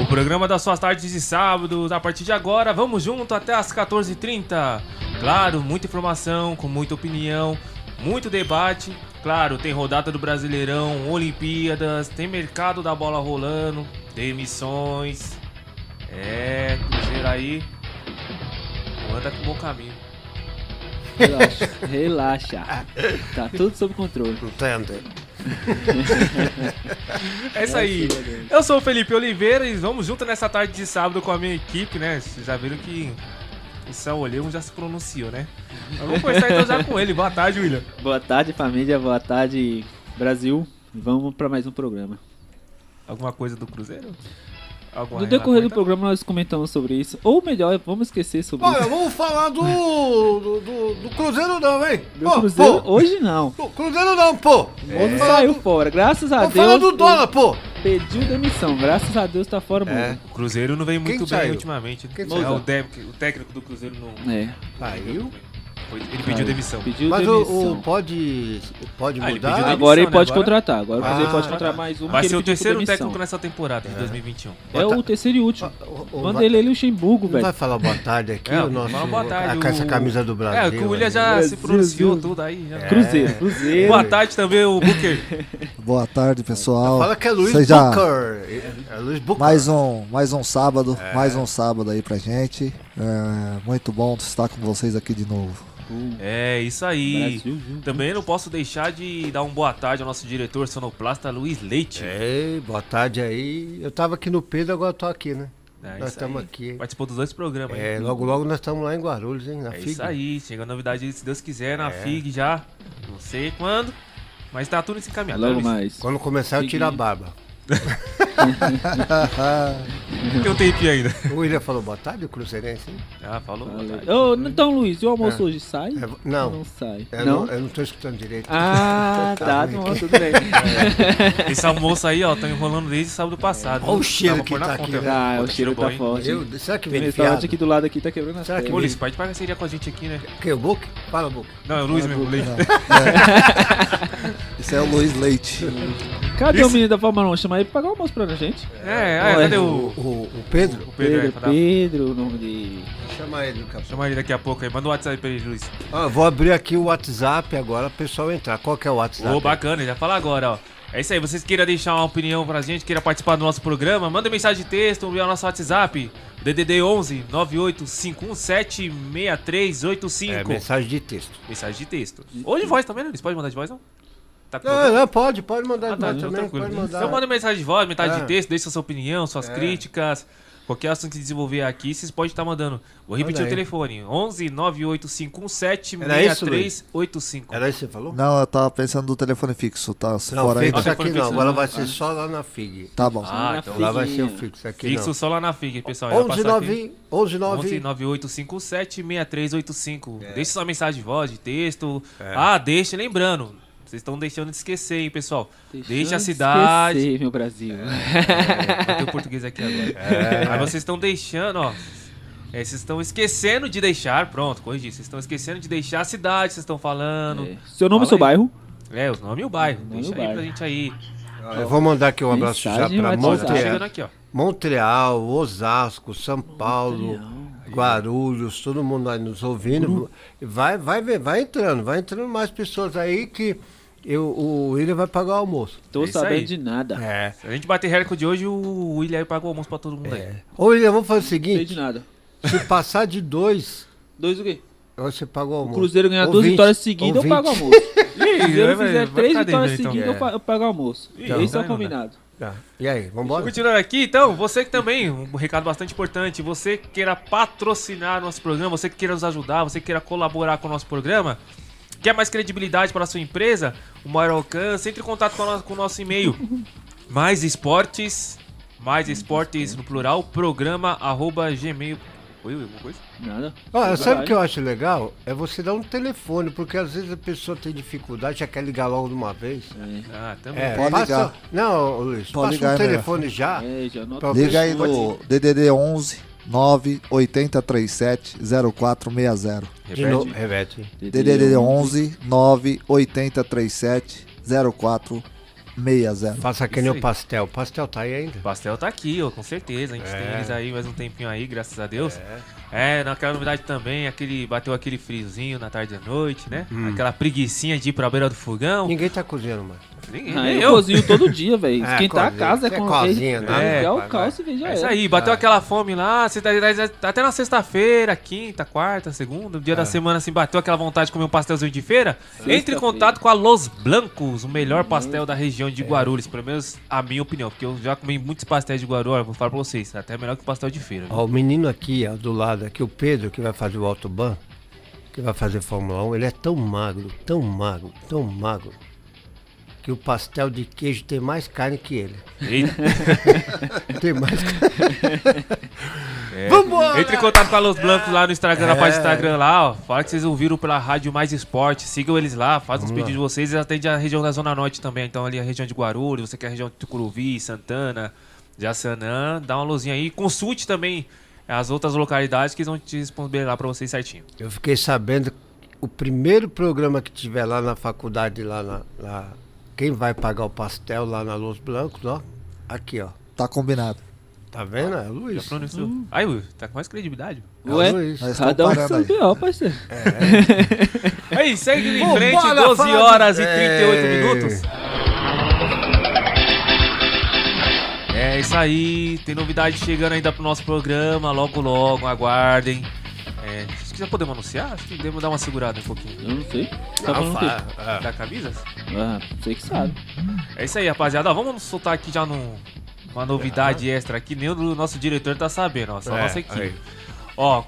O programa das suas tardes de sábado, a partir de agora, vamos junto até as 14h30. Claro, muita informação, com muita opinião, muito debate. Claro, tem rodada do Brasileirão, Olimpíadas, tem mercado da bola rolando, demissões. É, Cruzeiro aí. Anda com bom caminho. Relaxa, relaxa. Tá tudo sob controle. Entende? É isso aí. Eu sou o Felipe Oliveira e vamos junto nessa tarde de sábado com a minha equipe, né? Vocês já viram que o Céu Olhão já se pronunciou, né? Mas vamos começar então já com ele. Boa tarde, William. Boa tarde, família. Boa tarde, Brasil. Vamos para mais um programa. Alguma coisa do Cruzeiro? Alguma No decorrer do programa nós comentamos sobre isso. Ou melhor, vamos esquecer sobre Olha, isso. vamos falar do, do, do, do Cruzeiro não, hein? Meu Pô, Cruzeiro, pô. hoje não. Do Cruzeiro não, pô. O falar saiu do- fora. Graças a Vamos Deus. falar do dólar, pô. Pediu demissão. Graças a Deus tá fora, É. O Cruzeiro não vem muito Quem bem saiu? ultimamente. né? Quem É, o técnico do Cruzeiro não. É. Saiu? Ele pediu demissão. Pediu Mas o, demissão. o pode, pode Ah, ele mudar? pediu demissão. Agora ele né? pode Agora- contratar. Agora o Cruzeiro Ah, pode tá. contratar mais um. Vai ser ele o terceiro demissão. técnico nessa temporada, de 2021. É o terceiro e último. O- o- Manda vai- ele ali, Luxemburgo, Não vai velho. falar boa tarde aqui, É, o nosso, boa tarde, com essa o- camisa do Brasil. É, que o William aí. já se pronunciou Brasil. tudo aí. já. Cruzeiro, Cruzeiro. Boa tarde também, o Booker. Boa tarde, pessoal. Fala que é Luiz Seja Booker. É Luiz Booker. mais um, mais um sábado, É. mais um sábado aí pra gente. É, muito bom estar com vocês aqui de novo. É, isso aí. Brasil. Também não posso deixar de dar um boa tarde ao nosso diretor sonoplasta Luiz Leite. Ei, boa tarde aí. Eu tava aqui no Pedro, agora eu tô aqui, né? É, nós estamos aqui. Participou dos dois programas. hein? É, logo logo nós estamos lá em Guarulhos, hein? Na É FIG. isso aí, chega a novidade, se Deus quiser, na É. FIG já. Não sei quando, mas tá tudo se encaminhado. Logo Luiz? mais. Quando começar, eu tiro a barba. Tem um tempinho ainda. O William falou boa tarde, o Cruzeirense, hein? Ah, falou. boa tarde. Ô, então, Luiz, e o almoço É. hoje sai? É, Ou não, Não sai. eu não? não, eu não tô escutando direito. Ah, tá, ruim não, aqui. tudo bem. Esse almoço aí, ó, tá enrolando desde sábado passado. Olha o cheiro Tava que por na tá conta, aqui, né? Ah, o cheiro bom, tá hein? forte. Eu, será que Tem vem restaurante fiado? aqui do lado aqui tá quebrando Será que. Ô, Luiz, pode parceria com a gente aqui, né? Quem, o Book? Fala, Book. Não, é o Luiz mesmo, o Leite. Esse é o Luiz Leite. Cadê Isso. o menino da Fórmula 1? Chama ele pra pagar o almoço pra gente. É, é, cadê O, o, o, Pedro? o Pedro? aí, Pedro, pra dar- Pedro, o nome de... Chama ele, capitão. Chama ele daqui a pouco aí. Manda um WhatsApp pra ele, Luiz. Ah, vou abrir aqui o WhatsApp agora, o pessoal entrar. Qual que é o WhatsApp? Ô, bacana, já fala agora, ó. É isso aí, vocês queiram deixar uma opinião pra gente, queiram participar do nosso programa, manda mensagem de texto via nosso WhatsApp, DDD 11 98517 6385. É, mensagem de texto. Mensagem de texto. Ou de voz também, né? Luiz? Pode mandar de voz, não? Tá com Não, não, pode, pode mandar Ah, tá, então também, tranquilo. pode mandar. Então manda mensagem de voz, metade É. de texto, deixa sua opinião, suas É. críticas. Qualquer assunto que desenvolver aqui, vocês podem estar mandando. Vou repetir o telefone: 11 98517 Era isso, Luiz? 6385. Era isso que você falou? Não, eu tava pensando do telefone fixo, tá Não, fora fixo ainda. aqui não, agora vai ser só lá na FIG. Tá bom. Ah, então Lá vai ser o fixo aqui Fixo não. só lá na FIG, pessoal. Já 11 passar aqui. 9 11 11 9 9857 6385. Deixe sua mensagem de voz, de texto. É. Ah, deixa, lembrando. Vocês estão deixando de esquecer, hein, pessoal. Deixa Deixa a cidade. esquecer, meu Brasil. É, o português aqui agora. É. Aí vocês estão deixando, ó. É, vocês estão esquecendo de deixar. Pronto, corrigi. Vocês estão esquecendo de deixar a cidade, vocês estão falando. É. Seu nome e seu aí. bairro? É, o nome e o bairro. nome Deixa o aí bairro. pra gente aí. Eu vou mandar aqui um abraço já Mensagem para WhatsApp. Ó, tá Montreal. aqui, ó. Montreal, Osasco, São Paulo, Guarulhos, todo mundo aí nos ouvindo. Vai, vai vai entrando, vai entrando mais pessoas aí que eu, o William vai pagar o almoço. Tô É isso sabendo aí. de nada. É. Se a gente bater recorde hoje, o William aí pagou o almoço pra todo mundo aí. Ô William, vamos fazer o Não sei de seguinte: nada. se passar de dois, Dois o quê? você paga o O almoço. Cruzeiro ganhar duas vitórias seguidas, eu ouvinte. pago o almoço. Se o Cruzeiro fizer três vitórias então. seguidas, eu É. pa- eu pago o almoço. Então, Esse é não o combinado. Tá. E aí, vambora? Continuando aqui, então, você que também, um recado bastante importante, você que queira patrocinar nosso programa, você que queira nos ajudar, você que queira colaborar com o nosso programa, quer mais credibilidade para a sua empresa, o maior alcance, entre em contato com o nosso, com o nosso e-mail, mais esportes, mais esportes no plural, programa arroba gmail. Oi, alguma coisa? Nada. Olha, sabe o que eu acho legal? É você dar um telefone, porque às vezes a pessoa tem dificuldade, já quer ligar logo de uma vez. Ah, também. É, Pode passa... ligar. Não, Luiz, Pode passa ligar, um é telefone já. É, já Liga aí no DDD 11 9 8037 0460. De novo, repete. DDD 11 9 8037 0460. 6x0. Faça que nem o pastel. O pastel tá aí ainda. O pastel tá aqui, ó, com certeza. A gente tem É. eles aí mais um tempinho aí, graças a Deus. É, naquela novidade também, aquele bateu aquele friozinho na tarde e à noite, né? Hum. Aquela preguicinha de ir pra beira do fogão. Ninguém tá cozinhando mais. Ninguém, Ah, eu eu. cozinho todo dia, velho. É, Esquentar a cozinha. casa é É com cozinha, né? É, É, o calço e já É isso aí, bateu Ah. aquela fome lá, você tá, tá- tá até na sexta-feira, quinta, quarta, segunda, dia É. da semana assim, bateu aquela vontade de comer um pastelzinho de feira, entre em contato com a Los Blancos, o melhor Uhum. pastel da região É. de Guarulhos, pelo menos a minha opinião, porque eu já comi muitos pastéis de Guarulhos, vou falar pra vocês, até melhor que o pastel de feira. Ó, o menino aqui, ó, do lado aqui, o Pedro, que vai fazer o Autoban, que vai fazer Fórmula 1, ele é tão magro, tão magro, tão magro, que o pastel de queijo tem mais carne que ele. Tem mais carne. é. Vambora! Entre em contato com a Los Blancos lá no Instagram, na É. página do Instagram lá, ó. Fala que vocês ouviram pela Rádio Mais Esporte. Sigam eles lá, fazem os pedidos de vocês. Eles atendem a região da Zona Norte também. Então ali a região de Guarulhos, você quer a região de Tucuruvi, Santana, Jaçanã, dá uma luzinha aí. Consulte também as outras localidades que eles vão te responder lá pra vocês certinho. Eu fiquei sabendo, o primeiro programa que tiver lá na faculdade, lá na... lá- quem vai pagar o pastel lá na Los Blancos, ó, aqui, ó. Tá combinado. Tá vendo? É o Luiz. pronunciou. Aí, Will, tá com mais credibilidade. É o Ué, Luiz. Nós cada um aí. B.O., parceiro. Aí, segue em frente, falar 12 de- horas e É. 38 minutos. É isso aí, tem novidade chegando ainda pro nosso programa, logo logo, aguardem. É, acho que já podemos anunciar? Acho que devemos dar uma segurada um pouquinho. Eu não sei. Tá quê? fa- ah. Da camisa? Ah, você que sabe. É isso aí, rapaziada. Ó, vamos soltar aqui já num- uma novidade extra aqui, nem o do nosso diretor tá sabendo, ó, só a É, nossa equipe. aí. Ó,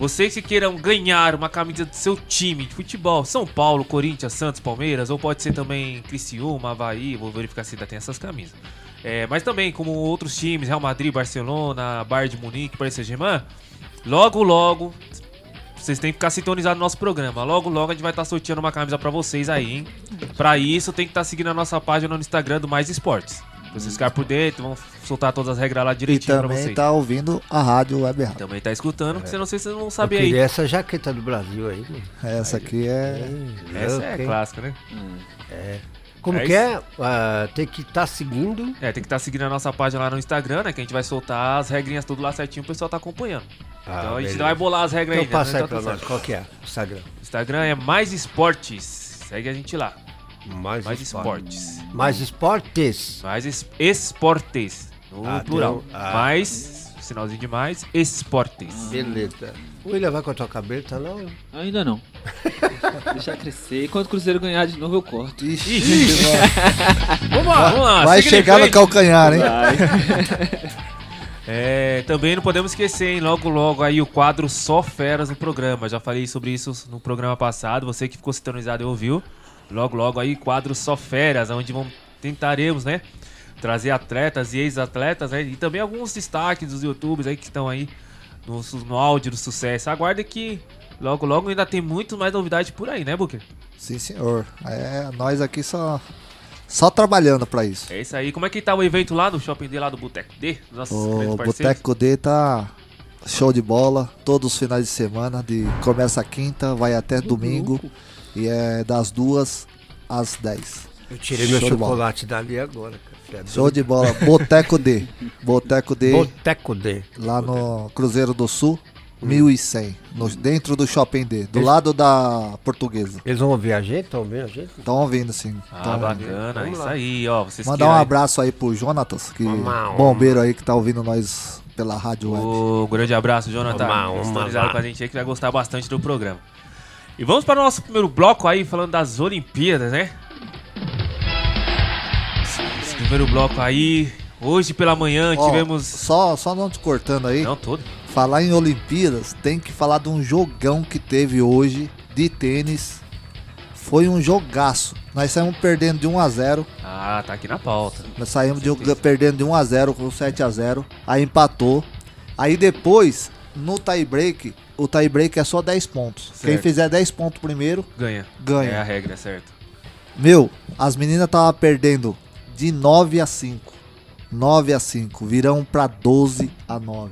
vocês que queiram ganhar uma camisa do seu time de futebol, São Paulo, Corinthians, Santos, Palmeiras, ou pode ser também Criciúma, Havaí, vou verificar se ainda tem essas camisas. É, mas também, como outros times, Real Madrid, Barcelona, Bayern de Munique, Paris Saint-Germain, logo, logo, vocês têm que ficar sintonizados no nosso programa. Logo, logo a gente vai estar sorteando uma camisa pra vocês aí, hein? Pra isso, tem que estar seguindo a nossa página no Instagram do Mais Esportes. Pra Vocês ficarem por dentro, vão soltar todas as regras lá E direitinho pra também vocês. tá ouvindo a rádio Web Rádio. Também tá escutando, porque senão vocês não vão Eu saber aí. queria essa jaqueta do Brasil aí. mano. Essa aqui é. Essa é Ok. clássica, né? Como É que é? Ah, tem que estar seguindo. É, tem que estar seguindo a nossa página lá no Instagram, né? Que a gente vai soltar as regrinhas tudo lá certinho, o pessoal tá acompanhando. Ah, então a gente beleza. não vai bolar as regras Então ainda. passa né? aí pra Tá tudo nós. Qual que é? O Instagram. Instagram é Mais Esportes. Segue a gente lá. Mais, Mais esporte. Esportes. Mais esportes. Mais es- Esportes. No Ah, plural. ah. Mais, sinalzinho de mais, Esportes. Beleza. O William vai cortar o cabelo, tá não? Ainda não. Deixar crescer. Quando o Cruzeiro ganhar de novo, eu corto. Ixi, Vamos lá, vamos lá. vai chegar no calcanhar, hein? É, também não podemos esquecer, hein? Logo, logo aí o quadro Só Feras no programa. Já falei sobre isso no programa passado. Você que ficou sintonizado e ouviu. Logo, logo aí quadro Só Feras, onde vamos, tentaremos, né? Trazer atletas e ex-atletas, né? E também alguns destaques dos youtubers aí que estão aí no, no áudio do sucesso. Aguarde que logo, logo ainda tem muito mais novidade por aí, né, Booker? Sim, senhor. É, nós aqui só, só trabalhando pra isso. É isso aí. Como é que tá o evento lá no Shopping D, lá do Boteco D? O? Boteco D tá show de bola, todos os finais de semana, de começa quinta, vai até domingo e é das duas às dez. Eu tirei meu Show bola. chocolate dali agora. É Show de bola, Boteco D. Boteco D, Boteco D. lá no Cruzeiro do Sul, 1100, no, dentro do Shopping D, do lado da Portuguesa. Eles vão ouvir a gente? Estão ouvindo a gente? Estão ouvindo sim. Ah, tão ouvindo. bacana. Vamos isso aí, ó. Vocês Mandar um abraço aí pro Jonatas, que Uma- bombeiro aí que tá ouvindo nós pela rádio web. Um grande abraço, Jonathan. Uma, uma. com a gente aí que vai gostar bastante do programa. E vamos para o nosso primeiro bloco aí, falando das Olimpíadas, né? Primeiro bloco aí. Hoje pela manhã Ó, tivemos. Só, só não te cortando aí, Não, todo. falar em Olimpíadas, tem que falar de um jogão que teve hoje de tênis. Foi um jogaço. Nós saímos perdendo de 1 a 0 Ah, tá aqui na pauta. Nós saímos de, perdendo de 1 a 0 com 7 a 0 Aí empatou. Aí depois, no tie break, o tie break é só 10 pontos. Quem Certo. fizer 10 pontos primeiro, Ganha. Ganha. É a regra, certo. Meu, as meninas estavam perdendo de 9 a 5. 9 a 5. Virão pra 12 a 9.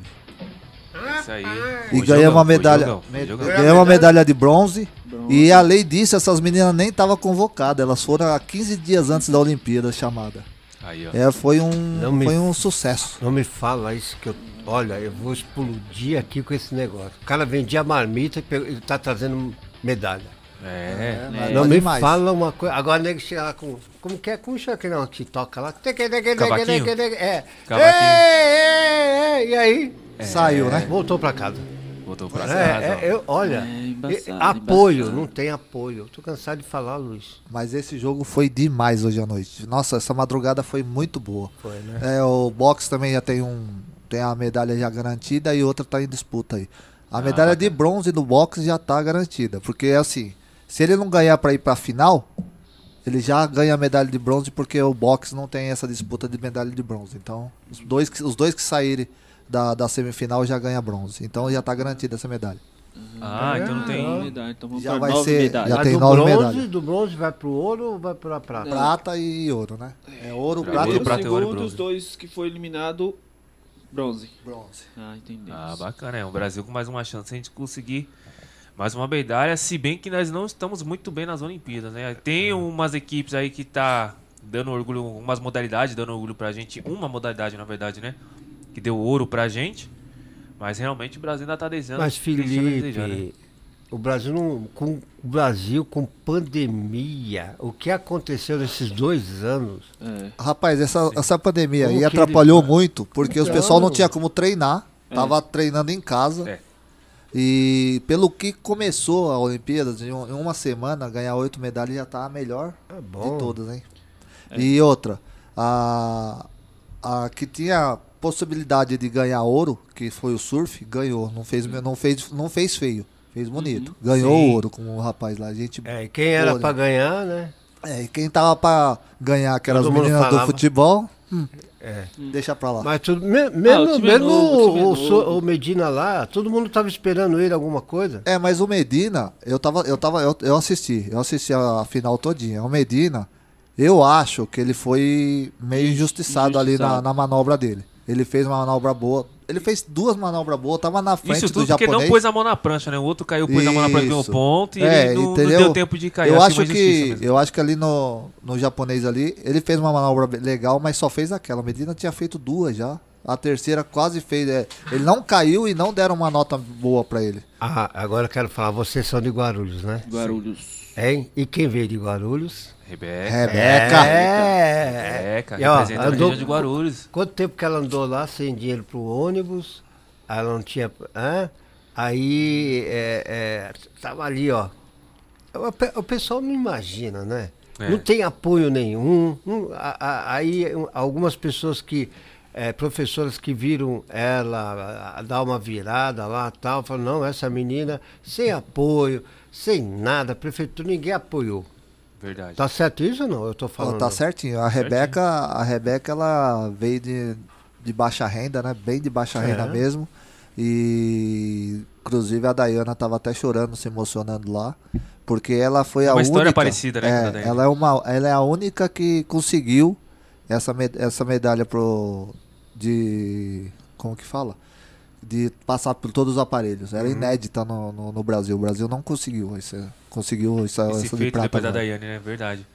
Isso aí. E Foi ganhamos uma medalha. jogão, me-. Ganhamos uma medalha de bronze. Bronze. E além disso, essas meninas nem estavam convocadas. Elas foram há 15 dias antes da Olimpíada chamada. Aí, ó. É, foi um, Não me- foi um sucesso. Não me fala isso que eu. Olha, eu vou explodir aqui com esse negócio. O cara vendia marmita e pegou- ele tá trazendo medalha. É. mas não tá me demais. fala uma coisa. Agora o nego chega lá com. Como que é? Como chama aquele não, que toca lá? Cavaquinho? É. Cavaquinho. E aí? Saiu, né? Voltou pra casa. Voltou pra É, casa. é, eu, olha, É, embaçado, e- apoio, embaçado. não tem apoio. Tô cansado de falar, Luiz. Mas esse jogo foi demais hoje à noite. Nossa, essa madrugada foi muito boa. Foi, né? É, o boxe também já tem um. Tem a medalha já garantida e outra tá em disputa aí. A Ah, medalha de bronze do boxe já tá garantida. Porque assim, se ele não ganhar pra ir pra final, ele já ganha a medalha de bronze porque o boxe não tem essa disputa de medalha de bronze. Então, os dois, que- os dois que saírem da, da semifinal já ganha bronze. Então já tá garantida essa medalha. Ah, então não tem. Medalha, então vamos Já vai ser- medalhas. já Mas tem do nove bronze, medalhas. do bronze vai pro ouro ou vai pra prata? Prata e ouro, né? É ouro, Pra prata ouro, e prata e ouro e segundo, os dois que foi eliminado, bronze. bronze. Ah, entendi. Ah, bacana, é. O Brasil com mais uma chance a gente conseguir mais uma medalha, se bem que nós não estamos muito bem nas Olimpíadas, né? Tem umas equipes aí que tá dando orgulho, umas modalidades dando orgulho pra gente, uma modalidade na verdade, né? Que deu ouro pra gente. Mas realmente o Brasil ainda tá desejando. Mas a Felipe, desejar, né? o Brasil não, com o Brasil com pandemia, o que aconteceu nesses dois anos? É. Rapaz, essa, essa pandemia Como aí atrapalhou ele- muito, porque os Então. pessoal não tinha como treinar, É. tava treinando em casa. É. E pelo que começou a Olimpíadas, em um- uma semana, ganhar oito medalhas já tá a melhor É bom. de todas, hein? E outra, a, a que tinha possibilidade de ganhar ouro, que foi o surf, ganhou. Não fez, não fez, não fez feio, fez bonito. Ganhou Sim. ouro com o rapaz lá. Gente, É, e quem era Olha. pra ganhar, né? é, e quem tava pra ganhar aquelas Todo mundo meninas do futebol, hum, É. deixa pra lá. Mas tudo, me- Ah, mesmo, o time mesmo novo, o o. So- o Medina lá, todo mundo tava esperando ele alguma coisa. É, mas o Medina, eu tava, eu tava, eu, eu assisti, eu assisti a, final todinha. O Medina, eu acho que ele foi meio injustiçado, ali na, Injustiçado. na manobra dele. Ele fez uma manobra boa. Ele fez duas manobras boas, tava na frente Isso do tudo porque japonês. não pôs a mão na prancha, né? O outro caiu, pôs a mão na prancha, ganhou Isso. ponto e É, ele não, não deu tempo de cair. eu acho que eu acho que ali no, no japonês ali, ele fez uma manobra legal, mas só fez aquela. O Medina tinha feito duas já. A terceira quase fez. é, ele não caiu e não deram uma nota boa pra ele. Ah, agora eu quero falar, vocês são de Guarulhos, né? Guarulhos. Hein? E quem veio de Guarulhos? Rebeca. Rebeca. É. Rebeca, E, ó, representando a andou- região de Guarulhos. Quanto tempo que ela andou lá sem dinheiro pro ônibus? Ela não tinha. Hã? Aí é, é, tava ali, ó. O, o pessoal não imagina, né? É. Não tem apoio nenhum. não- a- a- aí um, algumas pessoas que. é, professoras que viram ela a- a dar uma virada lá tal, falaram, não, essa menina sem apoio, sem nada, prefeitura, ninguém apoiou. Verdade. Tá certo isso ou não? Eu tô Ó, falando. tá certinho. A Rebeca, a Rebeca, ela veio de, de baixa renda, né? Bem de baixa É. renda mesmo. E inclusive a Dayana tava até chorando, se emocionando lá. Porque ela foi a Uma única. história parecida, né, a É, ela, é uma, ela é a única que conseguiu essa, me- essa medalha pro. De. Como que fala? De passar por todos os aparelhos. Uhum. Era inédita no, no, no Brasil. O Brasil não conseguiu. Esse, conseguiu essa, Esse essa de feito prata. depois da. Daiane, né? Verdade.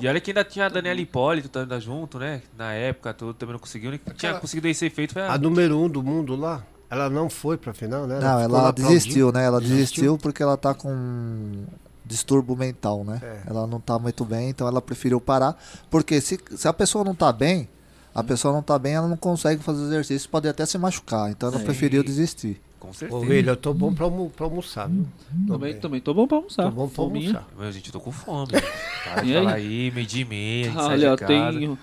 E olha que ainda tinha a Daniela Hipólito tá, junto, né? Na época, tudo também não conseguiu. Nem tinha conseguido esse feito. Foi a... A número um do mundo lá, ela não foi pra final, né? Não, ficou ela desistiu, né? Ela desistiu? Desistiu? porque ela tá com distúrbio mental, né? É. Ela não tá muito bem, então ela preferiu parar. Porque se, se a pessoa não tá bem, a pessoa não tá bem, ela não consegue fazer exercício, pode até se machucar. Então ela Sim. preferiu desistir. Com Ô, certeza. William, eu tô bom pra, almo pra almoçar, viu? Tô Também, bem. também tô bom pra almoçar. Tô bom pra Fominha. almoçar. Meu, gente, eu tô com fome. Para de aí? falar aí, meio dia e meia, Olha, casa. tem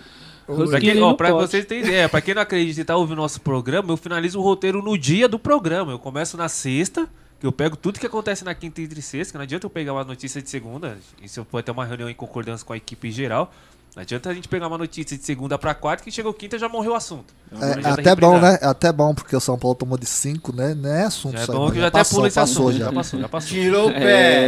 Pra, quem, ó, pra vocês terem ideia, pra quem não acredita e tá ouvindo nosso programa, eu finalizo o roteiro no dia do programa. Eu começo na sexta, que eu pego tudo que acontece na quinta e sexta, que não adianta eu pegar uma notícia de segunda, isso eu pode ter uma reunião em concordância com a equipe geral. Não adianta a gente pegar uma notícia de segunda pra quarta que chegou quinta e já morreu o assunto. É, Agora é já tá até bom, né? É até bom, porque o São Paulo tomou de 5, né? Não é assunto Já é bom que já até passou, pula esse passou assunto. já. Já passou, já passou. Tirou o É,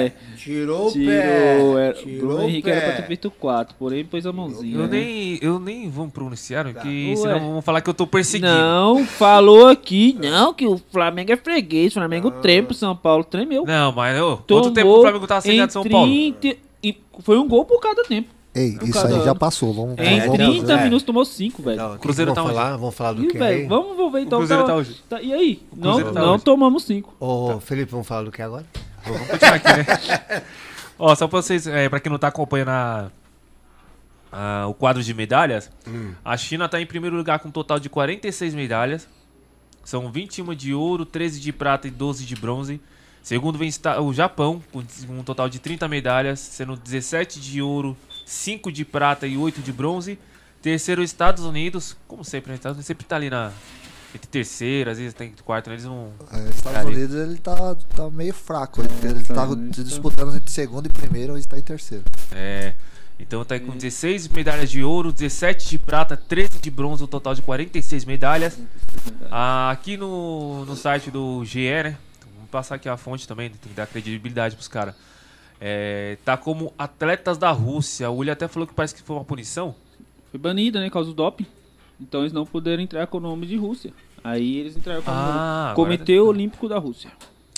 pé. Tirou o pé. era, Tirou Bruno o Henrique era pra pé. ter feito 4, porém pôs a mãozinha. Eu né? nem, eu nem vou pronunciar, que Ué. senão vão falar que eu tô perseguindo. Não, falou aqui, não, que o Flamengo é freguês, o Flamengo treme pro São Paulo, tremeu. Não, mas ô, quanto tempo o Flamengo tava sem de São Paulo? 30 e foi um gol por cada tempo. Ei, isso aí já passou. Vamos, Em É, vamos, não, 30 é. minutos tomou 5, velho. Não, o Cruzeiro tá vamos onde? falar? Vamos falar do que velho, vamos vamos ver então. Cruzeiro tá- tá hoje. tá- e aí? Não, tá não hoje. tomamos 5. Ô, Felipe, vamos falar do que agora? Vamos continuar aqui, né? Ó, só pra vocês, é, pra quem não tá acompanhando a- a- o quadro de medalhas, a China tá em primeiro lugar com um total de 46 medalhas. São 21 de ouro, 13 de prata e 12 de bronze. Segundo vem o Japão, com um total de 30 medalhas, sendo 17 de ouro, 5 de prata e 8 de bronze. Terceiro, Estados Unidos, como sempre, né? Estados Unidos sempre tá ali na. Entre terceiro, às vezes tem quarto, né? eles não. É, Estados Ali. Unidos ele tá, tá meio fraco. Ele, ele tá tá- disputando entre segundo e primeiro, ele tá em terceiro. É. Então tá aí com 16 medalhas de ouro, 17 de prata, 13 de bronze, um total de 46 medalhas. Ah, aqui no, no site do GE, né? Vamos passar aqui a fonte também, tem que dar credibilidade pros caras. É, tá como atletas da Rússia. O William até falou que parece que foi uma punição. Foi banida, né, por causa do doping. Então eles não puderam entrar com o nome de Rússia. Aí eles entraram com o Ah, do Comitê agora- Olímpico da Rússia.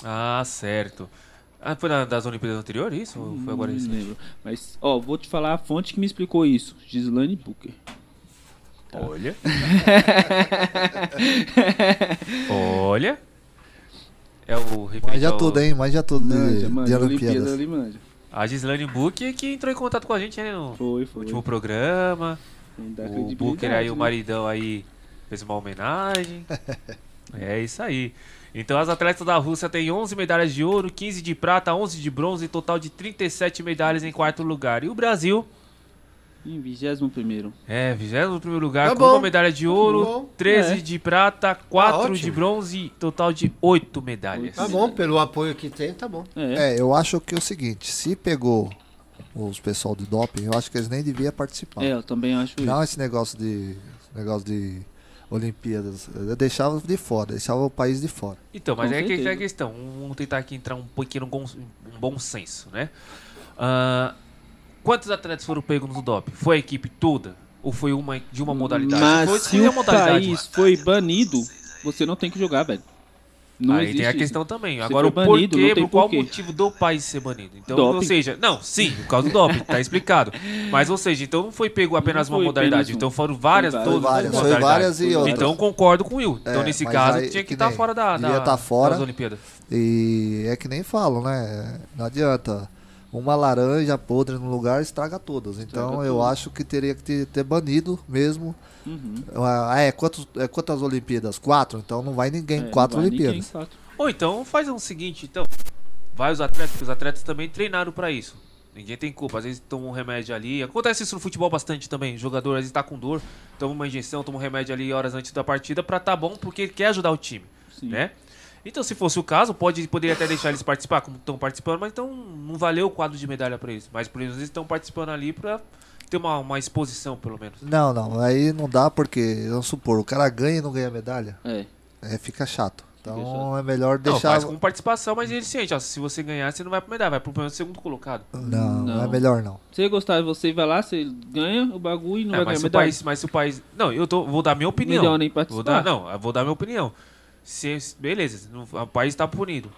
Ah, certo. Ah, foi na- das Olimpíadas anteriores isso? Ou foi agora Não recente? lembro. Mas, ó, vou te falar a fonte que me explicou isso. Gislaine Booker. Olha. Olha. É o referente Manja ao- tudo, hein? Manja tudo de, Manja, de manja, Olimpíadas. Olimpíada ali, manja. A Gislaine Book que entrou em contato com a gente né, no Foi, foi. último programa. O Booker aí, o né? maridão aí, fez uma homenagem. é isso aí. Então as atletas da Rússia têm 11 medalhas de ouro, 15 de prata, 11 de bronze, total de 37 medalhas em quarto lugar. E o Brasil Em 21 primeiro. é 21 primeiro lugar Tá com bom. uma medalha de ouro, Tá bom. 13 É. de prata, 4 ótimo. de bronze, total de 8 medalhas. Tá bom, pelo apoio que tem, tá bom. É. É, eu acho que é o seguinte, se pegou os pessoal de doping, eu acho que eles nem deviam participar. É, eu também acho isso. Não esse negócio de negócio de Olimpíadas, eu deixava de fora, deixava o país de fora. Então, mas Com é que é a questão. Vamos tentar aqui entrar um pequeno bom, um bom senso, né? Ah, quantos atletas foram pegos no doping? Foi a equipe toda? Ou foi uma de uma modalidade? Mas foi, se o país foi banido, você não tem que jogar, velho. Não Aí tem a isso. questão também. Se Agora, o foi banido, porquê, por qual porquê. motivo do país ser banido? Então, ou Doping. seja, não, sim, por causa do doping, tá explicado. Mas, ou seja, então não foi pego apenas Não uma foi modalidade, então foram várias, Foi todas várias, as foi várias e outras. Então concordo com o Will. Então, É, nesse caso, aí tinha que que estar nem- fora da, da, tá fora. das Olimpíadas. E é que nem falam, né? Não adianta. Uma laranja podre no lugar estraga todas. Então Estraga eu tudo. acho que teria que ter, ter banido mesmo. Uhum. Ah, é, quantos, é, quantas Olimpíadas? Quatro? Então não vai ninguém. É, quatro não vai ninguém, Olimpíadas. quatro. Ou então faz o seguinte, então. Vai os atletas, porque os atletas também treinaram pra isso. Ninguém tem culpa. Às vezes toma um remédio ali. Acontece isso no futebol bastante também. O jogador às vezes tá com dor, toma uma injeção, toma um remédio ali horas antes da partida pra tá bom, porque ele quer ajudar o time, Sim. né? Então, se fosse o caso, pode poderia até deixar eles participar, como estão participando, mas então não valeu o quadro de medalha pra eles. Mas por isso eles estão participando ali pra ter uma, uma exposição, pelo menos. Não, não. Aí não dá porque, vamos supor, o cara ganha e não ganha medalha. É. É, fica chato. Então é melhor Não, deixar. faz com participação, mas ele sente, ó, se você ganhar, você não vai pra medalha, vai pro menos segundo colocado. Não, não, é Não. melhor não. Se você gostar, você vai lá, você ganha o bagulho e não É, vai mas, ganhar se o medalha. país, mas se o país. Não, eu tô, vou dar minha opinião. Melhor nem Vou participar. dar, não, eu vou dar minha opinião. Se, beleza, o país tá punido.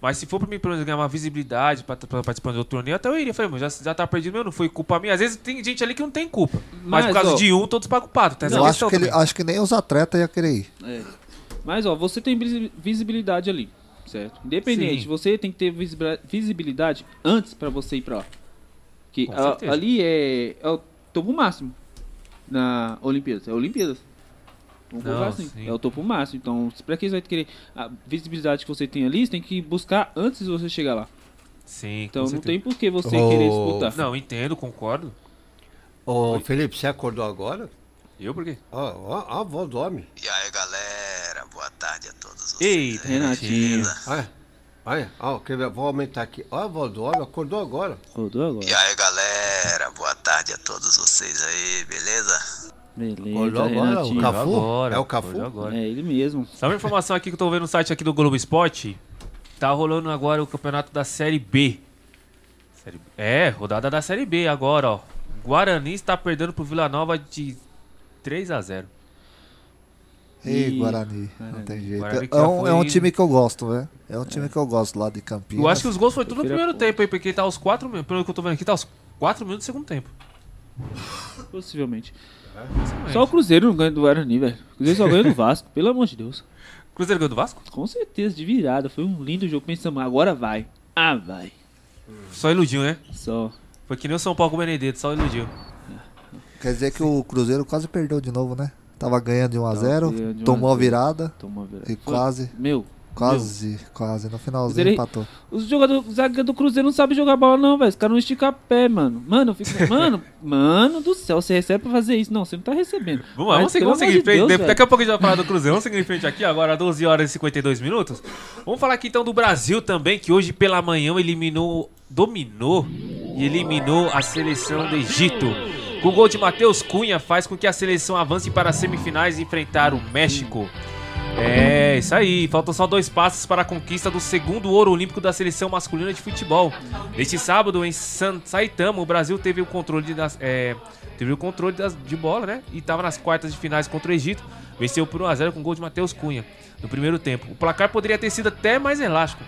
Mas se for pra mim, pelo menos, ganhar uma visibilidade pra, pra participar do outro torneio, até eu iria. Falei, mas já, já tá perdido, meu, não foi culpa minha. Às vezes tem gente ali que não tem culpa. Mas, Mas, por causa ó, de um, todos pagam o pato. Tem essa eu acho que, ele- acho que nem os atletas iam querer ir. É. Mas, ó, você tem visi- visibilidade ali, certo? Independente, Sim. você tem que ter visibilidade antes pra você ir pra lá. Que Com a- ali é, é o topo máximo na Olimpíadas. É Olimpíadas. Vamos Não, assim. sim. É o topo máximo. Então, pra que você vai querer a visibilidade que você tem ali, você tem que buscar antes de você chegar lá. Sim, Então não tem por que você Oh. querer disputar. Não, entendo, concordo. Ô, Felipe, você acordou agora? Eu por quê? Ó, ó, ó, a avó dorme. E aí galera, boa tarde a todos vocês. Eita, Renatinho. Olha, olha, ó, quer ver? vou aumentar aqui. Ó, a avó dorme, acordou agora. Rodou agora. E aí galera, boa tarde a todos vocês aí, beleza? Beleza, Olhou agora Renatinho. o Cafu? Agora, é o Cafu? É ele mesmo. Só uma informação aqui que eu tô vendo no site aqui do Globo Esporte. Tá rolando agora o campeonato da Série B. Série B. É, rodada da Série B agora, ó. Guarani está perdendo pro Vila Nova de 3 a 0 Ei, Guarani, não tem jeito. É um, é um time que eu gosto, né? É um time que eu gosto lá de Campinas. Eu acho que os gols foi tudo no primeiro tempo aí, porque tá aos 4 minutos. Pelo que eu tô vendo aqui, tá aos 4 minutos do segundo tempo. Possivelmente. Só o Cruzeiro não ganha do Guarani, velho. O Cruzeiro só ganha do Vasco, pelo amor de Deus. Cruzeiro ganhou do Vasco? Com certeza, de virada. Foi um lindo jogo. Pensamos, agora vai. Ah, vai. Só iludiu, né? Só. Foi que nem o São Paulo com o Benedetto, só iludiu. Quer dizer que o Cruzeiro quase perdeu de novo, né? Tava ganhando de 1 a 0 ganhando de 1 a tomou a 0. virada Tomou a virada. e Foi- quase, Meu, quase, quase. No finalzinho Cruzeiro- empatou. Os jogadores os zagueiros do Cruzeiro não sabem jogar bola, não, velho. Os caras não esticam pé, mano. Mano, eu fico. Mano, mano do céu, você recebe pra fazer isso. Não, você não tá recebendo. Vamos lá, Mas, vamos vamos seguir em de frente. Deus. Daqui a pouco a gente vai falar do Cruzeiro. Vamos seguir em frente aqui, agora 12 horas e 52 minutos. Vamos falar aqui então do Brasil também, que hoje pela manhã eliminou, dominou e eliminou a seleção do Egito. Com o gol de Matheus Cunha faz com que a seleção avance para as semifinais e enfrentar o México. É, isso aí. Faltam só dois passos para a conquista do segundo ouro olímpico da seleção masculina de futebol. Neste sábado, em San Saitama, o Brasil teve o controle das, é, teve o controle das- de bola, né? E estava nas quartas de finais contra o Egito. Venceu por 1x0 com gol de Matheus Cunha no primeiro tempo. O placar poderia ter sido até mais elástico,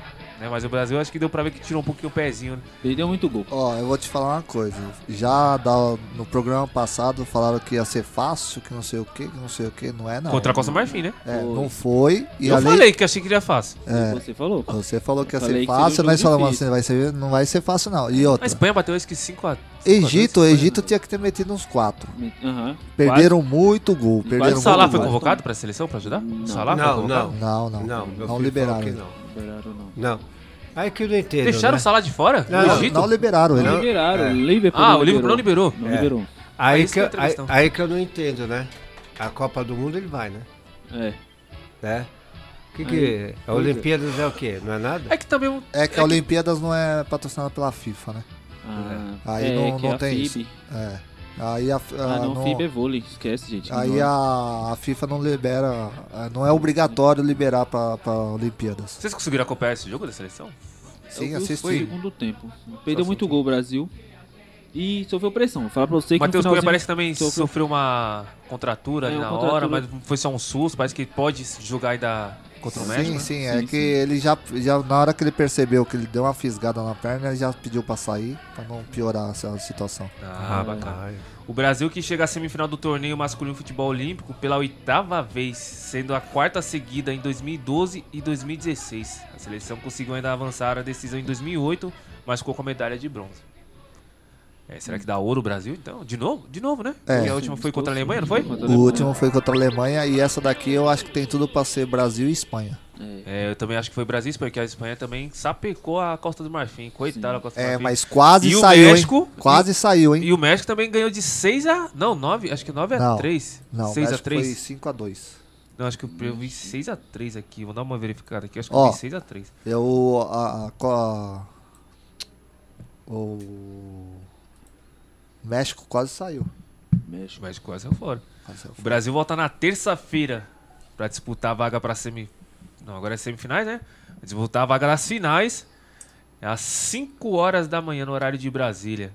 né? Mas o Brasil acho que deu pra ver que tirou um pouquinho o pezinho, né? Perdeu muito gol. Ó, eu vou te falar uma coisa. Já da- no programa passado falaram que ia ser fácil, que não sei o que, que não sei o que. Não é não. Contra a Costa Marfim, né? É, Foi. não foi. E Eu ali, falei que achei que iria fácil. É. Você falou. Você falou que ia ser fácil, nós falamos assim, vai ser, não vai ser fácil não. E A outra, Espanha bateu acho que 5x. Egito, o Egito tinha que ter metido uns quatro. Aham. Perderam muito gol. Quase Perderam O Salah foi gol. convocado pra seleção pra ajudar? O Salah foi Não, convocado? não. Não, não. Não, Não, filho liberaram. ele. não. Liberaram, não. Não. Aí que eu não entendo. Deixaram né? o Salah de fora? Não, não, Egito? Não liberaram ele. Não liberaram. é. O Liverpool Ah, não o Liverpool não liberou. Não É. liberou. Aí, isso que, que é aí, aí que eu não entendo, né? A Copa do Mundo ele vai, né? É. né? Que que a Olimpíadas é o quê? Não é nada? É que também É que a Olimpíadas não é patrocinada pela FIFA, né? Ah, Aí é, não- que não é a tem FIB. É. Aí a, Ah, a- não, não- FIB é vôlei. Esquece, gente. aí a, a FIFA não libera, ah, não é obrigatório liberar pra, pra Olimpíadas. Vocês conseguiram acompanhar esse jogo da seleção? Sim, Eu assisti. segundo tempo. Perdeu muito gol o Brasil. E sofreu pressão. Vou falar pra você que Matheus Cunha parece que também sofreu- sofreu uma contratura ali É, uma na contratura. hora, mas foi só um susto. Parece que pode jogar ainda contra o México. Sim, né? sim, é Sim, que sim. ele já, já, na hora que ele percebeu que ele deu uma fisgada na perna, ele já pediu pra sair, pra não piorar essa situação. Ah, bacana. O Brasil que chega à semifinal do torneio masculino futebol olímpico pela oitava vez, sendo a quarta seguida em 2012 e 2016. A seleção conseguiu ainda avançar a decisão em 2008, mas ficou com a medalha de bronze. É, será que dá ouro o Brasil então? De novo? De novo, né? É. Porque a última foi contra a Alemanha, não foi? A O último foi contra a Alemanha e essa daqui eu acho que tem tudo pra ser Brasil e Espanha. É, eu também acho que foi Brasil, porque a Espanha também sapecou a Costa do Marfim. Coitada da Costa do É, Marfim. mas quase E o saiu, México? hein? Quase saiu, hein? E o México também ganhou de 6 a. Não, 9. Acho que 9 a Não. 3. Não, 6 a México 3. foi 5 a 2 Não, acho que eu vi 6 a 3 aqui. Vou dar uma verificada aqui. Acho que Ó. eu vi 6 a 3 Eu, a, a, a- o México quase saiu. México. O México quase saiu fora. Quase saiu O Brasil volta na terça-feira pra disputar a vaga pra semi. Não, agora é semifinais, né? Disputar a vaga nas finais. É às 5 horas da manhã no horário de Brasília.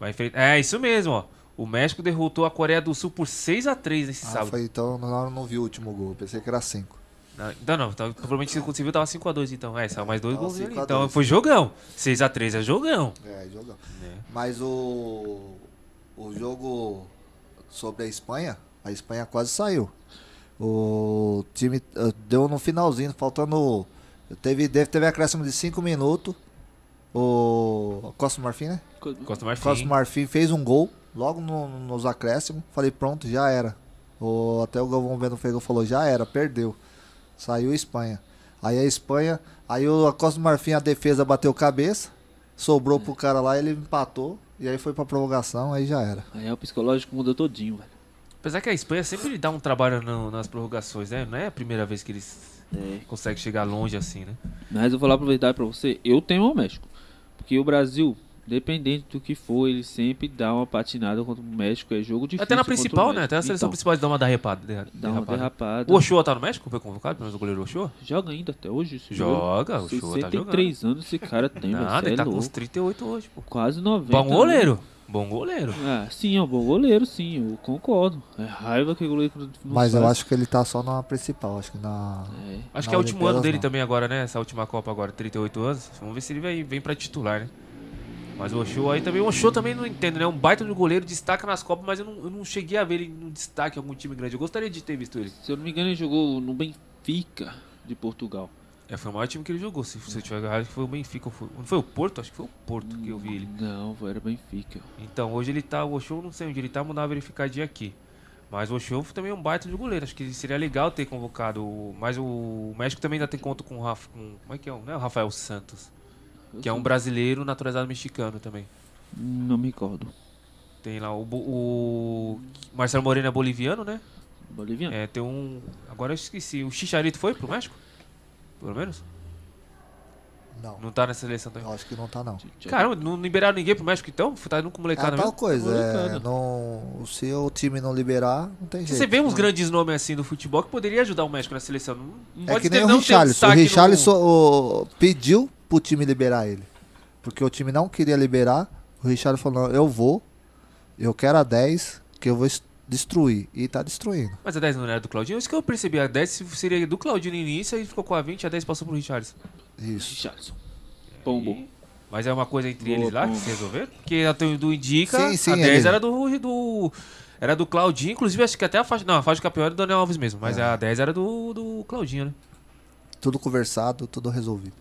Vai enfrentar. É isso mesmo, ó. O México derrotou a Coreia do Sul por 6 a 3 nesse Ah, sábado. foi, então eu não vi o último gol, pensei que era 5. Não, Não, não, então, provavelmente se você viu tava 5x2 então. É, saiu mais dois gols ali. 5 a Então 2. foi jogão. 6x3 é jogão. É, jogão. É. Mas o, o jogo sobre a Espanha, a Espanha quase saiu. O time eh, deu no finalzinho, faltando. Teve, deve- teve acréscimo de 5 minutos. O Costa do Marfim, né? Costa Marfim. Costa do Marfim fez um gol logo no- nos acréscimos. Falei, pronto, já era. O, até o Galvão Bueno Fego falou, já era, perdeu. Saiu a Espanha. Aí a Espanha, aí o a Costa do Marfim, a defesa bateu cabeça, sobrou pro cara lá, ele empatou. E aí foi pra prorrogação, aí já era. Aí o psicológico mudou todinho, velho. Apesar que a Espanha sempre dá um trabalho no- nas prorrogações, né? Não é a primeira vez que eles É. conseguem chegar longe assim, né? Mas eu vou lá aproveitar pra você. Eu temo o México. Porque o Brasil, Independente do que for, ele sempre dá uma patinada contra o México. É jogo difícil. Até na principal, né? Até na seleção Então, principal eles dão uma derrapada. derra- Dá uma derrapada. derrapada. O Ochoa tá no México? Foi convocado? Pelo menos o goleiro Ochoa? Joga ainda até hoje. esse Joga, jogo. o Ochoa tá 63 anos esse cara tem. Nada, ele é tá com louco. uns 38 hoje, pô. Quase 90. Bom né? goleiro. Bom goleiro. Ah, sim, é um bom goleiro, sim, eu concordo. É raiva que o goleiro não Mas eu faz. acho que ele tá só na principal. Acho que na. É. Acho Na que é o último ano dele não. também agora, né? Essa última Copa agora, 38 anos. Vamos ver se ele vem, vem pra titular, né? Mas o Ochoa aí também. O Ochoa também não entendo, né? Um baita de goleiro, destaca nas Copas, mas eu não, eu não cheguei a ver ele no destaque em algum time grande. Eu gostaria de ter visto ele. Se eu não me engano, ele jogou no Benfica de Portugal. É, foi o maior time que ele jogou. Se, eu tiver errado, foi o Benfica. ou Foi, não foi o Porto? Acho que foi o Porto que eu vi ele. Não, era Benfica. Então, hoje ele tá. O Ochoa, não sei onde ele tá, vamos dar uma verificadinha aqui. Mas o Ochoa também é um baita de goleiro. Acho que seria legal ter convocado. Mas o México também ainda tem conta com o Rafa. Com, como é que é? o- é o Rafael Santos. Que é um brasileiro naturalizado mexicano também. Não me recordo. Tem lá o, o Marcelo Moreno é boliviano, né? Boliviano? É, tem um. Agora eu esqueci. O Chicharito foi pro México? Pelo menos? Não. Não tá nessa seleção também. Eu acho que não tá, não. Caramba, não liberaram ninguém pro México então? Tá indo com É molecada tal mesmo? coisa. É, não, se o time não liberar, não tem jeito. Você vê uns grandes nomes assim do futebol que poderia ajudar o México na seleção. Não, não É pode que ter- nem o não Richarlison. O no- Richarlison o- pediu pro time liberar ele. Porque o time não queria liberar. O Richarlison falou: não, eu vou, eu quero a 10, que eu vou es- destruir. E tá destruindo. Mas a 10 não era do Claudinho? Isso que eu percebi. A 10 seria do Claudinho no início, aí ficou com a 20, a 10 passou pro Richardson. Isso. Richardson. Pombo. Mas é uma coisa entre Boa, eles lá que Pombo. se resolveram? Porque a do indica, Sim, sim, a 10 ele- era do, do. Era do Claudinho, inclusive acho que até a faixa. Não, a faixa de campeão era do Daniel Alves mesmo. Mas É. a 10 era do, do Claudinho, né? Tudo conversado, tudo resolvido.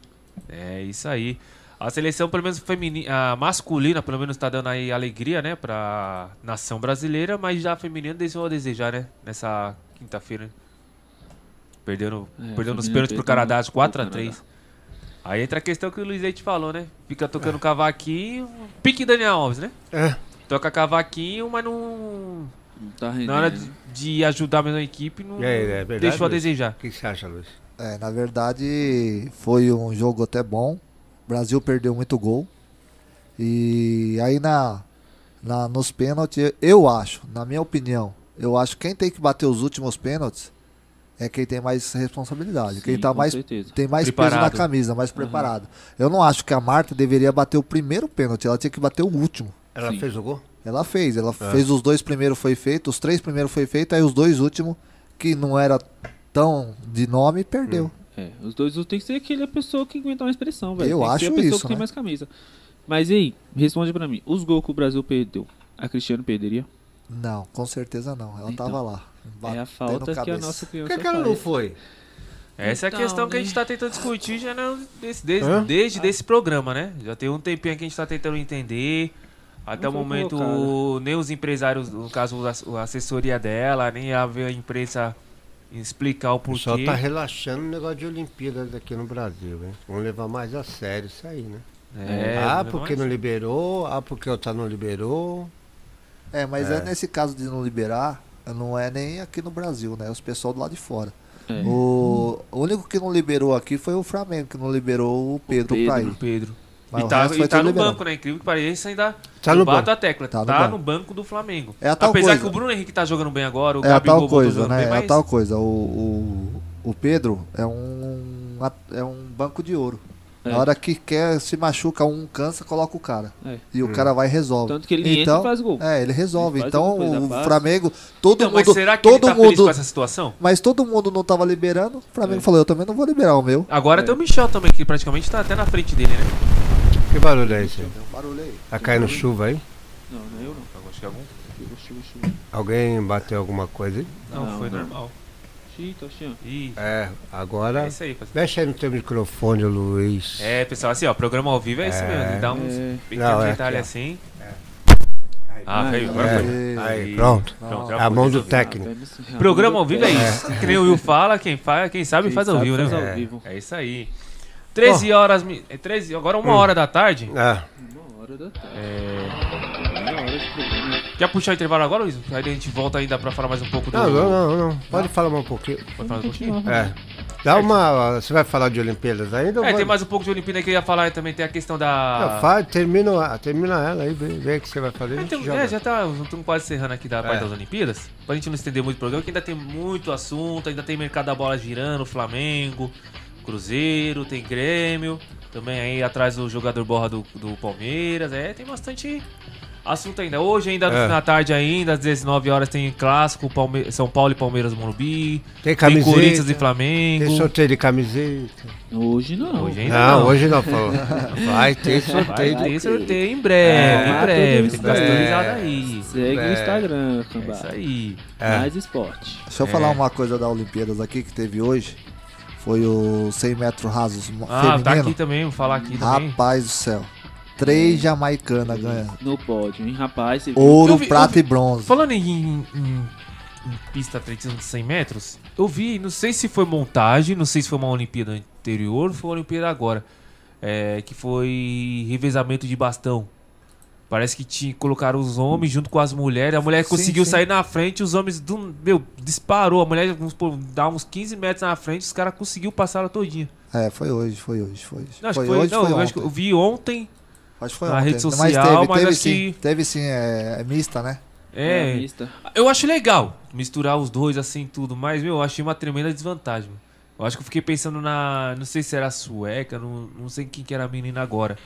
É isso aí. A seleção, pelo menos feminina, a masculina, pelo menos tá dando aí alegria, né, pra nação brasileira, mas já a feminina deixou a desejar, né, nessa quinta-feira. Perdendo, É, perdendo nos feminina pênaltis pro Canadá, pro 4x3. Aí entra a questão que o Luiz Leite falou, né? Fica tocando cavaquinho, pique Daniel Alves, né? É. Toca cavaquinho, mas não. Não tá rendendo. Na hora de, de ajudar a mesma equipe, não aí, é verdade, deixou a desejar. O que você acha, Luiz? É, na verdade, foi um jogo até bom. O Brasil perdeu muito gol. E aí na, na nos pênaltis, eu acho, na minha opinião, eu acho que quem tem que bater os últimos pênaltis é quem tem mais responsabilidade. quem Sim, tá com mais certeza. tem mais peso na Preparado. camisa, mais preparado. Eu não acho que a Marta deveria bater o primeiro pênalti, ela tinha que bater o último. Ela Sim. fez o gol? Ela fez, ela É. fez os dois primeiros foi feito, os três primeiros foi feito, aí os dois últimos que não era tão de nome perdeu. É, os dois tem que ser aquele pessoa que aguenta mais pressão, velho. Eu tem que ser acho a pessoa isso, que tem né? mais camisa. Mas e aí, responde pra mim. Os gols que o Brasil perdeu, a Cristiano perderia? Não, com certeza não. Ela Então, tava lá. é a batendo falta que a cabeça. nossa Por criança que, que ela faz. não foi? Essa é a Então, questão que a né? gente tá tentando discutir já não, desse, desde, Hã? desde desse programa, né? Já tem um tempinho que a gente tá tentando entender. Até Não o foi momento, colocada. nem os empresários, no caso, a a assessoria dela, nem a a imprensa explicar o O pessoal porquê. tá relaxando o negócio de Olimpíadas aqui no Brasil, hein? Vamos levar mais a sério isso aí, né? É, ah, é porque mais? não liberou, ah, porque o outro não liberou. É, mas é. É. nesse caso de não liberar, não é nem aqui no Brasil, né? Os pessoal do lado de fora. É. O, o único que não liberou aqui foi o Flamengo, que não liberou o Pedro, Pedro. pra ir. O Pedro. Mas e tá, e tá no liberado. banco, né? Incrível que pareça, ainda Tá no bato banco. a tecla. Tá Tá, no no, banco. do Flamengo. É a tal Apesar coisa. que o Bruno Henrique tá jogando bem agora, o É a Gabigol tal voltou coisa, jogando né? bem, É a mas tal coisa. O, o, o Pedro é um, é um banco de ouro. É. Na hora que quer, se machuca um, cansa, coloca o cara. É. E o Hum. cara vai e resolve. Tanto que ele entra Então, e faz gol. É, ele resolve. Ele então o. Flamengo, todo Então, mas mundo, será que todo ele tá feliz mundo, com essa situação? mas todo mundo não tava liberando. O Flamengo É. falou, eu também não vou liberar o meu. Agora É. tem o Michel também, que praticamente tá até na frente dele, né? Que barulho é esse aí? Barulho aí. Tá caindo chuva aí? Não, não é eu não. Acho que é algum. Alguém bateu alguma coisa aí? Não, Não, foi não. normal. É, é agora. isso aí, parceiro. Mexe aí no teu microfone, Luiz. É, pessoal, assim, ó, programa ao vivo é, isso É. mesmo. Dá uns É. pequenos é detalhes assim. Aí. Ah, veio, é. agora foi. É, aí, pronto. Pronto, já A mão do técnico. Ah, velho, Programa ao vivo é é. isso. Que nem o Will fala, quem faz, quem sabe Quem faz ao vivo, né? faz ao É. vivo. É isso aí. 13 horas, mi- é 13, agora uma Hum. hora da tarde. Ah, Uma hora da tarde. É... Uma hora de programa. Quer puxar o intervalo agora, Luiz? Aí a gente volta ainda pra falar mais um pouco do. não, não, não, não. Pode falar mais um pouquinho. Pode falar um pouquinho? É. Dá uma. Você vai falar de Olimpíadas ainda? ou É, vai- tem mais um pouco de Olimpíada que eu ia falar também, tem a questão da. Não, faz, termina, termina ela aí, vê, vê o que você vai fazer. É, a gente tem- joga. é, já tá, estamos quase encerrando aqui da parte É. das Olimpíadas. Pra gente não estender muito o programa, que ainda tem muito assunto, ainda tem mercado da bola girando, Flamengo, Cruzeiro, tem Grêmio, também aí atrás o jogador borra do, do Palmeiras, é, tem bastante assunto ainda. Hoje ainda É. na tarde ainda, às 19 horas tem clássico, Palme- São Paulo e Palmeiras Morumbi, Tem tem camiseta. Corinthians e Flamengo. Tem sorteio de camiseta. Hoje não. Hoje ainda Não, não. hoje não falou. Vai ter Vai sorteio. ter de- sorteio em breve, É, em breve, tem atualizado aí. Segue É. no Instagram, É isso aí. É. Mais esporte. Deixa eu falar uma coisa da Olimpíadas aqui que teve hoje. Foi o 100 metros rasos Ah, feminino. tá aqui também, vou falar aqui também. Rapaz do céu. Três jamaicanas ganham. No pódio, hein, rapaz? Ouro, vi- prata vi- e bronze. Falando em, em- em pista atletismo de 100 metros, eu vi, não sei se foi montagem, não sei se foi uma Olimpíada anterior ou foi uma Olimpíada agora, é, que foi revezamento de bastão. Parece que tinha, colocaram os homens junto com as mulheres. A mulher Sim, conseguiu sim. sair na frente, os homens, do, meu, disparou. A mulher, vamos supor, dá uns 15 metros na frente, os caras conseguiu passar ela todinha. É, foi hoje, foi hoje, foi hoje. Não, acho foi que foi, hoje, não, foi eu acho que ontem. eu vi ontem. Acho que foi na ontem. rede social, mas teve, mas teve acho sim. que- Teve sim, é, é mista, né? É, mista. Eu acho legal misturar os dois assim tudo, mas meu, eu achei uma tremenda desvantagem. Eu acho que eu fiquei pensando na, não sei se era a sueca, não, não sei quem que era a menina agora.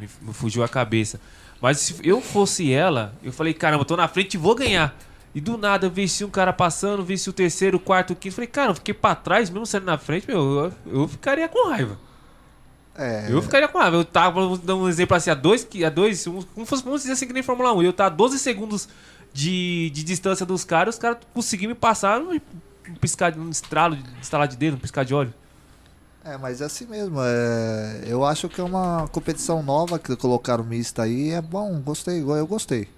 Me, me fugiu a cabeça. Mas se eu fosse ela, eu falei, caramba, eu tô na frente e vou ganhar. E do nada eu venci um cara passando, venci o terceiro, o quarto, o quinto. Falei, cara, eu fiquei pra trás, mesmo saindo na frente, meu, eu, eu ficaria com raiva. É, Eu ficaria com raiva. Eu tava, vamos dar um exemplo assim, a dois, que- a dois um, como fosse, vamos dizer assim que nem Fórmula 1. Eu tava a 12 segundos de, de distância dos caras, os caras conseguiram me passar um piscar, um estralo, de estalar de dedo, um piscar de óleo. É, mas é assim mesmo. É, eu acho que é uma competição nova que colocaram mista aí. É bom, gostei, eu gostei.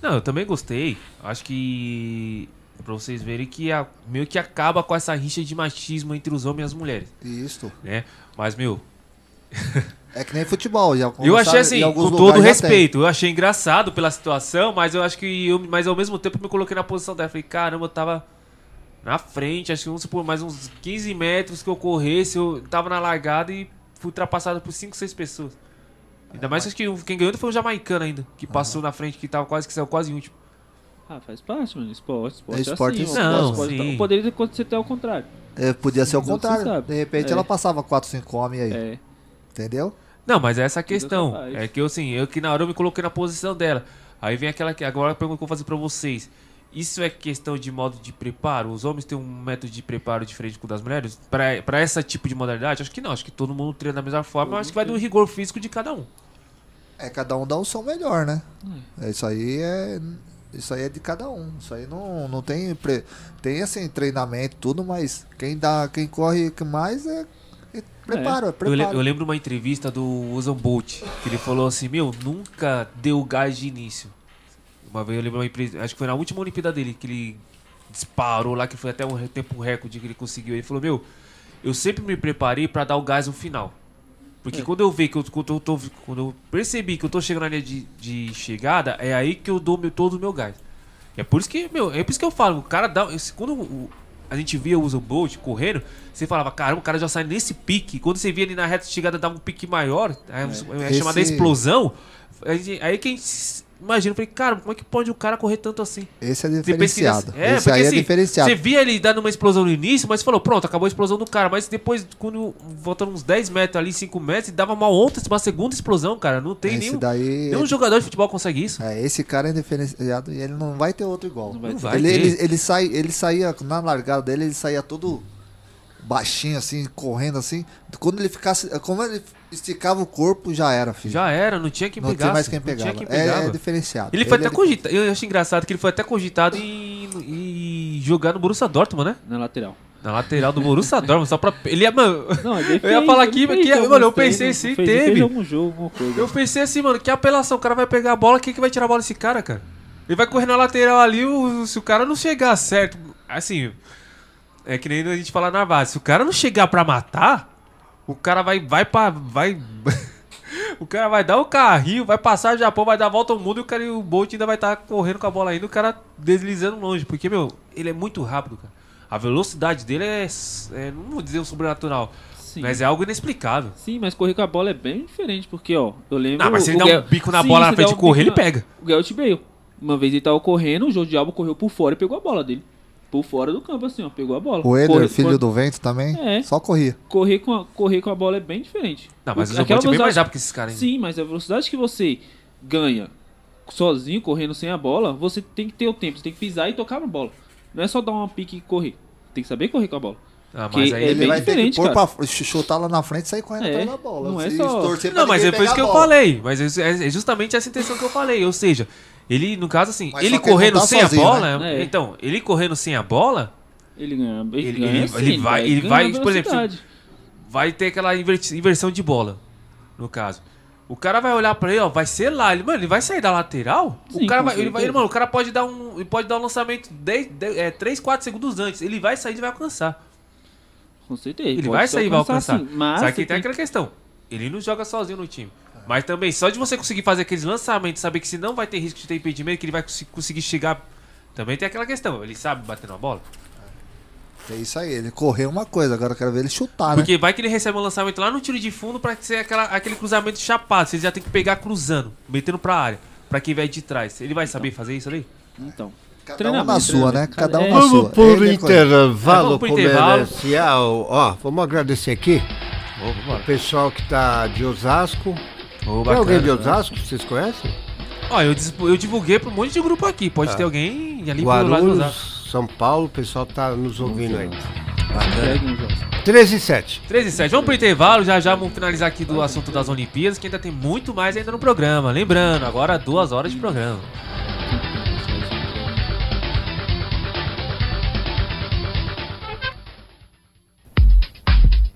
Não, eu também gostei. Acho que. Pra vocês verem que a- meio que acaba com essa rixa de machismo entre os homens e as mulheres, Isso. né? Mas, meu, É que nem futebol. Já eu achei assim, com todo respeito, eu achei engraçado pela situação, mas eu acho que eu, mas ao mesmo tempo eu me coloquei na posição dela. Falei, caramba, eu tava na frente, acho que vamos supor, mais uns 15 metros que eu corresse, eu tava na largada e fui ultrapassado por 5, 6 pessoas. Ainda mais que acho que quem ganhou foi o jamaicano ainda, que passou na frente, que tava quase que saiu quase em último. Ah, faz parte, mano. Esporte, esporte É é esporte, assim. é ó. Não, Esporte pode- sim. Poderia acontecer até ao contrário. É, podia ser o contrário. De repente É. ela passava 4, 5 homens aí. É. Entendeu? Não, mas é essa a questão. É que eu, assim, eu que na hora eu me coloquei na posição dela. Aí vem aquela que agora pergunta que eu vou fazer pra vocês. Isso é questão de modo de preparo? Os homens têm um método de preparo diferente do das mulheres? Pra, pra essa tipo de modalidade? Acho que não. Acho que todo mundo treina da mesma forma. Mas acho que vai do rigor físico de cada um. É, cada um dá o seu melhor, né? É, isso aí é. Isso aí é de cada um. Isso aí não, não tem. Pre... Tem assim, treinamento, tudo, mas quem dá, quem corre mais é. é preparo, é, Eu, preparo. le- eu lembro uma entrevista do Usain Bolt, que ele falou assim, meu, nunca deu gás de início. Uma vez eu lembro uma acho que foi na última Olimpíada dele, que ele disparou lá, que foi até um tempo recorde que ele conseguiu. Ele falou, meu, eu sempre me preparei pra dar o gás no final. Porque quando eu vi que eu, quando eu, tô- quando eu percebi que eu tô chegando na linha de, de chegada, é aí que eu dou meu, todo o meu gás. E é por isso que, meu, é por isso que eu falo, o cara dá. Quando o- a gente via o Usain Bolt correndo, você falava, caramba, o cara já sai nesse pique. Quando você via ele na reta de chegada dar um pique maior, é, é Esse- chamada explosão. aí que a gente imagina, eu falei, cara, como é que pode o cara correr tanto assim? Esse é diferenciado. pesquisa- É, Esse porque aí é assim, diferenciado. Você via ele dando uma explosão no início, mas falou, pronto, acabou a explosão do cara. Mas depois, quando voltando uns 10 metros ali, 5 metros, ele dava uma outra, uma segunda explosão, cara. Não tem Esse nenhum, daí. nenhum jogador de futebol consegue isso. É, esse cara é diferenciado e ele não vai ter outro igual. Não vai Não ter. vai ele, ele, ele, sai, ele saía, na largada dele, ele saía todo baixinho, assim, correndo assim. Quando ele ficasse. Como ele esticava o corpo, já era, filho. Já era, não tinha quem não pegasse. tinha mais quem não pegava. tinha quem É- pegava. É, diferenciado. Ele foi é até de- cogitado. Eu acho engraçado que ele foi até cogitado em, em jogar no Borussia Dortmund, né? Na lateral. Na lateral do Borussia Dortmund, só pra. Ele ia, mano. Não, ele Eu ia fez, falar aqui, fez algum- mano, eu fez, pensei não assim, fez, teve. Fez algum jogo, alguma coisa. Eu pensei assim, mano, que apelação. O cara vai pegar a bola, quem que vai tirar a bola desse cara, cara? Ele vai correr na lateral ali, se o cara não chegar certo. Assim, é que nem a gente fala na base. Se o cara não chegar pra matar, o cara vai, vai pra. Vai. o cara vai dar o carrinho, vai passar o Japão, vai dar a volta ao mundo e o cara e o Bolt ainda vai estar correndo com a bola ainda, o cara deslizando longe. Porque, meu, ele é muito rápido, cara. A velocidade dele é, é não vou dizer um sobrenatural, Sim. mas é algo inexplicável. Sim, mas correr com a bola é bem diferente, porque, ó, eu lembro... Não, mas se ele o der um bico na Sim, bola na frente de correr, ele na- pega. O Garrett Bale. Uma vez ele tava correndo, o João Diabo correu por fora e pegou a bola dele. Por fora do campo, assim, ó, pegou a bola. O Eder, Corre- filho corre- do vento também, É. só corria. correr com a, correr com a bola é bem diferente. Não, mas o Aquela Zobot é bem mais velocidade- rápido que esses caras. hein? Sim, mas a velocidade que você ganha sozinho, correndo sem a bola, você tem que ter o tempo. Você tem que pisar e tocar na bola. Não é só dar uma pique e correr. Tem que saber correr com a bola. Ah, mas aí é Ele bem vai ter que diferente, pôr cara. pra ch- chutar lá na frente e sair correndo É, atrás da bola. não é só- Não, mas é por isso que eu falei. Mas é é justamente essa intenção que eu falei. Ou seja, ele, no caso assim, Mas ele correndo tá sem sozinho, a bola. né? É. Então, ele correndo sem a bola, Ele ganha. Ele, Ele- ganha ele- sim, ele vai- ele vai, por exemplo, vai ter aquela inver- inversão de bola. No caso. O cara vai olhar pra ele, ó, vai ser lá. Ele, mano, ele vai sair da lateral? Sim, o cara vai, ele vai, ele, mano, o cara pode dar um, ele pode dar um lançamento 10, 10, é, 3, 4 segundos antes. Ele vai sair e vai alcançar. Com certeza. Ele vai sair e vai alcançar. sim, mas Só que tem aquela questão. Ele não joga sozinho no time. Mas também, só de você conseguir fazer aqueles lançamentos, saber que se não vai ter risco de ter impedimento, que ele vai conseguir chegar. Também tem aquela questão. Ele sabe bater na bola? É isso aí, ele correu uma coisa, agora eu quero ver ele chutar, né? Porque vai que ele recebe um lançamento lá no tiro de fundo pra ser aquela, aquele cruzamento chapado. Você já tem que pegar cruzando, metendo pra área. Pra quem vai de trás. Ele vai saber fazer isso ali? Então. Cada um treinamento, na sua, né? Cada um É. na sua. Vamos por é. É, intervalo vamos pro intervalo. comercial. Ó, vamos agradecer aqui vambora. o pessoal que tá de Osasco. Ô, Tem bacana, alguém de? Osasco que vocês conhecem? Ó, eu, dis- eu divulguei pra um monte de grupo aqui. Pode ter alguém ali pro lado do Osasco. Guarulhos, São Paulo, o pessoal tá nos ouvindo aí. Jogo. 13 e 7. 13 e 7. Vamos pro intervalo, já já vamos finalizar aqui do assunto das Olimpíadas, que ainda tem muito mais ainda no programa. Lembrando, agora duas horas de programa.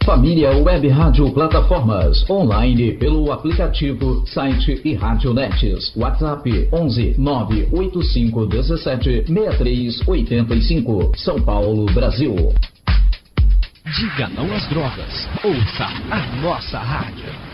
Família Web Rádio Plataformas. Online pelo aplicativo, site e Radionets. WhatsApp 11 985 17 63 85. São Paulo, Brasil. Diga não às drogas. Ouça a nossa rádio.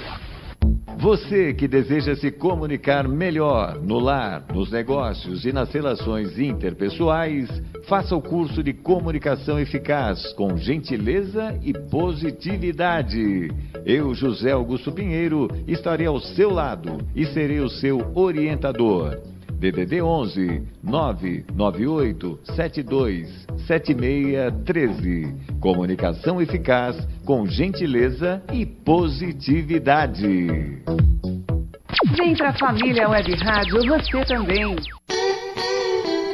Você que deseja se comunicar melhor no lar, nos negócios e nas relações interpessoais, faça o curso de comunicação eficaz com gentileza e positividade. Eu, José Augusto Pinheiro, estarei ao seu lado e serei o seu orientador. DDD 11 998 72 7613. Comunicação eficaz com gentileza e positividade. Vem pra família Web Rádio, você também.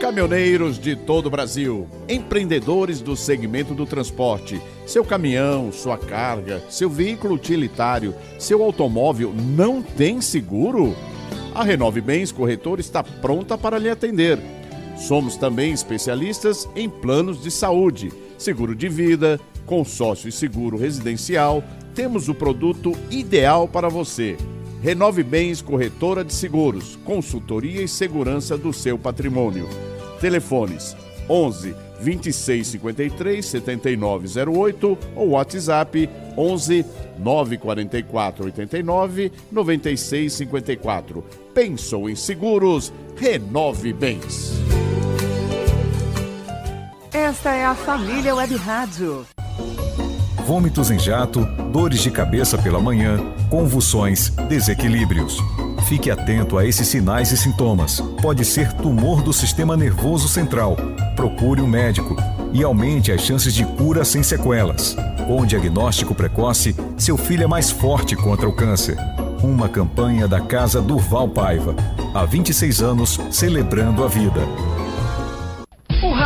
Caminhoneiros de todo o Brasil, empreendedores do segmento do transporte, seu caminhão, sua carga, seu veículo utilitário, seu automóvel não tem seguro? A Renove Bens Corretor está pronta para lhe atender. Somos também especialistas em planos de saúde, seguro de vida, consórcio e seguro residencial. Temos o produto ideal para você. Renove Bens Corretora de Seguros, consultoria e segurança do seu patrimônio. Telefones 11 2653 7908 ou WhatsApp 11 944 89 9654. Pensou em seguros? Renove Bens. Esta é a família Web Rádio. Vômitos em jato, dores de cabeça pela manhã, convulsões, desequilíbrios. Fique atento a esses sinais e sintomas. Pode ser tumor do sistema nervoso central. Procure um médico e aumente as chances de cura sem sequelas. Com o diagnóstico precoce, seu filho é mais forte contra o câncer. Uma campanha da Casa Durval Paiva. Há 26 anos, celebrando a vida.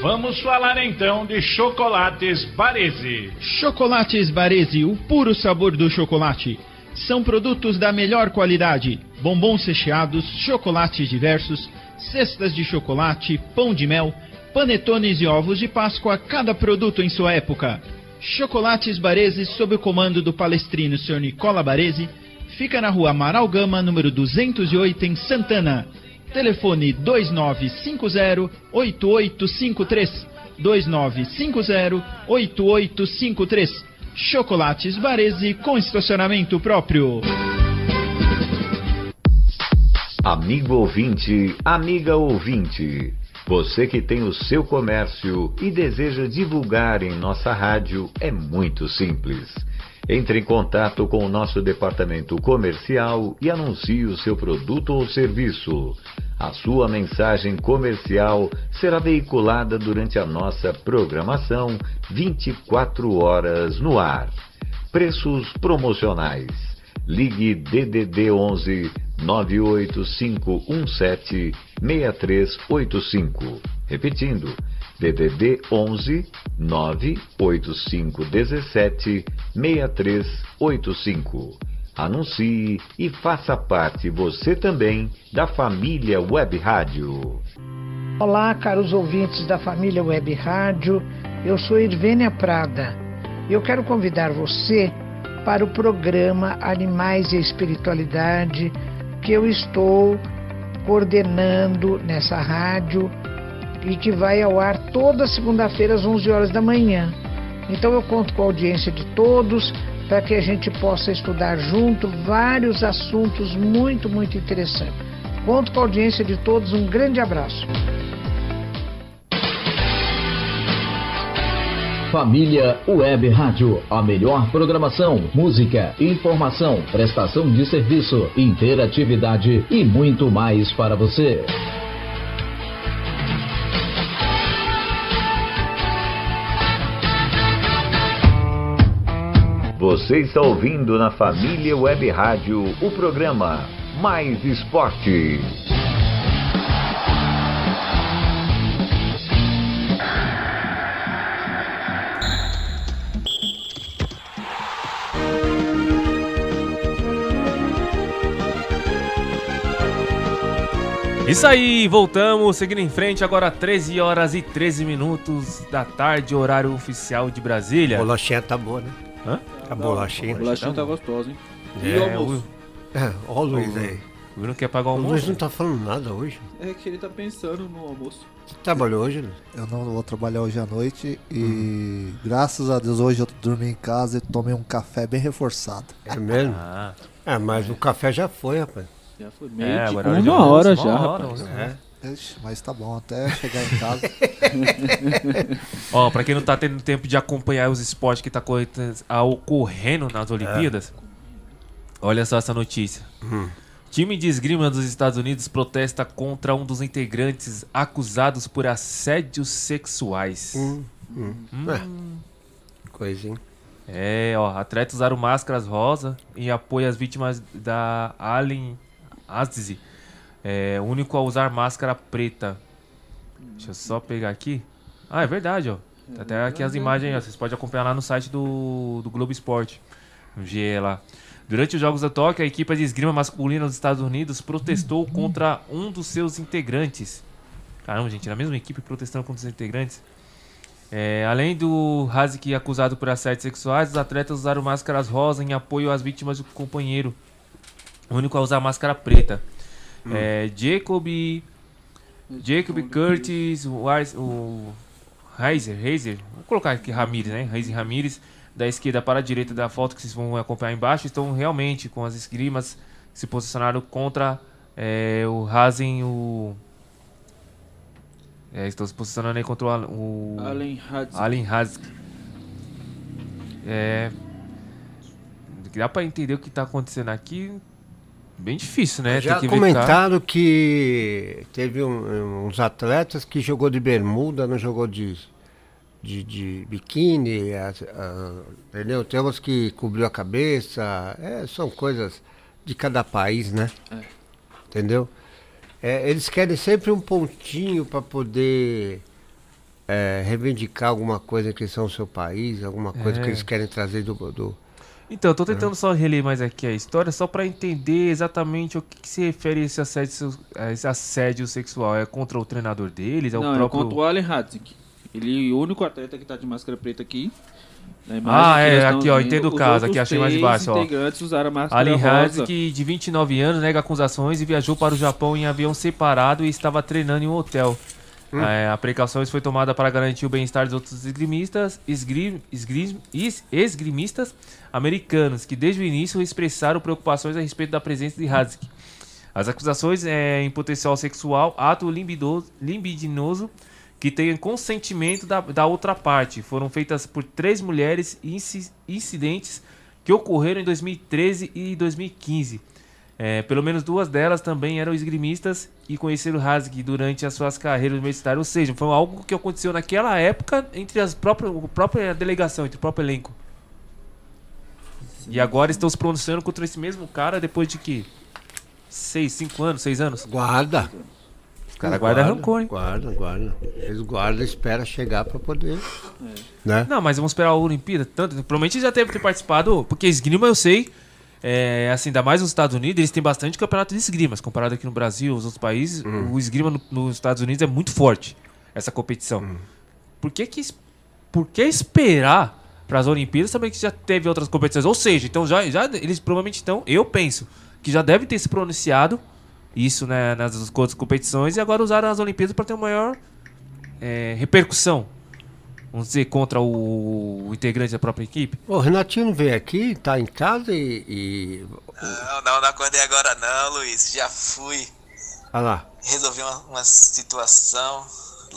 Vamos falar então de chocolates Barese. Chocolates Barese, o puro sabor do chocolate. São produtos da melhor qualidade: bombons recheados, chocolates diversos, cestas de chocolate, pão de mel, panetones e ovos de Páscoa, cada produto em sua época. Chocolates Baresi, sob o comando do palestrino Sr. Nicola Baresi, fica na rua Amaral Gama, número 208, em Santana. Telefone 2950-8853. 2950-8853. Chocolates Baresi com estacionamento próprio. Amigo ouvinte, amiga ouvinte, você que tem o seu comércio e deseja divulgar em nossa rádio é muito simples. Entre em contato com o nosso departamento comercial e anuncie o seu produto ou serviço. A sua mensagem comercial será veiculada durante a nossa programação 24 horas no ar. Preços promocionais. Ligue DDD 11 98517 6385. Repetindo, DDD 11 98517 6385. Anuncie e faça parte você também da família Web Rádio. Olá, caros ouvintes da família Web Rádio. Eu sou Irvênia Prada. Eu quero convidar você para o programa Animais e Espiritualidade que eu estou coordenando nessa rádio e que vai ao ar toda segunda-feira às 11 horas da manhã. Então eu conto com a audiência de todos para que a gente possa estudar junto vários assuntos muito, muito interessantes. Conto com a audiência de todos. Um grande abraço. Família Web Rádio, a melhor programação, música, informação, prestação de serviço, interatividade e muito mais para você. Você está ouvindo na Família Web Rádio o programa Mais Esporte. Isso aí, voltamos, seguindo em frente, agora 13 horas e 13 minutos da tarde, horário oficial de Brasília. Bolachinha tá boa, né? Hã? A bolachinha. A bolachinha tá gostosa, hein? E É, o almoço? É, ó o Luiz aí. O Luiz não quer pagar o O almoço? Luiz não tá falando nada hoje. É que ele tá pensando no almoço. Trabalhou hoje, Luiz? Eu não vou trabalhar hoje à noite e graças a Deus hoje eu dormi em casa e tomei um café bem reforçado. É mesmo? Ah. É, mas o café já foi, rapaz. Já foi meio É, agora Uma já hora almoço, já, uma hora, rapaz. Mas tá bom, até chegar em casa. Ó, pra quem não tá tendo tempo de acompanhar os esportes que tá ah, ocorrendo nas Olimpíadas, olha só essa notícia. Hum. Time de esgrima dos Estados Unidos protesta contra um dos integrantes acusados por assédios sexuais. Hum, hum. Hum. É. Coisinha. É, ó, atletas usaram máscaras rosa em apoio às vítimas da Allen Azizi. É, único a usar máscara preta. Deixa eu só pegar aqui. Ah, é verdade, ó. Tá até aqui as imagens, ó, vocês podem acompanhar lá no site do, do Globo Esporte. No GE lá. Durante os Jogos da Tóquio, a equipe de esgrima masculina dos Estados Unidos protestou contra um dos seus integrantes. Caramba, gente, era a mesma equipe protestando contra os integrantes. É, além do Hazik acusado por assédios sexuais, os atletas usaram máscaras rosa em apoio às vítimas do companheiro. O único a usar máscara preta. É, Jacob. Jacob Curtis, o, Reiser, Reiser, vou colocar aqui Ramires, né? Reiser Ramires, da esquerda para a direita da foto que vocês vão acompanhar embaixo, estão realmente com as esgrimas se posicionaram contra é, o Hazen, o. É, estão se posicionando aí contra o, Al- o Allen Hazik. Allen. É. Dá pra entender o que tá acontecendo aqui. Bem difícil, né? Já que comentaram que teve um- uns atletas que jogou de bermuda, não jogou de, de, de biquíni, as- a- entendeu? Tem uns que cobriu a cabeça, é, são coisas de cada país, né? É. Entendeu? É, eles querem sempre um pontinho para poder é, reivindicar alguma coisa que são o seu país, alguma coisa É. que eles querem trazer do, do, Então, eu tô tentando só reler mais aqui a história, só pra entender exatamente o que, que se refere a esse assédio, a esse assédio sexual. É contra o treinador deles? É Não, o é próprio. contra o Allen Hazik. Ele é o único atleta que tá de máscara preta aqui. Na imagem Ah, que é, aqui, ó, vendo, entendo o caso, aqui achei mais embaixo, ó. integrantes usaram a máscara Ali rosa. Hazik, de 29 anos, nega acusações e viajou para o Japão em avião separado e estava treinando em um hotel. Hum. É, a precauções foi tomada para garantir o bem-estar dos outros esgrimistas, esgrim, esgrim, es- esgrimistas americanos, que desde o início expressaram preocupações a respeito da presença de Hazik. As acusações é, em potencial sexual, ato limbidoso, limbidinoso, que tenha consentimento da, da outra parte. Foram feitas por três mulheres inci- incidentes que ocorreram em 2013 e 2015. É, pelo menos duas delas também eram esgrimistas e conheceram Hazik durante as suas carreiras universitárias. Ou seja, foi algo que aconteceu naquela época entre as próprias, a própria delegação, entre o próprio elenco. E agora estão se pronunciando contra esse mesmo cara depois de que? Seis, cinco anos, seis anos? Guarda. Os caras guardam rancor, hein? Guarda, guarda. Eles guardam, espera chegar pra poder. Né? Não, mas vamos esperar a Olimpíada. Tanto, provavelmente já deve ter participado, porque esgrima eu sei, é, assim, ainda mais nos Estados Unidos, eles têm bastante campeonato de esgrimas. Comparado aqui no Brasil, os outros países, o esgrima no- nos Estados Unidos é muito forte, essa competição. Por que que, por que esperar para as Olimpíadas também que já teve outras competições? Ou seja, então já, já eles provavelmente estão, eu penso, que já devem ter se pronunciado isso né, nas outras competições e agora usaram as Olimpíadas para ter uma maior é, repercussão. Vamos dizer, contra o, o integrante da própria equipe. O Renatinho não veio aqui, tá em casa e. e... Não, não, não acordei agora não, Luiz. Já fui. Olha lá. Resolvi uma, uma situação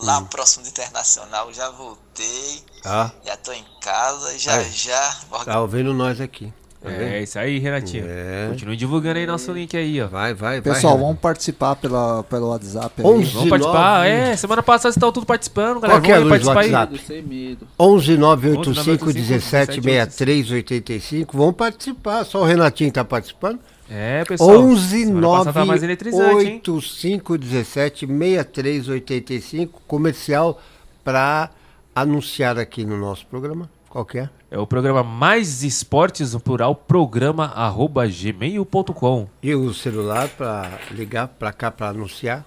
lá Hum. próximo do Internacional. Já voltei. Tá. Já tô em casa. Já, Aí. já. Tá ouvindo nós aqui. Tá É, isso aí, Renatinho. É. Continue divulgando aí nosso link aí, ó. Vai, vai, Pessoal, vamos participar pela, pelo WhatsApp aí. Vamos participar. É, semana passada vocês estavam tudo participando, galera. Qual que é, Vamos aí Luiz, o participar aí. WhatsApp? Sem medo. 11 985 17 63 85. Vamos participar. Só o Renatinho tá participando. É, pessoal. 11 Semana passada tava mais eletrizante, hein? 985 17 63 85. Comercial para anunciar aqui no nosso programa. Qual que é? É o programa Mais Esportes, no plural, programa arroba gmail.com. E o celular para ligar para cá para anunciar?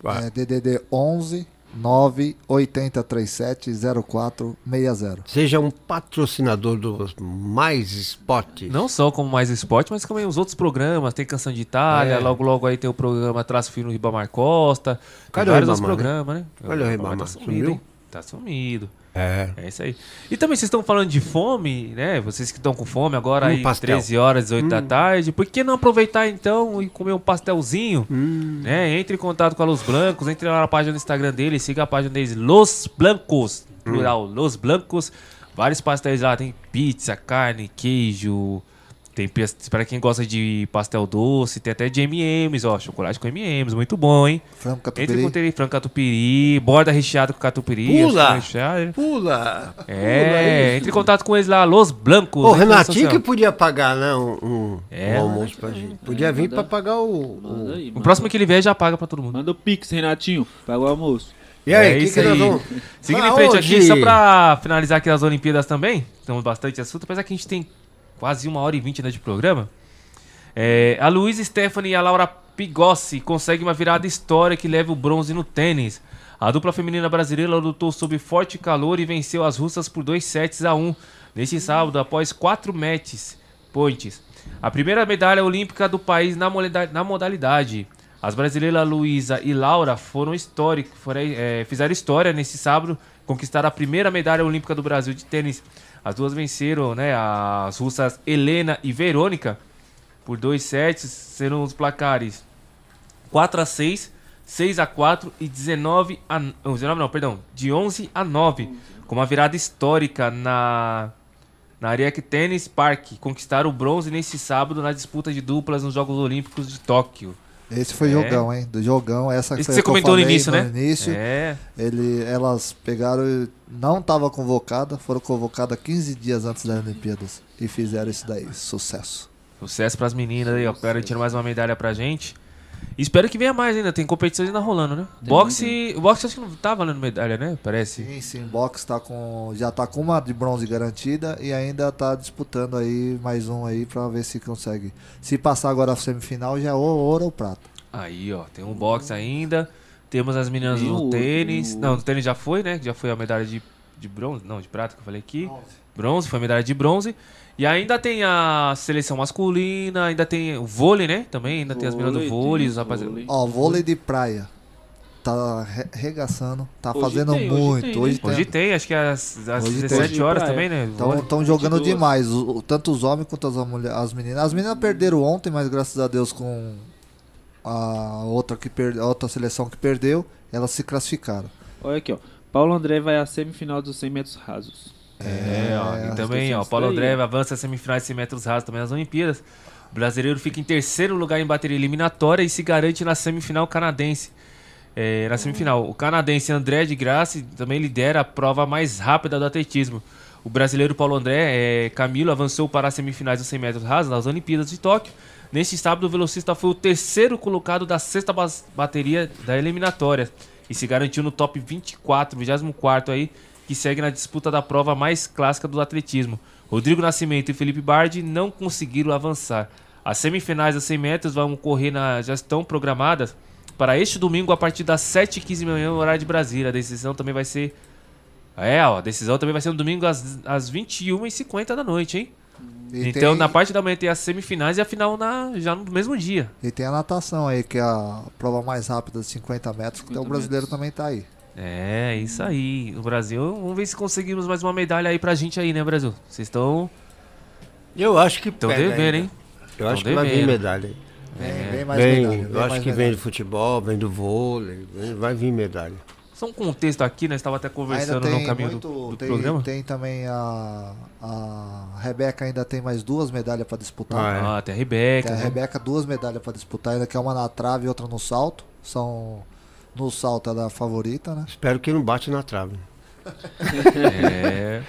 Vai. É DDD 11 98037 0460. Seja um patrocinador dos Mais Esportes. Não só como Mais Esporte, mas também os outros programas. Tem Canção de Itália, É. logo logo aí tem o programa Traço Fino Ribamar Costa. Cadê o vários outros Ribamar, né? programas, né? Olha o Ribamar, Tá sumido? Tá sumido. É. É isso aí. E também vocês estão falando de fome, né? Vocês que estão com fome agora Um aí, pastel. 13 horas, 18 da Hum. tarde. Por que não aproveitar então e comer um pastelzinho? Hum. Né? Entre em contato com a Los Blancos, entre lá na página do Instagram deles, siga a página deles, Los Blancos, plural, Hum. Los Blancos. Vários pastéis lá, tem pizza, carne, queijo. Tem para quem gosta de pastel doce, tem até de M&M's, ó, chocolate com M&M's, muito bom, hein? Frango Entre catupiry. em contato aí, frango catupiry, borda recheada com catupiry. Pula! recheado. Pula! É, Pula entre em contato com eles lá, Los Blancos. O entre na Renatinho que podia pagar, né? Um, um- É. um almoço pra gente. Podia vir pra pagar o. o- O próximo que ele vier já paga pra todo mundo. Manda o Pix, Renatinho. Paga o almoço. E aí, é o que, isso que aí. vamos. Seguindo Ah, em frente hoje- aqui, só pra finalizar aqui as Olimpíadas também, temos bastante assunto, apesar que a gente tem quase uma hora e vinte né, de programa. É, a Luísa Stephanie e a Laura Pigossi conseguem uma virada histórica que leva o bronze no tênis. A dupla feminina brasileira lutou sob forte calor e venceu as russas por 2 sets a 1 neste sábado, após quatro matches points. A primeira medalha olímpica do país na modalidade. Na modalidade. As brasileiras Luísa e Laura foram históricas, foram, é, fizeram história nesse sábado, conquistaram a primeira medalha olímpica do Brasil de tênis. As duas venceram, né, as russas Helena e Verônica por dois sets, serão os placares 4 a 6, 6 a 4 e 19 a não, 19 não, perdão, de 11 a 9, com uma virada histórica na na Ariake Tennis Park, conquistaram o bronze nesse sábado na disputa de duplas nos Jogos Olímpicos de Tóquio. Esse foi É. jogão, hein? Do jogão, essa que você que comentou no início, né? início. É. Ele, elas pegaram, e não estava convocada, foram convocadas 15 dias antes das Olimpíadas e fizeram isso daí, sucesso. Sucesso pras meninas aí, ó, garantindo mais uma medalha pra gente. E espero que venha mais ainda, tem competições ainda rolando, né? Tem boxe, o boxe acho que não tá valendo medalha, né? Parece. Sim, sim, box tá com, já tá com uma de bronze garantida e ainda tá disputando aí mais um aí pra ver se consegue. Se passar agora a semifinal já é ou ouro ou prata. Aí, ó, tem um boxe ainda. Temos as meninas Tem do o- tênis. o- Não, do tênis já foi, né? Já foi a medalha de, de bronze. Não, de prata que eu falei aqui. bronze, foi medalha de bronze. E ainda tem a seleção masculina, ainda tem o vôlei, né? Também, ainda tem as meninas do vôlei, os rapazes. Ó, vôlei de praia. Tá re- regaçando, tá Hoje fazendo tem, hoje muito. tem, né? hoje, tem. Hoje tem, acho que é às, às Hoje 17 tem. horas também, né? Estão Vôlei. jogando 22. demais, o- tanto os homens quanto as, mulher- as meninas. As meninas perderam ontem, mas graças a Deus com a outra, que per, a outra seleção que perdeu, elas se classificaram. Olha aqui, ó. Paulo André vai à semifinal dos 100 metros rasos. É, ó, e É, também, ó, Paulo André avança às semifinais de 100 metros rasos também nas Olimpíadas. O brasileiro fica em terceiro lugar em bateria eliminatória e se garante na semifinal canadense. É, na semifinal, o canadense André de Graça também lidera a prova mais rápida do atletismo. O brasileiro Paulo André é, Camilo avançou para as semifinais dos 100 metros rasos nas Olimpíadas de Tóquio. Neste sábado, o velocista foi o terceiro colocado da sexta bateria da eliminatória e se garantiu no top 24, 24 aí, que segue na disputa da prova mais clássica do atletismo. Rodrigo Nascimento e Felipe Bardi não conseguiram avançar. As semifinais das 100 metros vão ocorrer na, já estão programadas para este domingo a partir das 7h15 da manhã, no horário de Brasília. A decisão também vai ser. É, ó, a decisão também vai ser no domingo às, às 21h50 da noite, hein? E então, tem- na parte da manhã tem as semifinais e a final na, já no mesmo dia. E tem a natação aí, que é a prova mais rápida de 50 metros, que o brasileiro também tá aí. É, isso aí. No Brasil, vamos ver se conseguimos mais uma medalha aí pra gente aí, né, Brasil? Vocês estão. Eu acho que Estão devendo, ainda. hein? Eu acho Tão que vai vir devendo. medalha aí. É. Vem mais Vem, medalha, vem eu acho mais que vem medalha. do futebol, vem do vôlei, vem- vai vir medalha. Só um contexto aqui, nós estava até Ainda conversando tem no caminho muito, do, do tem, programa. tem também a, a Rebeca ainda tem mais duas medalhas pra disputar. Ah, é. Ah, tem a Rebeca, Tem a né? Rebeca duas medalhas pra disputar, ainda que é uma na trave e outra no salto. São no salto ela é a favorita, né? Espero que não bate na trave. É.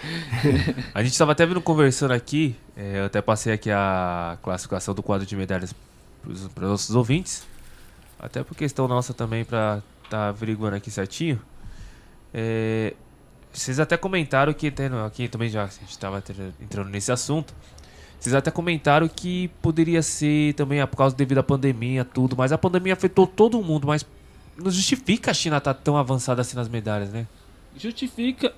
A gente estava até vindo conversando aqui, é, eu até passei aqui a classificação do quadro de medalhas para os nossos ouvintes, até por questão nossa também para estar averiguando aqui certinho. É, vocês até comentaram que, aqui também já a gente estava entrando nesse assunto, vocês até comentaram que poderia ser também ah, por causa devido à pandemia, tudo, mas a pandemia afetou todo mundo, mas não justifica a China estar tão avançada assim nas medalhas, né? Justifica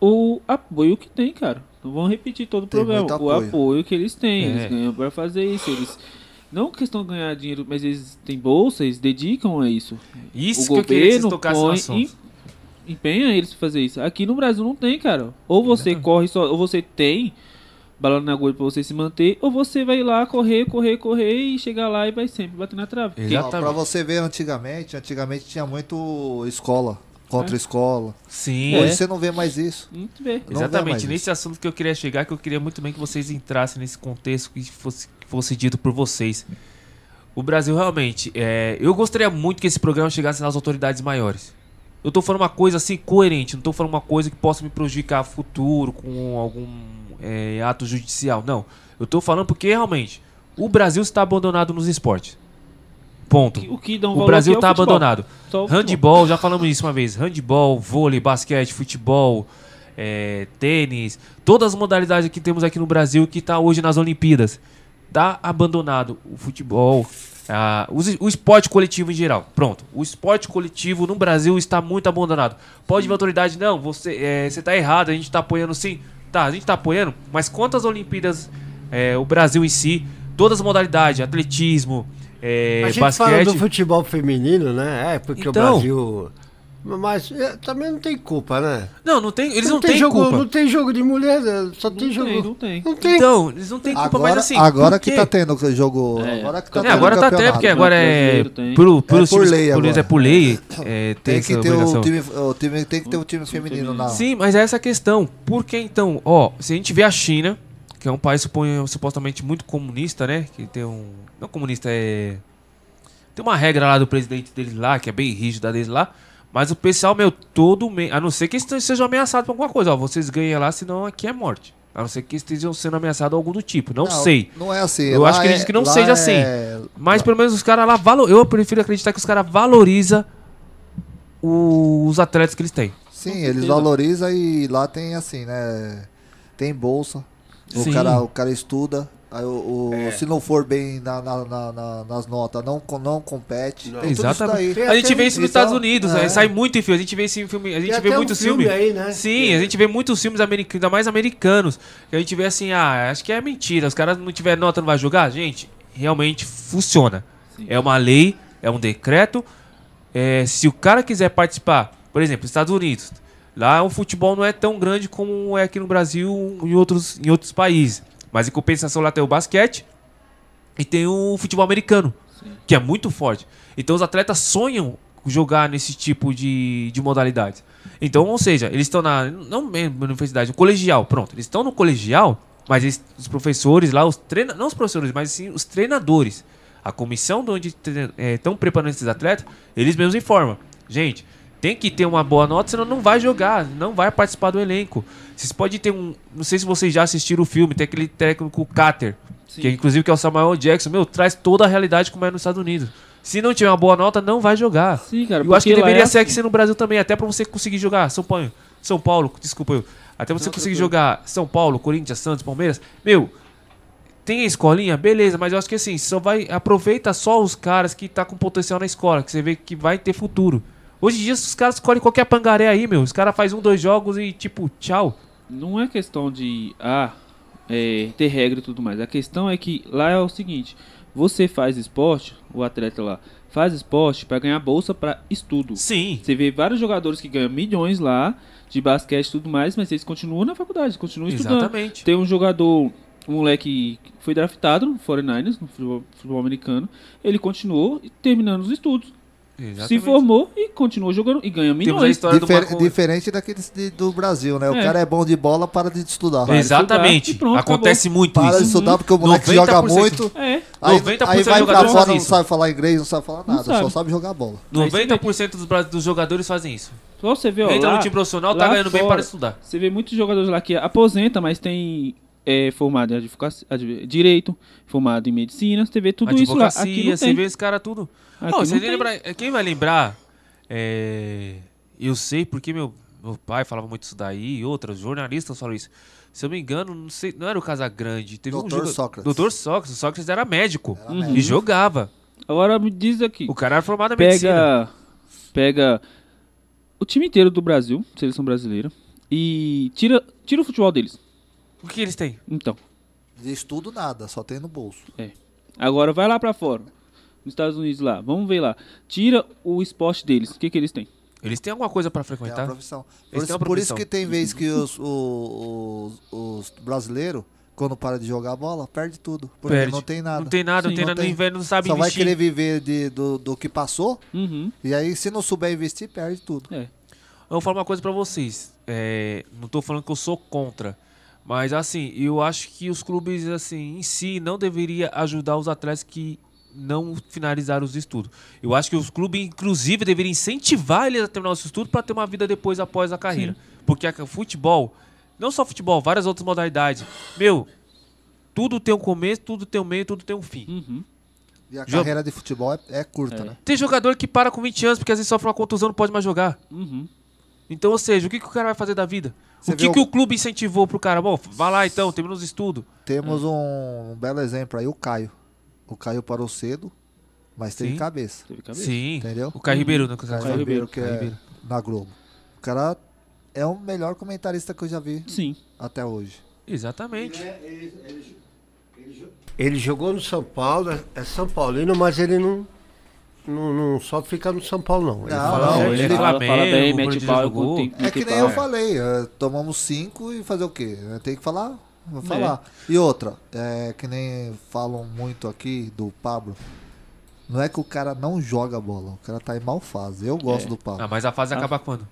o apoio que tem, cara. Não vamos repetir todo o Tem programa. muito O apoio. apoio que eles têm. É. Eles ganham pra fazer isso. Eles. Não questão de ganhar dinheiro, mas eles têm bolsa, eles dedicam a isso. Isso o que eu queria que vocês governo tocassem no põe em- empenha eles pra fazer isso. Aqui no Brasil não tem, cara. Ou você corre só, ou você tem balão na agulha pra você se manter, ou você vai lá correr, correr, correr e chegar lá e vai sempre bater na trave. Ó, Pra você ver antigamente, antigamente tinha muito escola, contra É. escola. Sim. Hoje É. você não vê mais isso. Não vê Exatamente, nesse assunto que eu queria chegar, que eu queria muito bem que vocês entrassem nesse contexto que fosse, que fosse dito por vocês. O Brasil realmente, é, eu gostaria muito que esse programa chegasse nas autoridades maiores. Eu tô falando uma coisa assim coerente, não tô falando uma coisa que possa me prejudicar no futuro com algum é, ato judicial. Não. Eu tô falando porque realmente o Brasil está abandonado nos esportes. Ponto. O que dá um o Brasil aqui é o está futebol. abandonado. O. Handball, já falamos isso uma vez. Handball, vôlei, basquete, futebol, é, tênis, todas as modalidades que temos aqui no Brasil que está hoje nas Olimpíadas. Tá abandonado o futebol, ah, os- o, esporte coletivo em geral. Pronto. O esporte coletivo no Brasil está muito abandonado. Pode vir a autoridade, não, você, é, você tá errado, a gente tá apoiando sim. Tá, a gente tá apoiando, mas quantas Olimpíadas é, o Brasil em si, todas as modalidades, atletismo, é, a gente basquete. fala do futebol feminino, né? É, porque Então. o Brasil. Mas é, também não tem culpa, né? Não, não tem, eles não, tem têm jogo, culpa. Não tem jogo de mulher, né? só tem jogo. tem, não tem. Não tem. Então, eles não têm culpa, Agora, mas assim. agora que tá tendo o jogo. Agora que tá É, tendo agora tá até, campeonato. porque agora é. Tem. Por, por, É por lei agora. é por lei. É, Tem essa que ter obrigação. o time, o time tem que ter o time feminino na. Sim, mas é essa a questão. Por que então? Ó, se a gente vê a China, que é um país supõe- supostamente muito comunista, né? Que tem um. Não comunista, é. Tem uma regra lá do presidente deles lá, que é bem rígida deles lá. Mas o pessoal, meu, todo mês. A não ser que eles sejam ameaçados por alguma coisa. Ó, vocês ganham lá, senão aqui é morte. A não ser que estejam sendo ameaçados algum do tipo. Não, Não, sei. não é assim. Eu Lá acho que é- acredito que não lá seja é- assim. Mas pelo menos os caras lá valor. Eu prefiro acreditar que os caras valorizam o- os atletas que eles têm. Sim, eles valorizam e lá tem assim, né? Tem bolsa. O Sim. cara, o cara estuda. Aí o, o- É. Se não for bem na- na- na- na- nas notas, não, não compete. Isso Exatamente. daí. A gente vê isso nos Estados Unidos, é. né? sai muito em filme. A gente vê esse em filme, a gente vê até um muitos filme filmes. aí, né? Sim, a gente vê muitos filmes americanos, ainda mais americanos. Que a gente vê assim, ah, acho que é mentira. Os caras não tiver nota, não vai jogar. Gente, realmente funciona. É uma lei, é um decreto. É, se o cara quiser participar, por exemplo, Estados Unidos, lá o futebol não é tão grande como é aqui no Brasil em outros, em outros países. Mas em compensação lá tem o basquete e tem o futebol americano, que é muito forte. Então os atletas sonham jogar nesse tipo de, de modalidades. Então, ou seja, eles estão na. Não mesmo na universidade, no colegial, pronto. Eles estão no colegial, mas eles- os professores lá, os treina, não os professores, mas sim os treinadores. A comissão de onde estão preparando esses atletas, eles mesmos informam. Gente, tem que ter uma boa nota, senão não vai jogar, não vai participar do elenco. Vocês podem ter um. Não sei se vocês já assistiram o filme, tem aquele técnico Carter, que inclusive que é o Samuel Jackson, meu, traz toda a realidade como é nos Estados Unidos. Se não tiver uma boa nota, não vai jogar. Sim, cara, Eu acho que deveria é ser assim. aqui no Brasil também, até pra você conseguir jogar São Paulo, São Paulo, desculpa eu. Até você Não, conseguir tranquilo. jogar São Paulo, Corinthians, Santos, Palmeiras. Meu, tem a escolinha, beleza, mas eu acho que assim, só vai aproveita só os caras que tá com potencial na escola, que você vê que vai ter futuro. Hoje em dia os caras escolhem qualquer pangaré aí, meu. Os caras fazem um, dois jogos e tipo, tchau. Não é questão de ah, é, ter regra e tudo mais. A questão é que lá é o seguinte: você faz esporte, o atleta lá faz esporte para ganhar bolsa para estudo. Sim. Você vê vários jogadores que ganham milhões lá de basquete e tudo mais, mas eles continuam na faculdade, continuam estudando. Exatamente. Tem um jogador, um moleque que foi draftado no 49ers, no futebol, futebol americano. Ele continuou terminando os estudos. Se Exatamente. formou e continuou jogando e ganha milhões. Difer- Diferente daqueles de- do Brasil, né? O É. cara é bom de bola, para de estudar. Para Exatamente. estudar pronto, Acontece acabou. muito Para isso. de estudar porque o moleque 90%. joga muito. É. Aí, 90% aí vai pra fora, não sabe falar inglês, não sabe falar nada, só sabe. sabe jogar bola. 90% dos, dos jogadores fazem isso. Você vê, ó, Entra lá- no time profissional, tá ganhando bem fora, para estudar. Você vê muitos jogadores lá que aposenta, mas tem é, formado em advocacia, adv- direito, formado em medicina, você vê tudo isso lá. Aqui Advocacia, você tem. vê esse cara tudo. Aqui Ó, não você tem. lembra, quem vai lembrar? é, eu sei porque meu, meu pai falava muito isso daí, e outros jornalistas falam isso. Se eu me engano, não, sei, não era o Casagrande. Teve um Doutor joga- Sócrates. Doutor Sócrates. O Sócrates era médico. médico. E jogava. Agora me diz aqui. O cara era formado em medicina. pega, pega o time inteiro do Brasil, seleção brasileira, e tira, tira o futebol deles. O que eles têm? Então. De estudo, nada, só tem no bolso. É. Agora vai lá pra fora. Nos Estados Unidos lá. Vamos ver lá. Tira o esporte deles. O que, que eles têm? Eles têm alguma coisa pra É frequentar? uma profissão. Por Eles isso, por isso que tem vez que os, os, os brasileiros, quando para de jogar bola, perde tudo. Porque Perde. não tem nada. Não tem nada, não tem nada no inverno, não sabe Só vai investir. querer viver de, do, do que passou. Uhum. E aí, se não souber investir, perde tudo. É. Eu vou falar uma coisa pra vocês. É, não tô falando que eu sou contra. Mas assim, eu acho que os clubes assim em si não deveria ajudar os atletas que não finalizaram os estudos. Eu acho que os clubes inclusive deveriam incentivar eles a terminar os estudos para ter uma vida depois após a carreira. Porque a futebol, não só futebol, várias outras modalidades. Meu, tudo tem um começo, tudo tem um meio, tudo tem um fim. Uhum. E a Jo- carreira de futebol é, é curta, né? Tem jogador que para com 20 anos porque às vezes sofre uma contusão não pode mais jogar. Uhum. Então, ou seja, o que, que o cara vai fazer da vida? Você o que, que o- o clube incentivou pro cara? Bom, vai lá então, termina os estudos. Temos um, um belo exemplo aí, o Caio. O Caio parou cedo, mas teve Sim. cabeça. Teve cabeça. Sim. Entendeu? O Caio Ribeiro, né, que O Caio. Ribeiro, que é Ribeiro. na Globo. O cara é o melhor comentarista que eu já vi Sim. até hoje. Exatamente. Ele jogou no São Paulo, é- é São Paulino, mas ele não, não, não só fica no São Paulo, não. Ele Não, fala não, ele é fala- fala bem, mete pau, tem- É que nem eu falei, é, tomamos cinco e fazer o quê? É, Tem que falar, vou falar. E outra, é, que nem falam muito aqui do Pablo. Não é que o cara não joga bola, o cara tá em mal fase. Eu gosto É. do Pablo. Ah, mas a fase acaba quando?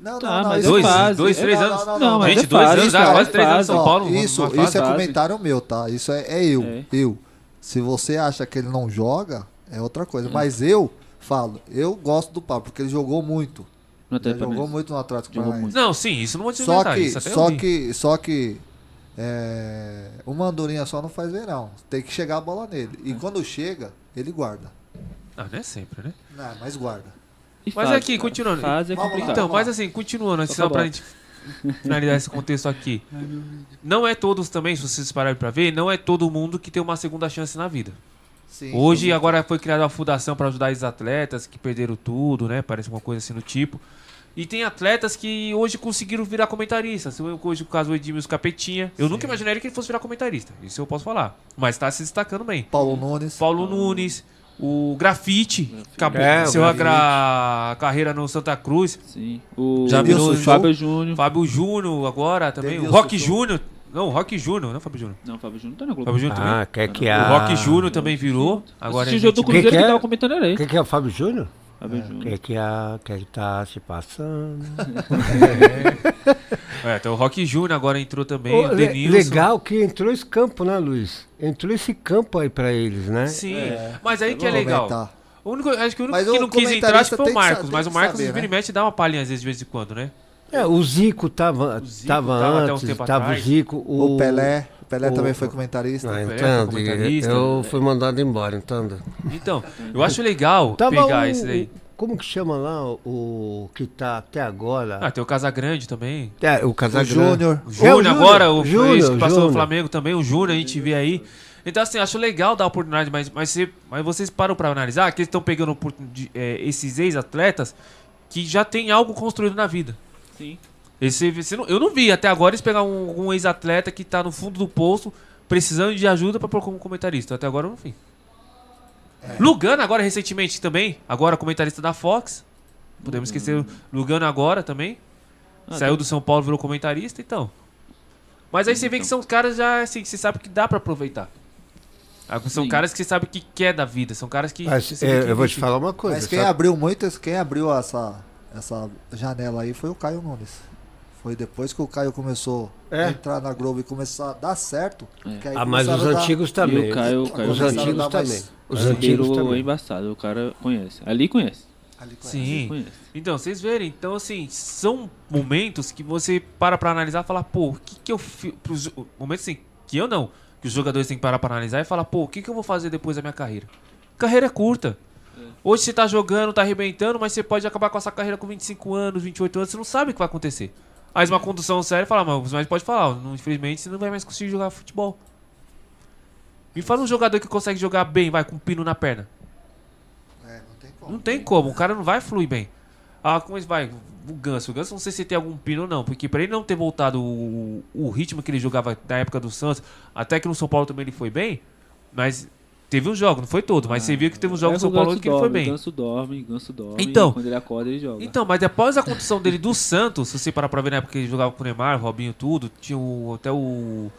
Não, Tá, mas isso é dois, fase. dois, É, três não, anos. não, Não, mas Gente, é dois fase, anos, cara, já, quase é três anos. São Paulo. isso, isso é comentário meu, tá? Isso é, é eu, É. eu. Se você acha que ele não joga, é outra Hum. coisa. Mas eu falo, eu gosto do Pablo, porque ele jogou muito. Ele jogou muito no Atlético Paranaense. Não, sim, isso não vou te Só que, só que, só que, é, uma andorinha só não faz verão. Tem que chegar a bola nele. É. E quando chega, ele guarda. Ah, não é sempre, né? Não, mas guarda. E Mas fase, aqui, cara, continuando. Fase é complicado. Então, mas assim, continuando, Só só pra gente finalizar esse contexto aqui. Não é todos também, se vocês pararem pra ver, não é todo mundo que tem uma segunda chance na vida. Sim. Hoje, agora foi criada uma fundação para ajudar esses atletas que perderam tudo, né? Parece uma coisa assim do tipo. E tem atletas que hoje conseguiram virar comentaristas. Hoje, o caso do Edmilson Capetinha. Eu nunca imaginaria que ele fosse virar comentarista. Isso eu posso falar. Mas tá se destacando bem. Paulo Nunes. Paulo Nunes. O Grafite. Acabou. É, o a Grafite. gra- carreira no Santa Cruz. Sim. O Já virou show. Fábio Júnior. Fábio Júnior agora também. O Rock. Júnior. Não, o Rock Júnior, não Fábio Júnior. Não, o Fábio Júnior tá na Globo. Fábio Júnior Ah, também. quer que O a- Rock Júnior também virou. Agora Esse jogo do Cruzeiro que que é? tava comentando era O ele. que, que é o Fábio Júnior? O Júnior. que, que, a, que, que tá se passando? É, então o Rock Júnior agora entrou também. Ô, o Denilson. legal que entrou esse campo, né, Luiz? Entrou esse campo aí pra eles, né? Sim, mas aí que é legal. comentar. O único, acho que o único Mas que o não quis entrar que foi o que Marcos, mas o que Marcos saber, e né? mexe dá uma palhinha às vezes de vez em quando, né? É, o Zico tava, tava tava até uns antes, tava atrás. o Zico. O. O Pelé o- também foi comentarista. Ah, Pelé então, foi comentarista. eu fui mandado embora, entendo. Então, eu acho legal Tava pegar o- esse daí. Como que chama lá o, o que tá até agora? Ah, tem o Casagrande também. É, o Casagrande. Júnior. É, O Júnior agora, o Júnior, que passou no Flamengo também, o Júnior, a gente vê aí. Então, assim, acho legal dar a oportunidade, mas, mas, você- mas vocês param pra analisar que eles estão pegando oportun- de- é, esses ex-atletas que já tem algo construído na vida. Sim. Esse, não- eu não vi até agora eles pegar um, um ex-atleta que tá no fundo do poço precisando de ajuda pra pôr como comentarista. Até agora eu não vi. Lugano agora recentemente também, agora comentarista da Fox. Podemos esquecer o Lugano agora também. Ah, Saiu tá. do São Paulo, virou comentarista, então. Mas aí você vê que são caras já assim, que você sabe que dá pra aproveitar. Ah, São Sim. caras que você sabe que quer da vida, são caras que. Mas, é, que eu vou te falar uma coisa. Mas quem sabe? abriu muito, quem abriu essa, essa janela aí foi o Caio Nunes. Foi depois que o Caio começou É. a entrar na Globo e começar a dar certo. que aí Ah, mas os dar- antigos também. O Caio, Os antigos também. mais- Os antigos também. é embaçado, o cara conhece. Ali conhece. Sim. Conhece. Então, vocês verem, então assim, são momentos que você para pra analisar e falar, pô, o que que eu fiz. Momentos assim, que eu não, que os jogadores têm que parar pra analisar e falar, pô, o que que eu vou fazer depois da minha carreira? Carreira é curta. Hoje você tá jogando, tá arrebentando, mas você pode acabar com essa carreira com 25 anos, 28 anos, você não sabe o que vai acontecer. Aí uma condução séria fala, mas mas pode falar, não, infelizmente você não vai mais conseguir jogar futebol. Me fala um jogador que consegue jogar bem, vai, com um pino na perna. Não tem como, o cara não vai fluir bem. Ah, como é que vai? O Ganso. O Ganso não sei se tem algum pino ou não, porque pra ele não ter voltado o, o ritmo que ele jogava na época do Santos, até que no São Paulo também ele foi bem, mas teve um jogo, não foi todo, mas você viu que teve um jogo É no que São Paulo que ele foi bem. Ganso dorme, Ganso dorme. Então. quando ele acorda, ele joga. Então, mas depois a condição dele do Santos, se você parar pra ver na época que ele jogava com o Neymar, Robinho, tudo, tinha o- até o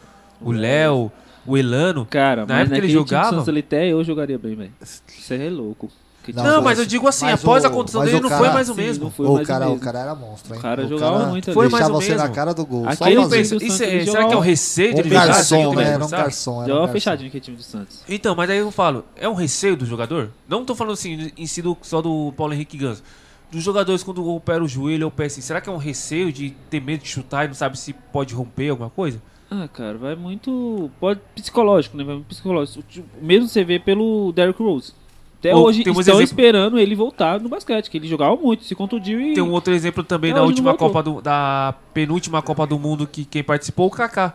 o Léo, o Elano. Cara, na mas época que ele time do jogava. Santos ali até eu jogaria bem, velho. Você é louco. Que Não, mas eu digo assim, Mas após o- a condição mas dele o não cara- foi mais o mesmo. não foi O mais o cara- o mesmo. cara era monstro, hein? O cara O jogava muito. Foi ali. mais Deixava ou você na cara do gol, só Aquele do isso Santos, é- ele será que é o receio de Um ele jogar? garçom, Será que ele né? vai Era um garçom, era um Jogava garçom. fechadinho aquele time do Santos. Então, mas aí eu falo, é um receio do jogador? Não tô falando assim, em si do- só do Paulo Henrique Ganso. Dos jogadores quando opera o joelho ou o pé assim, será que é um receio de ter medo de chutar e não sabe se pode romper alguma coisa? Ah, cara, vai muito. Pode psicológico, né? Vai muito psicológico. Tipo, Mesmo você vê pelo Derrick Rose. Até Ou hoje estão exemplo- esperando ele voltar no basquete, que ele jogava muito, se contundiu e. Tem um outro exemplo também da última. Copa do, da penúltima Copa do Mundo que quem participou, o Kaká.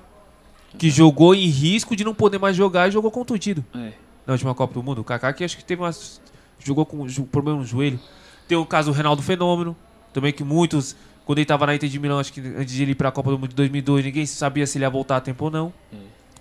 Que jogou em risco de não poder mais jogar e jogou contundido. É. Na última Copa do Mundo, o Kaká que acho que teve umas jogou com jo- problema no joelho. Tem o caso do Reinaldo Fenômeno, também que muitos quando ele tava na Inter de Milão, acho que antes de ele ir pra Copa do Mundo de 2002, ninguém sabia se ele ia voltar a tempo ou não.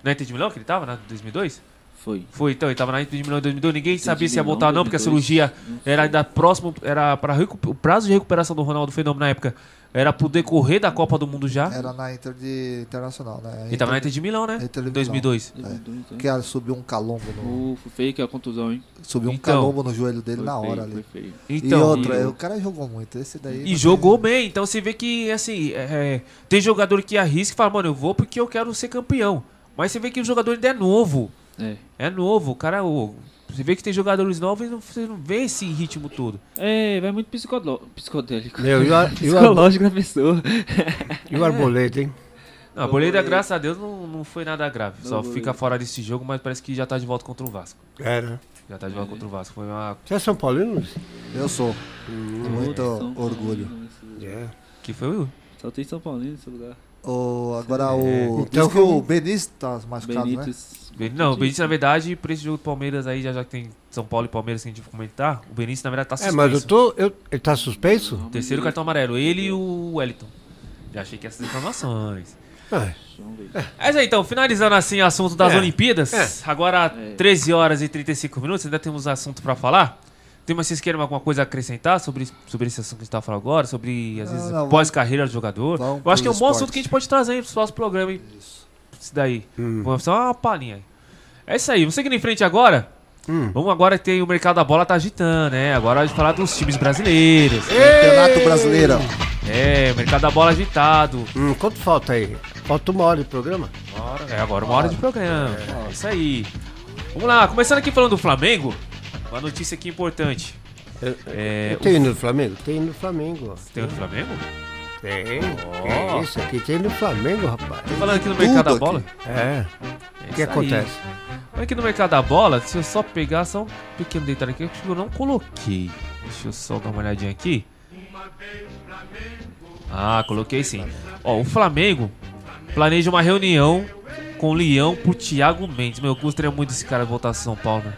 Na Inter de Milão que ele tava, na 2002? Foi. Foi, então, ele tava na Inter de Milão em 2002, ninguém Inter sabia se ia Milão, voltar ou não, porque a 2002, cirurgia não era ainda próximo, era para o prazo de recuperação do Ronaldo Fenômeno na época era pro decorrer da Copa do Mundo já. Era na Inter de Internacional, né? Ele tava na Inter de Milão, né? Inter de Em 2002. Milão. É. Que ela subiu um calombo no. Ufa, fake a contusão, hein? Subiu um Então. calombo no joelho dele Foi na feio, hora foi ali. feio. Então, e outra, e- o cara jogou muito. Esse daí. E jogou bem, então você vê que, assim, é, é, tem jogador que arrisca e fala, mano, eu vou porque eu quero ser campeão. Mas você vê que o jogador ainda é novo. É. É novo, o cara. O, você vê que tem jogadores novos e não, você não vê esse ritmo todo. É, vai muito psicodélico. Meu, e o ar- e o ar- Psicológico da pessoa. E o Arboleda, hein? Não, a graças a Deus, não, não foi nada grave. Só Arboleda. fica fora desse jogo, mas parece que já tá de volta contra o Vasco. É, né? Já tá de volta contra o Vasco. Foi uma. Você é São Paulino, Luiz? Eu sou. Com muito orgulho. É. Que foi o. Só tem São Paulino nesse lugar. O, agora É. o. Então, que o Benício tá machucado, né? Benítez. Ben- Não, o Benício, na verdade, pra esse jogo do Palmeiras aí, já, já que tem São Paulo e Palmeiras que a gente vai comentar, o Benício, na verdade, tá É, suspenso. mas eu tô. Eu, ele tá suspenso? Terceiro cartão amarelo, ele e o Wellington. Já achei que essas informações. É. É isso aí, então, finalizando assim o assunto das É. Olimpíadas, É. agora 13 horas e 35 minutos, ainda temos assunto pra falar. Tem mais vocês querem alguma coisa a acrescentar sobre, sobre esse assunto que a gente tá falando agora? Sobre, às Não, vezes, pós-carreira do jogador? vamos Eu acho que é um bom assunto que a gente pode trazer aí pros próximos programas, hein? Isso daí. Hum. Vamos só uma palhinha aí. É isso aí, vamos seguindo em frente agora. Hum. Vamos agora tem o mercado da bola tá agitando, né? Agora a gente falar dos times brasileiros. Campeonato Brasileiro. É, o mercado da bola agitado. Hum, quanto falta aí? Falta uma hora de programa? Hora- É agora uma hora de programa. É isso aí. Vamos lá, começando aqui falando do Flamengo. Uma notícia aqui importante. É, tem o- hino do Flamengo? Tem hino do Flamengo. Tem do Flamengo? Tem. Ó. É isso aqui tem do Flamengo, rapaz. Tô falando aqui no mercado da bola. É. É O que acontece? aí. Aqui no mercado da bola, se eu só pegar só um pequeno detalhe aqui, que eu não coloquei. Deixa eu só dar uma olhadinha aqui. Ah, coloquei sim. Ó, o Flamengo planeja uma reunião com o Leão por Thiago Mendes. Meu, eu gostaria muito desse cara voltar a São Paulo, né?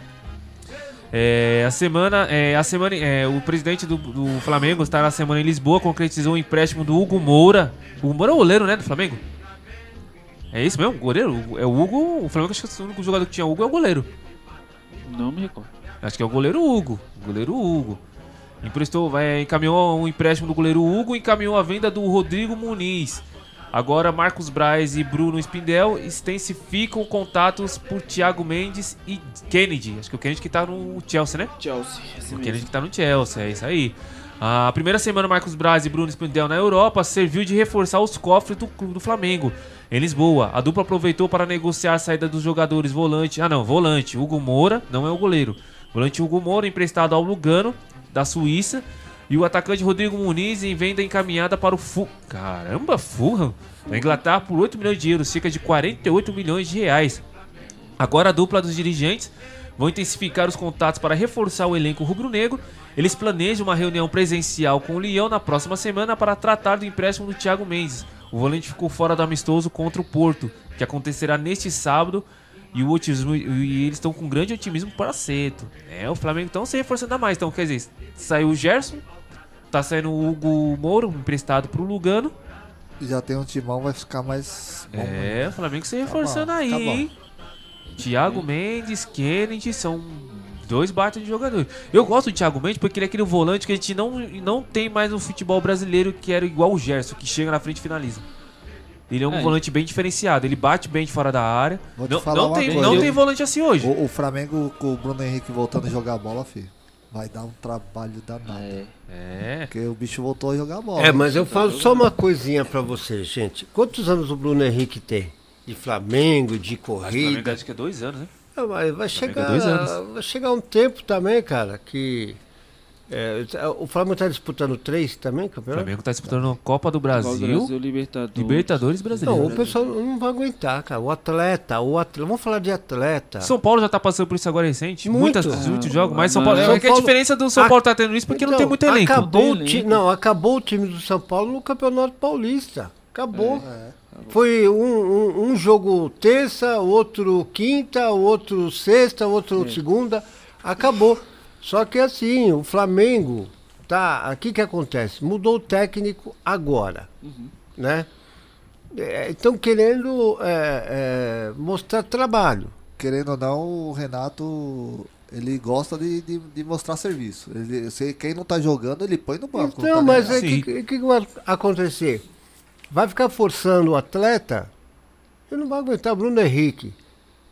É, a semana, é, a semana, é, o presidente do, do Flamengo está na semana em Lisboa, concretizou o empréstimo do Hugo Moura. O Hugo Moura é o goleiro, né, do Flamengo? É isso mesmo? Goleiro? É o Hugo. O Flamengo acho que o único jogador que tinha Hugo é o goleiro. Não me recordo. Acho que é o goleiro Hugo. Goleiro Hugo. Emprestou, vai, encaminhou um empréstimo do goleiro Hugo e encaminhou a venda do Rodrigo Muniz. Agora Marcos Braz e Bruno Spindel extensificam contatos por Thiago Mendes e Kennedy. Acho que o Kennedy que tá no Chelsea, né? Chelsea, esse O mesmo. Kennedy que tá no Chelsea, é isso aí. A primeira semana, Marcos Braz e Bruno Spindel na Europa serviu de reforçar os cofres do clube do Flamengo. Em Lisboa, a dupla aproveitou para negociar a saída dos jogadores volante. Ah, não, volante. Hugo Moura, não é o goleiro. Volante Hugo Moura, emprestado ao Lugano, da Suíça. E o atacante Rodrigo Muniz em venda encaminhada para o Fu... Caramba, Fulham. Da Inglaterra por 8 milhões de euros, cerca de 48 milhões de reais. Agora a dupla dos dirigentes vão intensificar os contatos para reforçar o elenco rubro-negro. Eles planejam uma reunião presencial com o Leão na próxima semana para tratar do empréstimo do Thiago Mendes. O volante ficou fora do amistoso contra o Porto, que acontecerá neste sábado. E, o otimismo, e eles estão com grande otimismo para cedo. É, o Flamengo estão se reforçando mais. Então, quer dizer, saiu o Gerson, tá saindo o Hugo Moura, emprestado para o Lugano. Já tem um timão, vai ficar mais. bom, É, né? o Flamengo se Tá reforçando bom, aí, tá hein? Thiago Mendes, Kennedy, são dois baita de jogadores. Eu gosto do Thiago Mendes porque ele é aquele volante que a gente não, não tem mais no futebol brasileiro que era igual o Gerson, que chega na frente e finaliza. Ele é um É. volante bem diferenciado, ele bate bem de fora da área. Vou te Não, falar não uma tem, coisa. não tem volante assim hoje. O, o Flamengo com o Bruno Henrique voltando a jogar bola, filho. Vai dar um trabalho danado. É. Porque o bicho voltou a jogar bola. É, mas eu falo só uma coisinha pra vocês, gente. Quantos anos o Bruno Henrique tem? De Flamengo, de Acho que corrida? acho que é dois anos, né? Ah, mas vai é chegar, dois anos. vai chegar um tempo também, cara, que é, o Flamengo tá disputando três também, O campeonato? Flamengo tá disputando a Copa do Brasil, Brasil, Libertadores. Libertadores brasileiro. Não, o pessoal não vai aguentar, cara. O atleta, o atleta, vamos falar de atleta. São Paulo já tá passando por isso agora recente. Muito. Muitas, Ah, muitos jogos, mas São Paulo. São é que a diferença do São Paulo tá tendo isso porque não Então, tem muito elenco. Acabou Não o ti- Não, acabou o time do São Paulo no Campeonato Paulista. Acabou. Foi um, um- um jogo terça, outro quinta, outro sexta, outro É. segunda. Acabou. Só que assim, o Flamengo tá. Aqui que acontece? Mudou o técnico agora. Uhum. Né? Estão querendo é, é, mostrar trabalho. Querendo ou não, o Renato. Ele gosta de, de, de mostrar serviço. Ele, se, quem não tá jogando, ele põe no banco. Não, tá mas o aí. que, que, que vai acontecer? Vai ficar forçando o atleta? Ele não vai aguentar Bruno Henrique.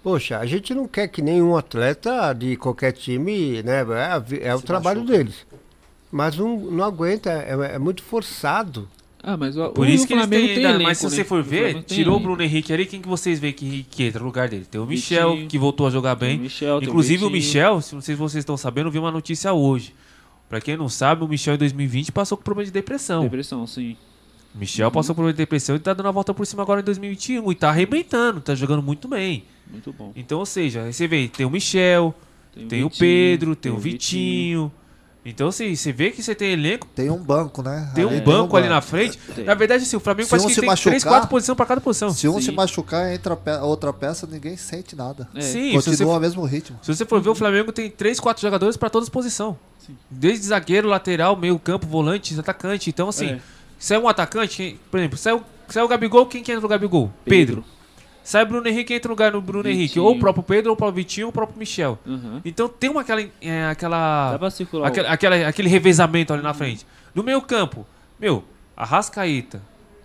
Poxa, a gente não quer que nenhum atleta de qualquer time, né? É, é o trabalho deles. Mas não, não aguenta, é, é muito forçado. Ah, mas o, Por o isso que eles Flamengo têm tem ainda, elenco, mas se né? você for O ver, tirou o. Bruno Henrique ali, quem que vocês veem que, que entra no lugar dele? Tem o Michel, Vitinho. que voltou a jogar bem. O Michel, o Inclusive o Vitinho. Michel, se não sei se vocês estão sabendo, eu vi uma notícia hoje. Pra quem não sabe, o Michel em 2020 passou com problema de depressão. Depressão, sim. Michel passou por de depressão e tá dando a volta por cima agora em 2021 e tá arrebentando, tá jogando muito bem. Muito bom. Então, ou seja, aí você vê, tem o Michel, tem, Tem o o Vitinho, Pedro, tem, tem o o Vitinho. Então, assim, você vê que você tem elenco. Tem um banco, né? Tem um Ali banco ali banco. na frente. Tem. Na verdade, assim, o Flamengo Se parece um que tem machucar- 3, 4 posições pra cada posição. Se um Sim. se machucar, entra a pe- outra peça, ninguém sente nada. Sim, se Continua você- o mesmo ritmo. Se você for ver, o Flamengo tem 3, 4 jogadores pra todas as posições. Desde zagueiro, lateral, meio campo, volante, atacante. Então, assim, É. se é um atacante, quem- por exemplo, se é, o, o Gabigol, quem que entra no Gabigol? Pedro. Sai o Bruno Henrique, entra no lugar no Bruno Henrique. Vitinho. Ou o próprio Pedro, ou o próprio Vitinho, ou o próprio Michel. Uhum. Então tem uma aquela. é, aquela aquela, o- aquela- aquele revezamento ali na frente. No meio campo, meu, Arrascaeta,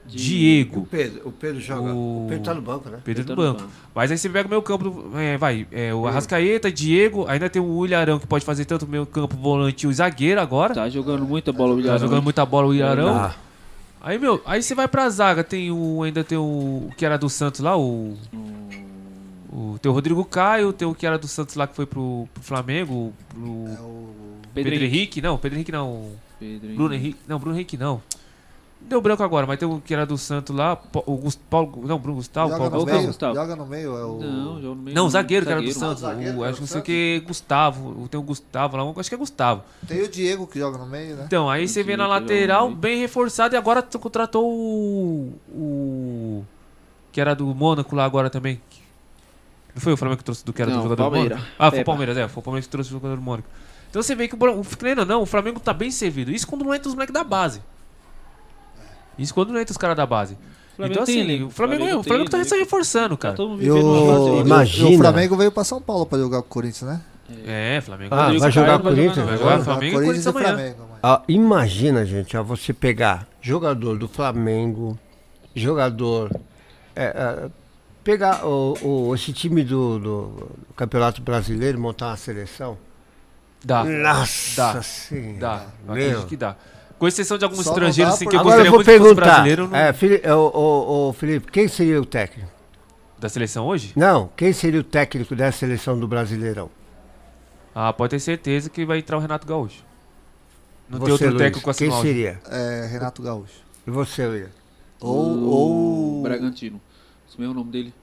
Diego. O Pedro, o Pedro joga. O Pedro tá no banco, né? Pedro Pedro no tá no banco. banco. Mas aí você pega o meio campo, do, é, vai, é, o Arrascaeta, Diego, ainda tem o William Arão que pode fazer tanto o meio campo, volante e o zagueiro agora. Tá jogando muita bola o Tá Ilharão. jogando muita bola o William Arão. Aí, meu, aí você vai pra zaga, tem o. Ainda tem o. o que era do Santos lá, o. o tem o Rodrigo Caio, tem o que era do Santos lá que foi pro, pro Flamengo, pro. Pedro, Pedro Henrique. não, Pedro Henrique não. Pedro Bruno Henrique. Não, Bruno Henrique não. Deu branco agora, mas tem o que era do Santos lá, o Gus- Paulo. Não, Bruno Gustavo, Joga Paulo Gustavo. joga no meio, é o. Não, joga no meio. Não, o zagueiro, que era do. Santos. Ah, o o, acho que não sei o que, Gustavo. Tem o Gustavo lá, acho que é Gustavo. Tem o Diego que joga no meio, né? Então, aí você vê na lateral, bem reforçado, e agora tu contratou o. O. Que era do Mônaco lá agora também. Não foi o Flamengo que trouxe do que era Não, do jogador Palmeira. do Mônaco? Ah, foi o. Palmeiras, é. Foi o Palmeiras que trouxe o jogador do Mônaco. Então você vê que o, o querendo ou não, o Flamengo tá bem servido. Isso quando não entra os moleques da base. Isso quando não entra os caras da base. Flamengo então, tem assim, elenco. o Flamengo, Flamengo o Flamengo tá tem se reforçando, cara. E o, aí. Imagina. o Flamengo veio pra São Paulo pra jogar com o Corinthians, né? É, Flamengo. Ah, vai jogar vai Corinthians? Vai jogar Flamengo e Corinthians amanhã. Flamengo. Ah, imagina, gente, ó, você pegar jogador do Flamengo, jogador. é, é, pegar o, o- esse time do, do Campeonato Brasileiro e montar uma seleção. Dá. Nossa Dá. Senhora. Dá. Eu Meu. acredito que dá. Com exceção de alguns Só estrangeiros, assim, por- que eu Agora gostaria eu vou muito que fosse perguntar. brasileiro. Não... É, Fili- é, o, o- o Felipe, quem seria o técnico? Da seleção hoje? Não, quem seria o técnico dessa seleção do Brasileirão? Ah, pode ter certeza que vai entrar o Renato Gaúcho. Não tem Você, outro Luiz, técnico assim Quem seria? É, Renato Gaúcho. E você, William? Ou. O ou... Bragantino. Esse mesmo é o nome dele.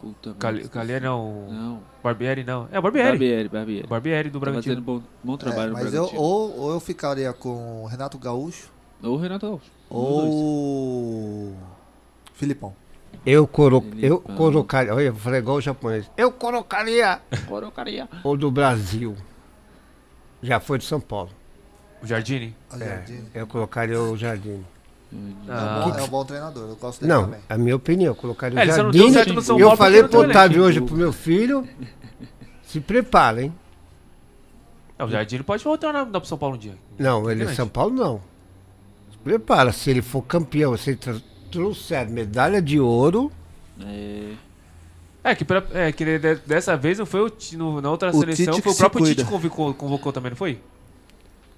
Puta Calier não. Não. Barbieri não. É o Barbieri. Barbieri, Barbieri. Barbieri do Tá fazendo Bragantino. bom, bom É, trabalho no mas eu, Bragantino. ou, ou eu ficaria com o Renato Gaúcho Ou o Renato Gaúcho. Ou. Filipão. Eu, coro... é eu colocaria. Olha, eu falei igual o japonês. Eu colocaria Corocaria. o do Brasil. Já foi de São Paulo. O Jardine? É, Jardine. eu colocaria o Jardim. Ah, é, um bom, é um bom treinador, eu gosto dele Não, também. a minha opinião, eu colocaria É, o no São eu Paulo falei pro tem Otávio hoje pro meu filho. Se prepara, hein? É, o Jardine pode voltar na, na São Paulo um dia. Não, ele Grande. São Paulo não. Se prepara, se ele for campeão, se ele trouxer medalha de ouro. É. É, que, pela- é, que ele dessa vez não foi o no- na outra O seleção, Tite foi o que próprio se Tite que convocou, convocou também, não foi?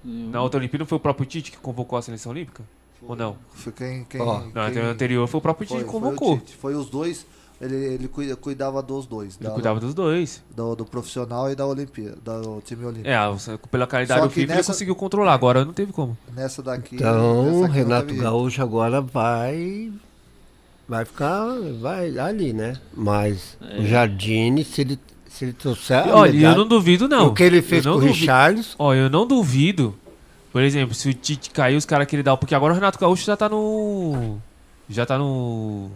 Na outra Olimpíada não foi o próprio Tite que convocou a seleção olímpica? Ou não? Foi quem. quem, Ó. Não, quem- anterior foi o próprio Tite foi, que foi convocou. Tite. Foi os dois. Ele, ele cuida- cuidava dos dois. Ele da- cuidava dos dois. do, do profissional e da Olimpíada, do time olímpico. É, pela qualidade do FIFA ele conseguiu controlar, agora não teve como. Nessa daqui. Então, nessa Renato teve. Gaúcho agora vai. Vai ficar. Vai ali, né? Mas o Jardine, se ele, se ele trouxer. Olha, eu não duvido não. O que ele fez com o Richarlison. Olha, eu não duvido. Por exemplo, se o Tite cair, os caras que ele dá. Porque agora o Renato Gaúcho já tá no. Já tá no.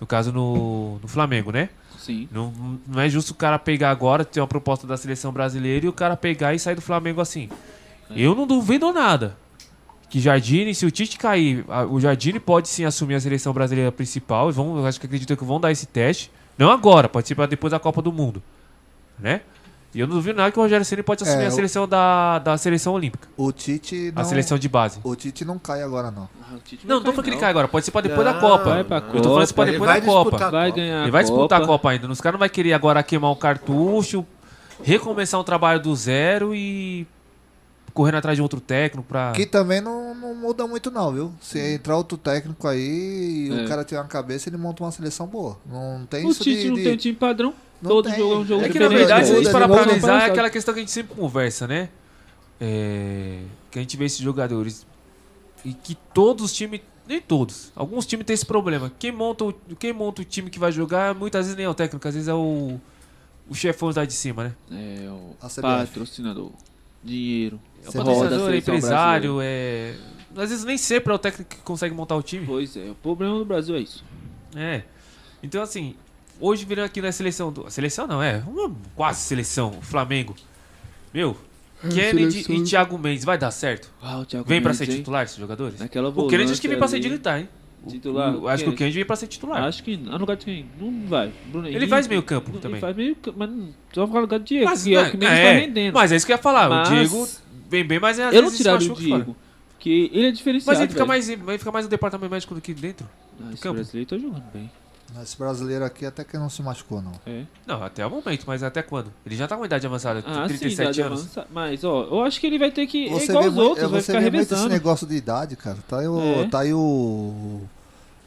No caso, no, no Flamengo, né? Sim. Não, não é justo o cara pegar agora, ter uma proposta da seleção brasileira e o cara pegar e sair do Flamengo assim. Eu não duvido nada. Que Jardine, se o Tite cair, a- o Jardine pode sim assumir a seleção brasileira principal. E vão, eu acho que acredito que vão dar esse teste. Não agora, pode ser pra depois da Copa do Mundo. Né? E eu não duvido nada que o Rogério Ceni pode assumir É, a o- seleção da, da seleção olímpica. O Tite. A não- seleção de base. O Tite não cai agora, não. Não, não tô falando que ele cai agora, pode ser pra depois da Copa. vai pra Eu tô falando isso pra Ele depois da Copa. a Vai Copa. ganhar Ele vai a disputar Copa. a Copa ainda. Os caras não vai querer agora queimar o cartucho, recomeçar um trabalho do zero e correndo atrás de outro técnico pra. Que também não, não muda muito, não, viu? Se entrar outro técnico aí e É. o cara tiver uma cabeça, ele monta uma seleção boa. Não tem O isso Tite de. não de- tem um time padrão. Não Todo tem. jogo é um jogo É que na verdade, se a gente muda, parar pra analisar, é aquela questão que a gente sempre conversa, né? É, Que a gente vê esses jogadores e que todos os times. Nem todos. Alguns times têm esse problema. Quem monta, o, quem monta o time que vai jogar, muitas vezes nem é o técnico, às vezes é o, o chefão lá de cima, né? É o patrocinador. Dinheiro. É o patrocinador, é empresário, é. Às vezes nem sempre é o técnico que consegue montar o time. Pois é, o problema do Brasil é isso. É. Então, assim, hoje virando aqui na seleção. Do... Seleção não, é. Uma quase seleção. O Flamengo. Meu, É, Kennedy seleção. e Thiago Mendes, vai dar certo? Ah, o Thiago vem pra Mendes, ser hein? titular esses jogadores? Naquela o Kennedy acho que vem pra ser titular, hein? O- Titular, o- acho que o Kennedy. Vem pra ser titular. Acho que. Ah, no lugar de quem? Não vai. Bruno Ele Henrique. faz meio campo Ele também. faz meio campo, mas não- só ficar no lugar do Diego, Mas, que é o que menos é, tá rendendo. mas é isso que eu ia falar, o Mas Diego vem bem, mas às Eu não vezes se tiraria o fora. Diego. Porque ele é diferenciado. Mas ele fica, velho. mais, ele fica mais no departamento médico do que dentro Ah, do esse campo. brasileiro tá jogando bem. Esse brasileiro aqui até que não se machucou, não. É. Não, até o momento, mas até quando? Ele já tá com idade avançada, Ah, sim, 37 idade anos. avançada. Mas, ó, eu acho que ele vai ter que. é Você igual vê, os muito, outros, vai você ficar vê muito esse revezando. negócio de idade, cara. Tá aí o, É. tá aí o,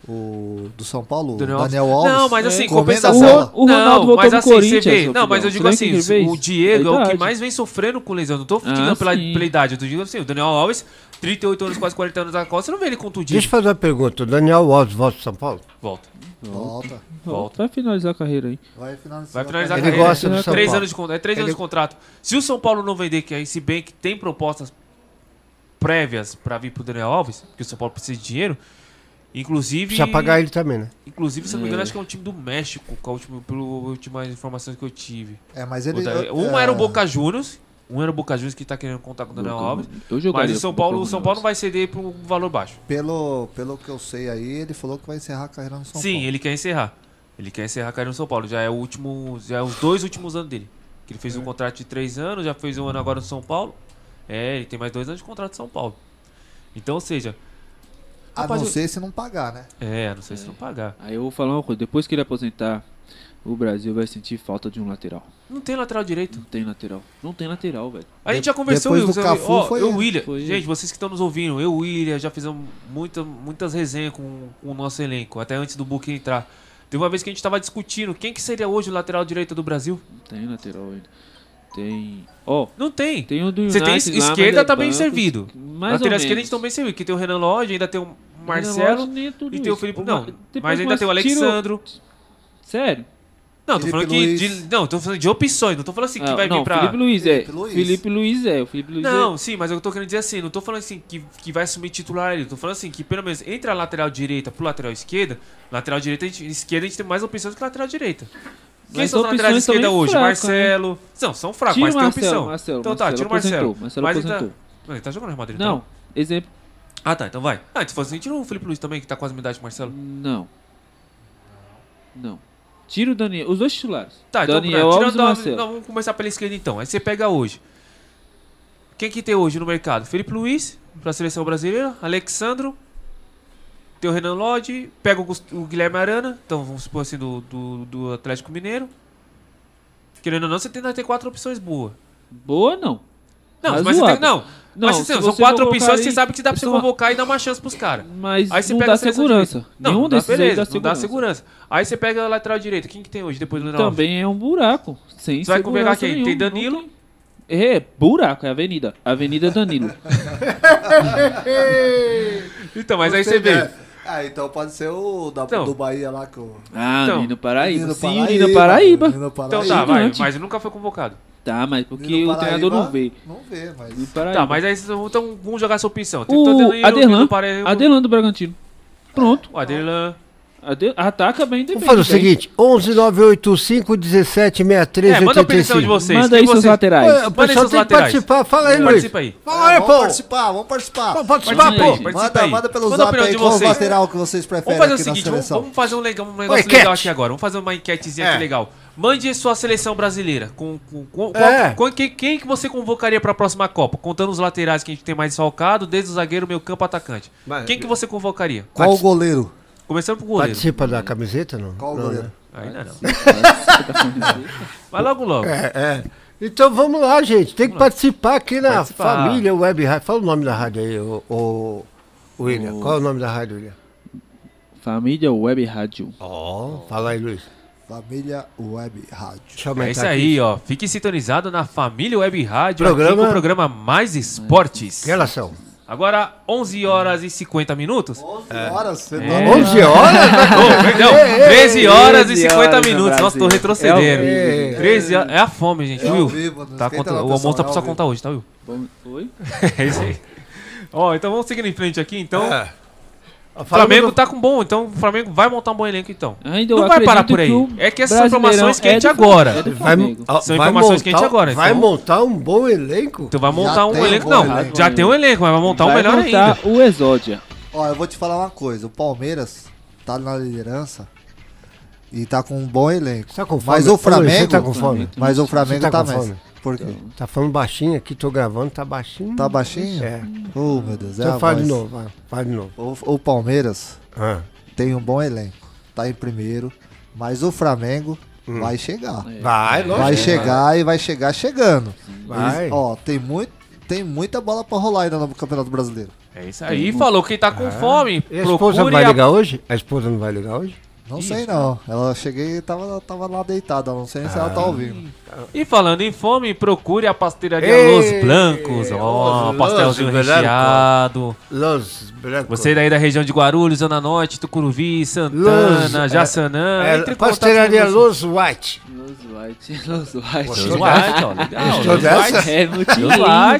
o do São Paulo, o Daniel Daniel, Alves. Não, mas assim, a compensação. bola. O Ronaldo não, voltou mas assim, você Corinthians, vê. Não, mas eu digo assim, ele o Diego é o que mais vem sofrendo com lesão. Não tô Ah, tirando pela, sim. pela idade. Eu digo assim, o Daniel Alves, 38 anos, quase 40 anos da Costa, você não vê ele contundido. Deixa eu fazer uma pergunta. O Daniel Alves volta pro São Paulo? Volta. Volta. Volta. Vai finalizar a carreira aí. Vai finalizar, Vai finalizar a Ele carreira. gosta do São três Paulo. anos de. É três Ele- anos de contrato. Se o São Paulo não vender, que aí se bem que tem propostas prévias pra vir pro Daniel Alves, porque o São Paulo precisa de dinheiro, inclusive. Precisa pagar ele também, né? Inclusive, se eu não me engano, É. acho que é um time do México, com a última, pelas últimas informações que eu tive. É, mas ele. da- um é, era o Boca Juniors. Um era o Boca Juniors que tá querendo contar com o Daniel Alves. Mas o São Paulo, o São. Paulo não vai ceder por um valor baixo. Pelo, pelo que eu sei aí, ele falou que vai encerrar a carreira no São Sim, Paulo. ele quer encerrar. Ele quer encerrar a carreira no São Paulo. Já é o último. Já é os dois últimos anos dele. Que ele fez um contrato de três anos, já fez um ano agora no São Paulo. É, ele tem mais dois anos de contrato no São Paulo. Então, ou seja. A rapaz, não eu- ser se não pagar, né? É, a não sei se não pagar. Aí eu vou falar uma coisa. Depois que ele aposentar, o Brasil vai sentir falta de um lateral. Não tem lateral direito. Não tem lateral. Não tem lateral, velho. A gente já conversou, depois do eu, Cafu ó, foi eu. William. Foi gente, vocês que estão nos ouvindo, eu, William, já fizemos muita, muitas resenhas com, com o nosso elenco, até antes do Book entrar. Teve uma vez que a gente tava discutindo quem que seria hoje o lateral direito do Brasil. Não tem lateral ainda. Tem. Ó, Não tem. tem o do Você tem United lá, esquerda mas é tá bem banco, servido. Mais Lateral esquerda a gente tá bem servido, que tem o Renan Lodge, ainda tem o Marcelo Lodge é e tem o isso. Felipe. O Não, Ma- depois mas ainda tem o Alexandro. Sério? Não, tô falando que. De- não, tô falando de opções, não tô falando assim que Ah, vai não, vir pra. Felipe Luiz é. Felipe Luiz. Felipe Luiz é. O Felipe Luiz Não, é. sim, mas eu tô querendo dizer assim, não tô falando assim que, que vai assumir titular ele, tô falando assim que pelo menos entre a lateral direita pro lateral esquerda, lateral direita, a gente, esquerda a gente tem mais opções que lateral direita. Quem Mas são os laterais opções esquerda hoje? fraca, Marcelo. Não, são fracos, mas tem Marcelo, opção. Marcelo, então tá, Marcelo tira o Marcelo. aposentou, Marcelo mas ele tá, aposentou. Ele tá jogando no Real Madrid, Não, então? exemplo. Ah, tá, então vai. Ah, se fosse assim, tira o Felipe Luiz também, que tá quase a idade Marcelo. Não. Não. Tira o Daniel. Os dois titulares. Tá, então Daniel tá, Alves e tirando a- Marcelo. não, vamos começar pela esquerda então. Aí você pega hoje. Quem que tem hoje no mercado? Felipe Luiz, pra seleção brasileira, Alexandro, tem o Renan Lodge, pega o, Guilherme Arana, então vamos supor assim, do, do, do Atlético Mineiro. Querendo ou não, você tem, ter quatro opções boas. Boa, não. Não, mas, você tem, não. Não, mas se assim, são quatro opções você sabe que dá pra você convocar e dar uma chance pros caras. Mas Aí você não pega dá segurança. Não, Nenhum não desses aí beleza, dá não dá segurança. segurança. Aí você pega a lateral direita. Quem que tem hoje depois do? Também é um buraco. Sem Você vai convocar segurança quem? nenhuma, Tem Danilo. É, buraco, é avenida. Avenida Danilo. Então, mas aí você vê. Ah, então pode ser o da, Então. do Bahia lá que o. Ah, Então, Nino Paraíba. Nino Sim, o Paraíba, Nino Paraíba. Nino Paraíba. Então tá, vai. Mas nunca foi convocado. Tá, mas porque o treinador não vê. Não vê, mas. Paraíba. Tá, mas aí vocês vão- então vamos jogar essa opção. Tem O Danilo, Adelan. Paraíba, Adelan do Bragantino. Pronto. O Adelan. Ade- Ataca bem, Vamos defende fazer o seguinte: 11 985 17 63 É, manda a opinião de vocês. Manda aí seus laterais. Ué, O pessoal que laterais. participar. Fala aí, Luiz. Participa aí. Fala aí, vamos pô. participar, vamos participar. Vamos participar, Participa pô. participa Manda, aí. manda pelo Manda zap aí de qual lateral que vocês preferem Vamos fazer o seguinte, vamos, vamos fazer um, legal, um negócio enquete. legal aqui agora. Vamos fazer uma enquetezinha É. aqui legal. Mande sua seleção brasileira. Com, com, com- É. qual- quem, quem que você convocaria pra próxima Copa? Contando os laterais que a gente tem mais desfalcado, desde o zagueiro, meio campo, atacante. Mas- Quem que você convocaria? Qual o goleiro? Começando pro goleiro. Participa da camiseta, não? Qual o Não, goleiro? né? Ainda não. Vai logo logo. É, é. Então vamos lá, gente. Tem que participar aqui na Participar. família Web Rádio. Fala o nome da rádio aí, o, o, o William. Qual é o nome da rádio, William? Família Web Rádio. Ó, fala aí, Luiz. Família Web Rádio. É isso aí, ó. Fique sintonizado na Família Web Rádio, aqui Programa- com o programa Mais Esportes. Que relação? Agora, 11 horas e 50 minutos. 11 horas? Você é. tá- 11 horas? Ô, Não, Ei, ei, 13 horas e 13 50 horas no minutos. Nossa, tô retrocedendo. É ao vivo. 13 horas. É a fome, gente, É viu? vivo, Tá conta- o almoço tá é pra só contar hoje, tá, Will? Vamos- Oi? É isso aí. Ó, então vamos seguindo em frente aqui, então. É. O Flamengo tá com bom, então o Flamengo vai montar um bom elenco, então. Ainda Não vai parar por aí. que É que essas são informações é quentes do agora. É Vai, São informações montar- quentes agora, Vai então. montar um bom elenco? Tu vai montar Já um um elenco. bom Não, elenco. já tem um elenco, mas vai montar um Vai melhor montar ainda. o Exódia. Ó, eu vou te falar uma coisa. O Palmeiras tá na liderança e tá com um bom elenco. Tá com fome? Mas o Flamengo. Você tá com fome? Mas o Flamengo tá tá, com mais. Por quê? Tá falando baixinho aqui, tô gravando, tá baixinho. Tá baixinho? É. Oh, meu Deus. É Então a fala de novo, vai, fala de novo. O, o Palmeiras Ah. tem um bom elenco. Tá em primeiro. Mas o Flamengo Hum. vai chegar. Vai, lógico. Vai chegar e vai chegar chegando. Vai. Eles- ó, tem, muito, tem muita bola pra rolar ainda no Campeonato Brasileiro. É isso aí. Falou que tá com Ah. fome. E a esposa Procure vai a- ligar hoje? A esposa não vai ligar hoje? Não sei não. Ela cheguei e tava, tava lá deitada. Não sei se ela Ah. tá ouvindo. E falando em fome, procure a pastelaria Ei, Los Blancos. Ó, Los pastelzinho Blancos. recheado. Los Brancos. Você daí da região de Guarulhos, Zona Norte, Tucuruvi, Santana, Los- Jaçanã. É, entre pastelaria Los White. Los White. Los White. Los White, ó, legal. Los? White. É Los é Ah.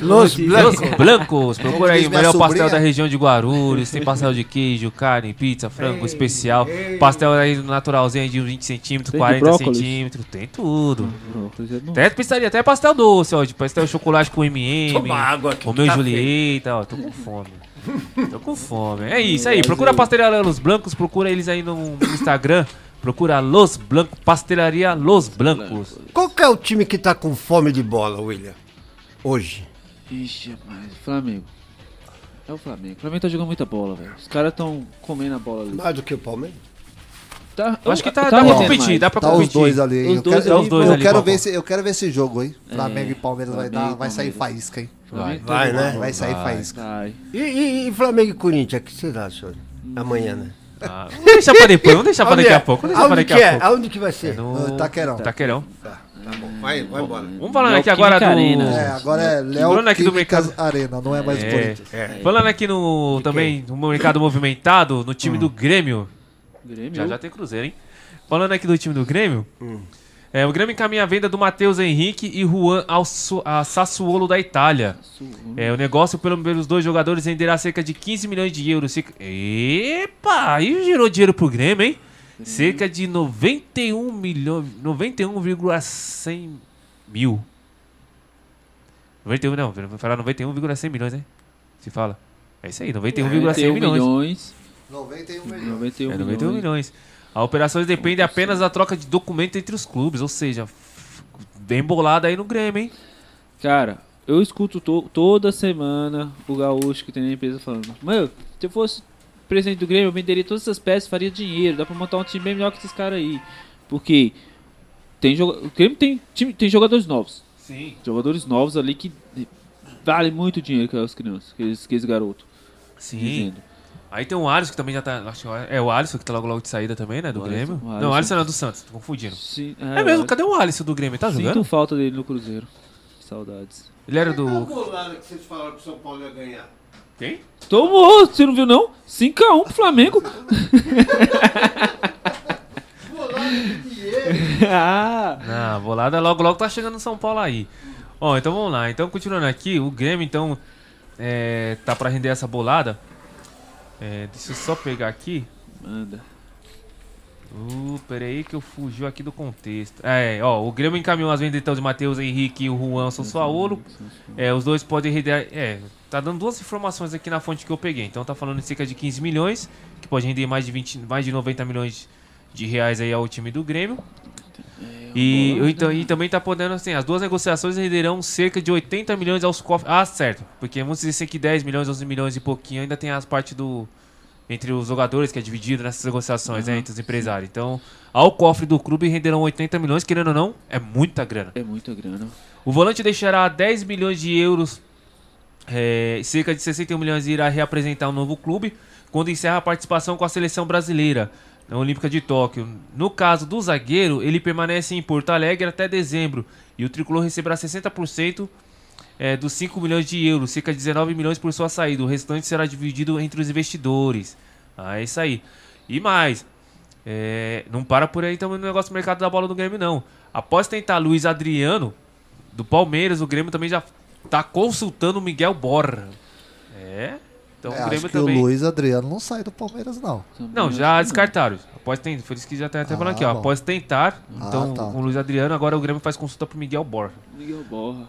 Los Los Blancos. Blancos, procura aí o melhor pastel da região de Guarulhos. Tem pastel de queijo, carne, pizza, frango especial. Pastel aí naturalzinho aí de 20 centímetros, Tem de 40 brócolis? centímetros. Tem tudo. Até pizzaria, até pastel doce, ó. De pastel de chocolate com M&M. Toma água aqui, Romeu e tá Julieta, ó. Tô com fome. Tô com fome. É isso aí. Procura a pastelaria Los Blancos. Procura eles aí no Instagram. Procura Los Blancos. Pastelaria Los Blancos. Qual que é o time que tá com fome de bola, William? Hoje. Ixi, mas Flamengo. É o Flamengo. O Flamengo tá jogando muita bola, velho. Os caras tão comendo a bola ali. Mais do que o Palmeiras? Tá, Eu acho que tá, tá dá pra competir, dá pra Tá os competir. dois ali. Os eu dois quero, ali, os dois eu ali, quero ver esse, eu quero ver esse jogo aí. Flamengo É, e Palmeiras vai, dar, vai sair faísca, hein? Tá Vai, jogando né? Vai sair Vai. faísca. Vai. E, e- e Flamengo e Corinthians, o que vocês acham? Amanhã, né? Ah, vamos deixar pra depois, vamos deixar pra daqui é? a pouco. Vamos deixar pra daqui que a é? pouco. Aonde que vai ser? No Taquerão. Taquerão. Tá, tá bom. Vai, vai embora. Vamos falando aqui Neoquímica agora do... Arena. É, agora é Léo Falando aqui do mercado- Arena, não é mais o É. Corinthians. É. Falando aqui no também no mercado movimentado, no time do Grêmio. Grêmio. Já já tem Cruzeiro, hein? Falando aqui do time do Grêmio. É, o Grêmio encaminha a venda do Matheus Henrique e Juan ao Su- a Sassuolo da Itália. É, o negócio pelo- pelos dois jogadores renderá cerca de 15 milhões de euros. Epa, aí girou dinheiro pro Grêmio, hein? Cerca de 91 milhões, 91,100 mil. 91 não, vou falar 91,100 milhões, hein? Se fala. É isso aí, 91,100 milhões. milhões. 91 milhões. 91 É, 91 milhões. milhões. A operações depende apenas da troca de documento entre os clubes, ou seja, bem bolada aí no Grêmio, hein? Cara, eu escuto to- toda semana o gaúcho que tem na empresa falando: Mano, se eu fosse presidente do Grêmio, eu venderia todas essas peças, faria dinheiro, dá pra montar um time bem melhor que esses caras aí. Porque tem joga- o Grêmio tem, time, tem jogadores novos. Sim. Jogadores novos ali que valem muito dinheiro que as crianças, que esse, que esse garoto. Sim. Dizendo. Aí tem o Alisson que também já tá. Acho que é o Alisson que tá logo logo de saída também, né? Do O Grêmio. Alisson, o Não, o Alisson. Não é do Santos, tô confundindo. Sim, É, mesmo, cadê o Alisson do Grêmio? Tá Sinto jogando? falta dele no Cruzeiro. Saudades. Ele era Qual do. golada que vocês falaram que o São Paulo ia ganhar? Quem? Tomou, você não viu não? 5x1 pro Flamengo. ah, Não, bolada logo logo tá chegando no São Paulo aí. Ó, então vamos lá. Então, continuando aqui, o Grêmio, então, é, tá pra render essa bolada. É, deixa eu só pegar aqui. manda. Uh, peraí que eu fugiu aqui do contexto. É, ó, o Grêmio encaminhou as vendas então de Matheus Henrique e o Juan Sassuolo. É, os dois podem render. É, tá dando duas informações aqui na fonte que eu peguei. Então tá falando de cerca de 15 milhões, que pode render mais de 20, mais de 90 milhões de reais aí ao time do Grêmio. E, então, e também tá podendo, assim, as duas negociações renderão cerca de 80 milhões aos cofres. Ah, certo. Porque vamos dizer que 10 milhões, 11 milhões e pouquinho ainda tem as partes do. Entre os jogadores, que é dividido nessas negociações, né? Entre os empresários. Então, ao cofre do clube renderão 80 milhões, querendo ou não, é muita grana. É muita grana. O volante deixará 10 milhões de euros, é, cerca de 61 milhões irá reapresentar um novo clube quando encerra a participação com a seleção brasileira na Olímpica de Tóquio. No caso do zagueiro, ele permanece em Porto Alegre até dezembro e o tricolor receberá 60% é, dos 5 milhões de euros, cerca de 19 milhões por sua saída. O restante será dividido entre os investidores. Ah, é isso aí. E mais, é, não para por aí também no negócio do mercado da bola do Grêmio, não. Após tentar Luiz Adriano, do Palmeiras, o Grêmio também já tá consultando o Miguel Borra. É. Então É, o Grêmio acho que também. o Luiz Adriano não sai do Palmeiras, não. Não, já descartaram. Após tentar, foi isso que já tá até falando aqui, ó. bom. Após tentar, Ah, então tá. com o Luiz Adriano, agora o Grêmio faz consulta pro Miguel Borja. Miguel Borra.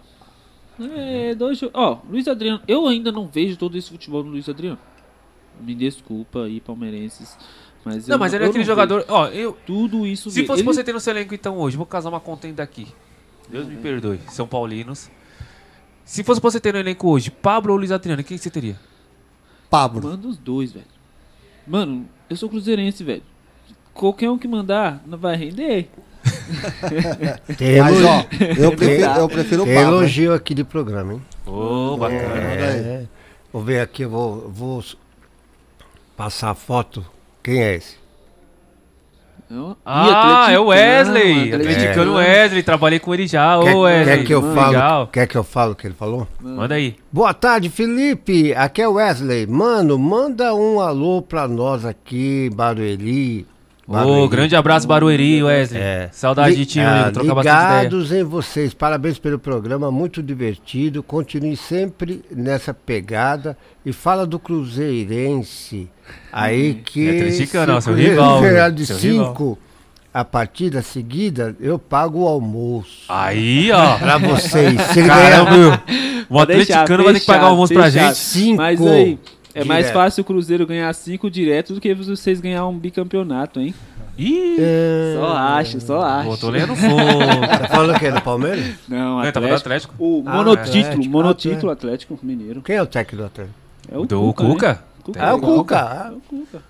É, dois Ó, Luiz Adriano. Eu ainda não vejo todo esse futebol do Luiz Adriano. Me desculpa aí, palmeirenses. Mas Não, eu mas ele é aquele não jogador. vejo Ó, eu. Tudo isso. Se fosse ele- você ter no seu elenco então hoje, vou casar uma contenda aqui. Deus me perdoe, São Paulinos. Se fosse você ter no elenco hoje, Pablo ou Luiz Adriano, quem que você teria? Pablo. Manda os dois, velho. Mano, eu sou cruzeirense, velho. Qualquer um que mandar, não vai render. Tem Mas, ó, eu prefiro- eu prefiro o tem Pablo, elogio aqui de programa, hein? Ô, bacana. É, Vou ver aqui, eu vou, vou s- passar a foto. Quem é esse? Ah, é o Wesley. atleticano, atleticano. Wesley. Trabalhei com ele já. Quer, Ô, Wesley. quer que eu Mano, falo? Legal. Quer que eu falo o que ele falou? Manda aí. Boa tarde, Felipe. Aqui é o Wesley. Mano, manda um alô pra nós aqui, Barueri. Ô, grande abraço, Barueri, Wesley. Saudade de ti, É. Ah, amigo. Trocar bastante ideia. Ligados em vocês. Parabéns pelo programa, muito divertido. Continue sempre nessa pegada. E fala do Cruzeirense. Aí que. É atleticano, se ó, o seu rival, de Seu rival. 5 a partida seguida, eu pago o almoço. Aí, ó. Pra vocês. Se Caramba, ganhar- O atleticano vai ter que pagar o almoço pra gente. Cinco. Mas aí, é mais Direto. fácil o Cruzeiro ganhar 5 direto do que vocês ganhar um bicampeonato, hein? Ih! Só acho, só acho. Pô, tô lendo fogo. Tá falando o quê? Do Palmeiras? Não, É, tava Atlético. no Atlético. O Ah, monotítulo, Atlético. monotítulo Atlético Mineiro. Quem é o técnico do Atlético? É o Do Cuca, Cuca? né? Cuca Ah, o. Cuca. É o Cuca.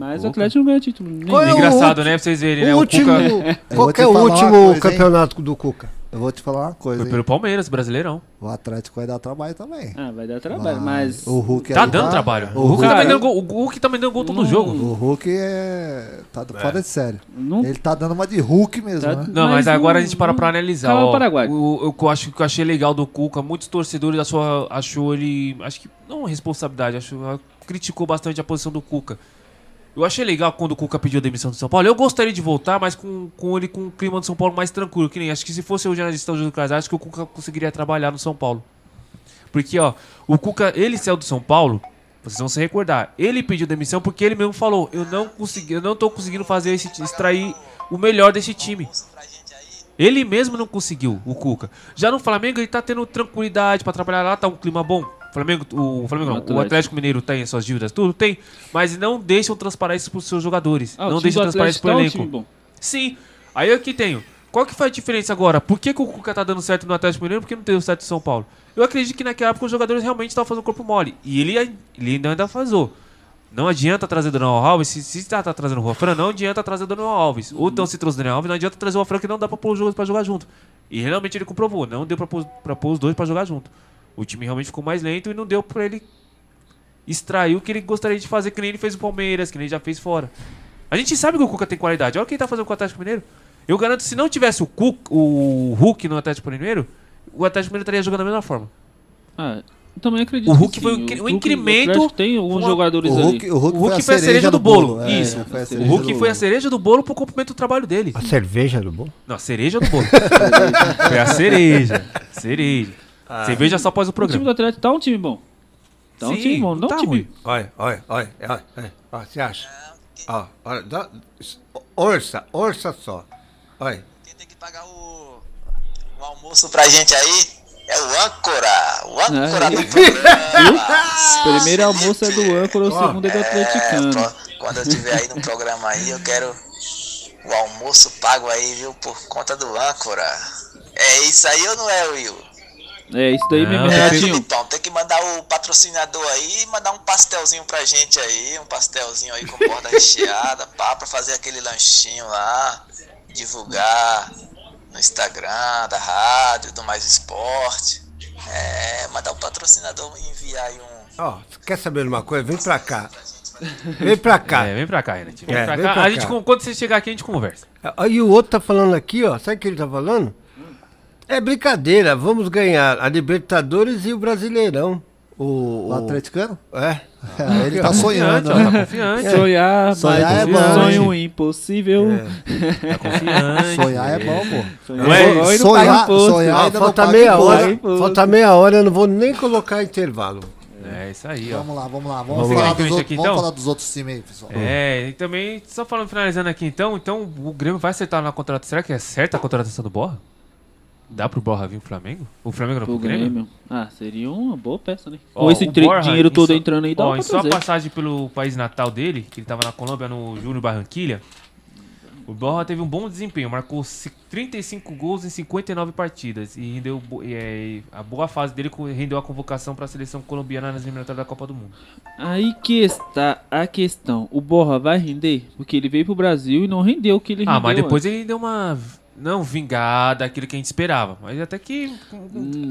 Mas o Atlético não ganha título. Nem Qual é o Engraçado, né? Pra vocês verem, o né? O último, Cuca Eu qual que é o último coisa, hein? campeonato do Cuca? Eu vou te falar uma coisa, foi hein? pelo Palmeiras, Brasileirão. O Atlético vai dar trabalho também. Ah, vai dar trabalho, Vai. mas. O Hulk Tá dando tá- trabalho. O O Hulk, Hulk, tá Cara, vendendo gol, o Hulk tá vendendo gol todo não- jogo. o Hulk é. tá fora de sério. Não- Ele tá dando uma de Hulk mesmo, Tá- né? Não, mas, Mas agora não- a gente para pra analisar. Cala o ó. Paraguai. O, eu, acho que eu achei legal do Cuca. Muitos torcedores achou, achou ele. Acho que. Não responsabilidade, acho, criticou bastante a posição do Cuca. Eu achei legal quando o Cuca pediu a demissão do São Paulo. Eu gostaria de voltar, mas com, com ele com o clima do São Paulo mais tranquilo. Que nem acho que se fosse o jornalista do acho que o Cuca conseguiria trabalhar no São Paulo. Porque, ó, o Cuca, ele saiu do São Paulo, vocês vão se recordar. Ele pediu demissão porque ele mesmo falou: Eu não consegui, eu não tô conseguindo fazer esse, extrair o melhor desse time. Ele mesmo não conseguiu, o Cuca. Já no Flamengo, ele tá tendo tranquilidade pra trabalhar lá, tá um clima bom. O Flamengo, o, Flamengo não, o Atlético. Atlético Mineiro tem suas dívidas, tudo tem, mas não deixam transparar isso pros seus jogadores. Ah, o não deixam transparar isso Atlético pro tá elenco. Sim. Aí eu aqui tenho. Qual que foi a diferença agora? Por que, que o Cuca tá dando certo no Atlético Mineiro? Por que não deu certo no São Paulo? Eu acredito que naquela época os jogadores realmente estavam fazendo corpo mole. E ele, ele ainda ainda fazou. Não adianta trazer o Daniel Alves. Se, se tá, tá trazendo o Rofran, não adianta trazer o Daniel Alves. Ou então se trouxe o Daniel Alves, não adianta trazer o Rofran que não dá pra pôr os jogadores pra jogar junto. E realmente ele comprovou. Não deu pra pôr, pra pôr os dois pra jogar junto. O time realmente ficou mais lento e não deu pra ele extrair o que ele gostaria de fazer, que nem ele fez o Palmeiras, que nem ele já fez fora. A gente sabe que o Cuca tem qualidade. Olha o que ele tá fazendo com o Atlético Mineiro. Eu garanto que se não tivesse o, Cuca, o Hulk no Atlético Mineiro, o Atlético Mineiro estaria jogando da mesma forma. Ah, eu também acredito. O Hulk que foi um um incremento- o Tem alguns jogadores O ali. Hulk, o Hulk, O Hulk foi a cereja do bolo. é, Isso. foi a O Hulk do foi a bolo. cereja do bolo pro cumprimento do trabalho dele. A cerveja do bom? Não, a cereja do bolo. foi a cereja. Cereja. Cerveja só após o O time programa. do Atlético tá um time bom. Tá um Sim, time bom, não tá um time. ruim. Olha, olha, olha, olha, olha, olha, você acha? Ó, olha, dá, orça, orça só. Olha. Quem tem que pagar o, o almoço pra gente aí é o âncora. O âncora Ah, do programa. Primeiro almoço é do âncora, o segundo é do É, atleticano. pro- quando eu estiver aí no programa aí, eu quero o almoço pago aí, viu, por conta do âncora. É isso aí ou não é, Will? É isso daí mesmo, que- Renatinho. Filipão, tem que mandar o patrocinador aí e mandar um pastelzinho pra gente aí, um pastelzinho aí com borda recheada, pá, pra fazer aquele lanchinho lá, divulgar no Instagram da rádio, do Mais Esporte. É, mandar o patrocinador enviar aí um. Ó, você quer saber de uma coisa? Vem pra cá. Vem pra cá. É, vem pra cá, Renatinho. Vem É, pra vem cá. pra a gente, cá. quando você chegar aqui, a gente conversa. Aí o outro tá falando aqui, ó. Sabe o que ele tá falando? É brincadeira, vamos ganhar a Libertadores e o Brasileirão. O, O atleticano? É. É, ele tá sonhando, ó, né? Tá confiante. Sonhar, Sonhar é um bom, sonho impossível. Tá confiante. Sonhar é bom, pô. Sonhar Não é? é Sonhar- sonhar Ó, ainda não falta meia hora. Falta meia hora, eu não vou nem colocar intervalo. É isso aí, ó. Vamos lá, vamos lá. Vamos, Vamos falar, lá. dos, Aqui, outros, então? vamos falar dos outros times aí, pessoal. É, e também, só falando, finalizando aqui então, então o Grêmio vai acertar na contratação. Será que é certa a contratação do Borra? Dá pro Borra vir pro Flamengo? O Flamengo não Pro pro Grêmio? Grêmio. Ah, seria uma boa peça, né? Ó, Com esse Borja, dinheiro todo sua- entrando aí, dá ó, pra em sua trazer. passagem pelo país natal dele, que ele tava na Colômbia no Júnior Barranquilha, o Borja teve um bom desempenho, marcou ci- 35 gols em 59 partidas e rendeu bo- e, é, a boa fase dele rendeu a convocação para a seleção colombiana nas eliminatórias da Copa do Mundo. Aí que está a questão. O Borra vai render? Porque ele veio pro Brasil e não rendeu o que ele rendeu. Ah, mas depois antes. ele deu uma não vingada, aquilo que a gente esperava, mas até que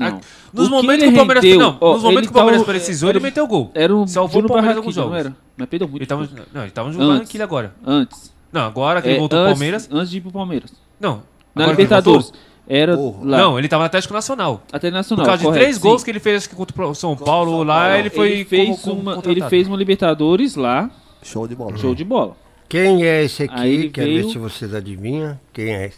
a- nos O momentos que, ele o Palmeiras rendeu- não, ó, nos momentos ele que o Palmeiras tava- precisou, era- ele meteu gol. Era um salvou o Palmeiras alguns jogos. não era? Mas perdeu muito. Ele tava, não, ele tava Antes. Barranquilla agora. Antes. Não, agora que ele É, voltou antes, pro Palmeiras. Antes de ir pro Palmeiras. Não. Na agora que ele Libertadores. Era lá. Não, ele tava no Atlético Nacional. Até Nacional. Por causa correto, de três sim. gols que ele fez acho que contra o São Paulo lá, ele foi ele fez, como- uma, ele fez uma Libertadores lá. Show de bola. Show de bola. Quem é esse aqui? Ele veio- ver se vocês adivinham. Quem é esse?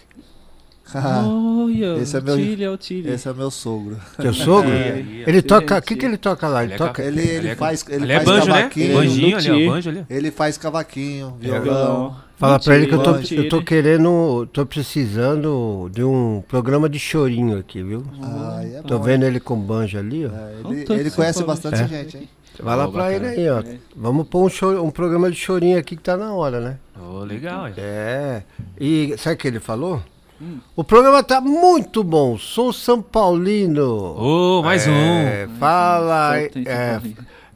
Olha, esse é meu, Chile, é o Chile. Esse é meu sogro. Teu sogro? É, ele toca. O que, que ele toca lá? Ele, Ele é toca. Ele, ele é- faz, ele ele é faz banjo, né? cavaquinho. Banjinho ali, banjo ali. Ele faz cavaquinho, violão. Fala pra ele que eu tô, eu tô querendo, tô precisando de um programa de chorinho aqui, viu? Ah, é Tô bom, vendo ele com banjo ali, ó. É, ele, ele conhece bastante É. gente, hein? Vai lá Ó, pra ele aí, ó. Vamos pôr um, choro- um programa de chorinho aqui que tá na hora, né? Ô, legal, hein? É. E sabe o que ele falou? O programa tá muito bom. Sou São Paulino. Ô, mais É, fala. Tem São É,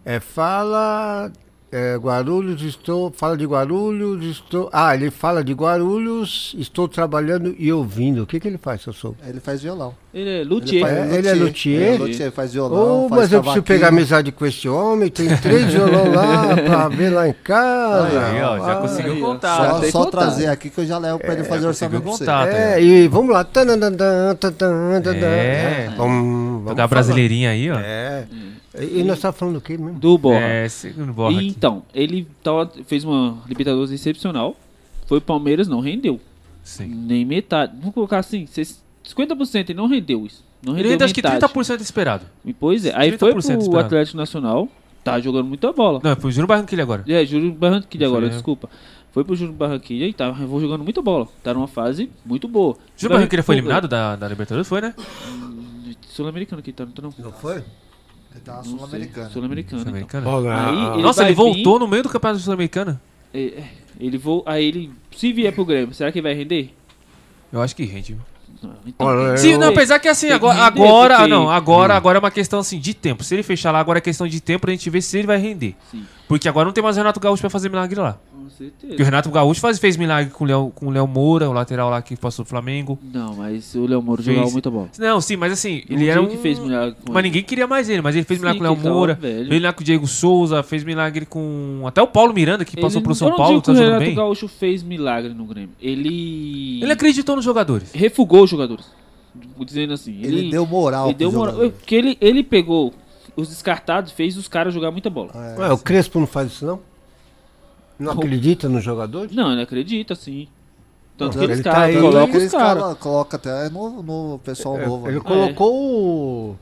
é, fala. É, Guarulhos, estou. Fala de Guarulhos, estou. Ah, ele fala de Guarulhos, estou trabalhando e ouvindo. O que, que ele faz, seu sou? Ele faz violão. Ele é luthier. faz- É, ele é luthier? É, luthier, faz violão, Oh, faz mas eu preciso pegar amizade com esse homem. Tem três violão lá pra ver lá em casa. Aí, ó, já Ah, conseguiu contar. Só, só contato. trazer aqui que eu já levo pra ele fazer orçamento pra conseguiu você. contato. É, e vamos lá. É. Vamos, vamos Jogar falar. brasileirinha aí, ó. É. E e nós estamos falando do quê mesmo? Do Borra. É, segundo Borra E então, ele tava, fez uma Libertadores excepcional. Foi pro Palmeiras, não rendeu. Sim. Nem metade. Vamos colocar assim, cês- 50% ele não rendeu isso. Não Ele rendeu ainda acho que metade. 30% esperado. E, Pois é. Aí foi 30% pro esperado. Atlético Nacional. Tá jogando muita bola. Não, foi o Júnior Barranquilla agora. É, Júlio Barranquilla agora, é. desculpa. Foi pro Júlio Barranquilla e tá vou jogando muita bola. Tá numa fase muito boa. Júnior Barranquilla foi eliminado da, da Libertadores, foi, né? Sul-Americano aqui, tá? Não, tô não. Não foi? Ele tá. Sul-Americana. Sul-Americano. então. Sul-Americana? Aí ah, ele Nossa, ele voltou vir- no meio do campeonato sul-americano? É, é, ele vou, aí ele se vier pro Grêmio, será que vai render? Eu acho que rende. então, Olha, Sim, eu- não, apesar que assim, agora, render, agora, porque- não, agora, agora é uma questão assim de tempo. Se ele fechar lá, agora é questão de tempo pra gente ver se ele vai render. Sim. Porque agora não tem mais Renato Gaúcho pra fazer milagre lá. Com certeza. Porque o Renato Gaúcho faz, fez milagre com o Léo, com o Léo Moura, o lateral lá que passou o Flamengo. Não, mas o Léo Moro Fez. jogava muita bola. Não, sim, mas assim, Não ele era um... que fez milagre com Mas ele. ninguém queria mais ele, mas ele fez Sim, milagre com o Léo ele Moura, velho. fez milagre com o Diego Souza, fez milagre com... Até o Paulo Miranda, que passou Ele- pro eu São Paulo, tá que o jogando Renato bem. Gaúcho fez milagre no Grêmio. Ele. Ele acreditou nos jogadores. refugou os jogadores. Dizendo assim. Ele deu moral Ele deu moral. Porque ele, ele pegou os descartados, fez os caras jogar muita bola. Ué, o Crespo não faz isso, não? Não acredita nos jogadores? Não, ele acredita, sim. Tanto Não, que eles ele tá caras aí- Coloca, os caras. colo- coloca até no, no pessoal É, novo. ele aí. colocou o.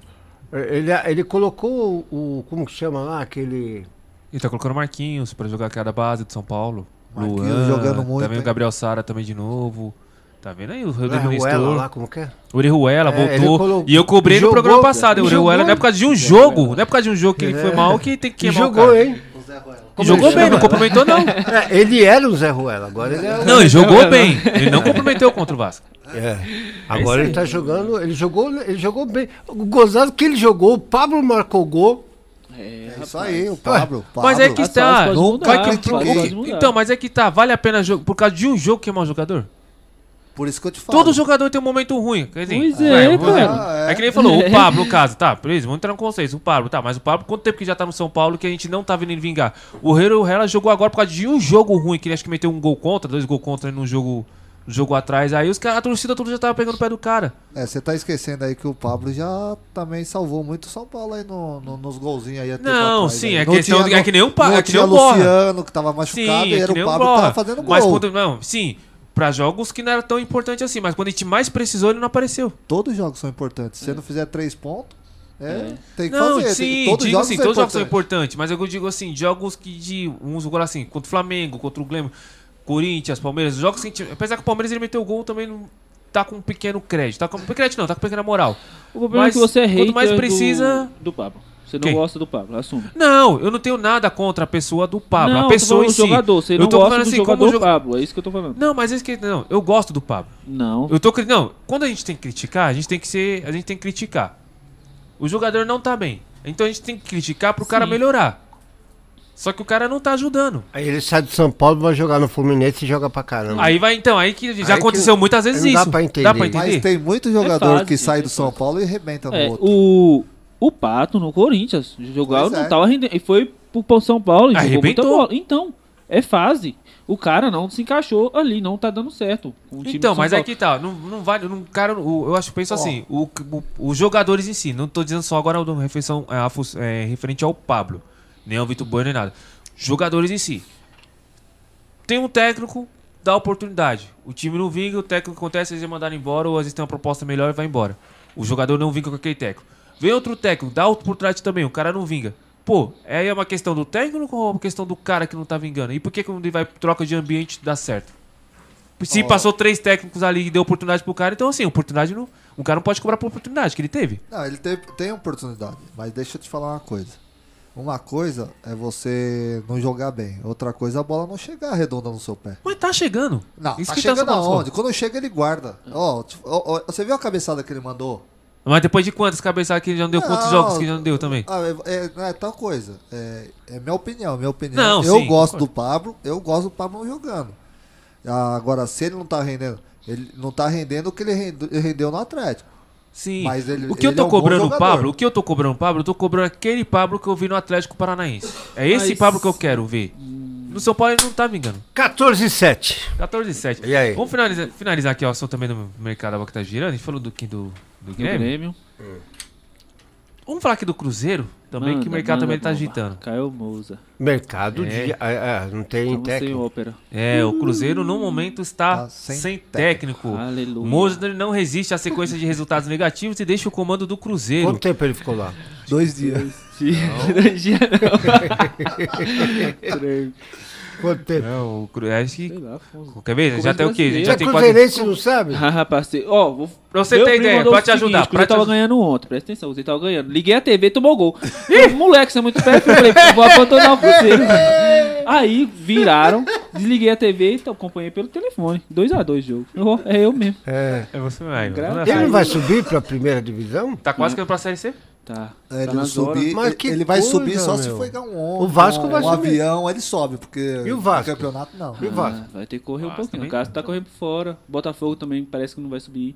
Ele, ele colocou o, o- Como que chama lá? Aquele. Ele tá colocando o Marquinhos pra jogar cada base de São Paulo. Marquinhos Luan, jogando muito, Também o hein? Gabriel Sara também de novo. Tá vendo aí? O Rodrigo Orejuela Nestor. lá, como que é? Urihuela É, voltou. colocou- E eu cobrei no jogou- programa passado. O Urihuela não é por causa de um jogo. Não é por causa de um jogo que ele foi É. mal que tem que queimar jogou, o cara. hein? Jogou bem, não comprometeu não. É, ele era o Zé Ruela, agora ele é o. Não, ele jogou bem. Ele não comprometeu contra o Vasco. É. Agora ele tá jogando. Ele jogou, ele jogou bem. O gozado que ele jogou, o Pablo marcou gol. É, É isso aí, o Pablo. Mas é que sorte pode mudar, Vai que- a sorte o- pode mudar. então, mas é que tá. Vale a pena jogo por causa de um jogo queimar um jogador? Por isso que eu te falo. Todo jogador tem um momento ruim. Quer dizer, Pois é, vamos- cara. É que nem falou, É. o Pablo, no caso, tá, beleza, vamos entrar no conceito. O Pablo, tá, mas o Pablo, quanto tempo que já tá no São Paulo que a gente não tá vendo ele vingar? O Hero Hela jogou agora por causa de um jogo ruim, que ele acho que meteu um gol contra, dois gols contra num jogo jogou atrás, aí os caras, a torcida toda já tava pegando o pé do cara. É, você tá esquecendo aí que o Pablo já também salvou muito o São Paulo aí no, no- nos golzinhos aí. Não, atrás, sim, aí. é Não questão tinha- é que nem o Pa- não é que nem o. Luciano que tava machucado e é era nem o Pablo que tava fazendo gol. Mas quando, não, sim, pra jogos que não era tão importante assim, mas quando a gente mais precisou, ele não apareceu. Todos os jogos são importantes. Se você não fizer três pontos, é, tem que Não, fazer. sim, Tem- todos os digo jogos assim, são todos os jogos são importantes. mas eu digo assim, jogos que de uns agora assim, contra o Flamengo, contra o Grêmio, Corinthians, Palmeiras, jogos que a gente, apesar que o Palmeiras ele meteu o gol também não tá com um pequeno crédito, tá com crédito não, tá com pequena moral. O problema Mas é que você é hater quanto mais do- precisa do, Pablo. Você não Quem? gosta do Pablo, assume. Não, eu não tenho nada contra a pessoa do Pablo, não, a pessoa em do si. jogador, você eu não tô gosta falando do assim, jogador jogo- Pablo, é isso que eu tô falando. Não, mas é isso que não, eu gosto do Pablo. Não. Eu tô não, quando a gente tem que criticar, a gente tem que ser, a gente tem que criticar. O jogador não tá bem. Então a gente tem que criticar pro cara Sim. melhorar. Só que o cara não tá ajudando. Aí ele sai do São Paulo, vai jogar no Fluminense e joga pra caramba. Aí vai então, aí que já Aí que aconteceu muitas vezes não isso. Dá pra entender. Dá pra entender? Mas tem muito jogador É fase, que sai é do São Paulo e arrebenta no É, outro. o, o Pato no Corinthians jogava, Pois é. não tava rendendo. E foi pro São Paulo e jogou muita Arrebentou. bola. Então, é fase. O cara não se encaixou ali, não tá dando certo. com o time Então, mas Paulo. aí que tá, não, não vale, não, cara, o- eu acho, penso assim, o, o- os jogadores em si, não tô dizendo só agora do refeição, é, a é, referente ao Pablo, nem ao Vitor Bueno, nem nada. Jogadores em si. Tem um técnico, dá oportunidade. O time não vinga, o técnico acontece, eles mandar embora, ou às vezes tem uma proposta melhor e vai embora. O jogador não vinga com aquele técnico. Vem outro técnico, dá oportunidade também, o cara não vinga. Pô, aí é uma questão do técnico ou é uma questão do cara que não tá vingando? E por que quando ele vai troca de ambiente dá certo? Se Ó. passou três técnicos ali e deu oportunidade pro cara, então assim, oportunidade não. O cara não pode cobrar por oportunidade que ele teve. Não, ele teve- tem oportunidade, mas deixa eu te falar uma coisa. Uma coisa é você não jogar bem, outra coisa é a bola não chegar redonda no seu pé. Mas tá chegando. Não, Isso tá que chegando tá aonde? Quando chega ele guarda. Ó, ó, ó, você viu a cabeçada que ele mandou? Mas depois de quantas cabeçadas que ele já não deu, quantos Não, jogos que já não deu também? Ah, é, é- é tal coisa. É, é minha opinião, minha opinião. Não, eu sim, gosto concordo. do Pablo, eu gosto do Pablo jogando. Ah, Agora, se ele não tá rendendo, ele não tá rendendo o que ele rende- rendeu no Atlético. Sim. Mas ele, o que eu ele tô é um cobrando o. Pablo, o que eu tô cobrando o Pablo, eu tô cobrando aquele Pablo que eu vi no Atlético Paranaense. É esse Mas- Pablo que eu quero ver. No São Paulo ele não tá vingando. 14 e 7. 14 e 7. E aí? Vamos finalizar, finalizar aqui o assunto também do mercado agora que tá girando. A gente falou do, que- do, do Do Grêmio. Grêmio. Vamos falar aqui do Cruzeiro também, que o Manda, mercado manda também tá bomba. agitando. Caio Mouza. Mercado É. de. ah, ah, não tem Estamos sem técnico. ópera. É, o Cruzeiro no momento está Tá sem sem, técnico. Aleluia. O Mosner não resiste à sequência de resultados negativos e deixa o comando do Cruzeiro. Quanto tempo ele ficou lá? Dois dias. Dias não. Quanto tempo? Não, o Cru... acho que... Lá, foi- Quer ver? Já tem o quê? A gente brasileiro. já Você é tem quase... cruzeirense, não sabe? Ah, rapaz, você- ó, vou... Pra você Meu ter ideia, pra te ajudar. seguinte, Pra Cruzeiro te tava ganhando ontem, presta atenção, você tava ganhando. Liguei a TV, tomou gol. Ih, moleque, você é muito perto, eu falei, vou abandonar o Cruzeiro. Aí viraram, desliguei a TV e acompanhei pelo telefone. 2x2 jogo. É eu mesmo. É. É você mesmo. Ele não vai subir pra primeira divisão? Tá quase caindo pra Série C? Tá. É, tá ele, na subir, Mas ele, que ele vai coisa, subir só se meu. for um ônibus, O Vasco um, vai um subir. avião, ele sobe, porque E o Vasco? no campeonato não. E o Vasco? Ah, vai ter que correr um Vasco pouquinho. O Cássio tá correndo por fora. Botafogo também parece que não vai subir.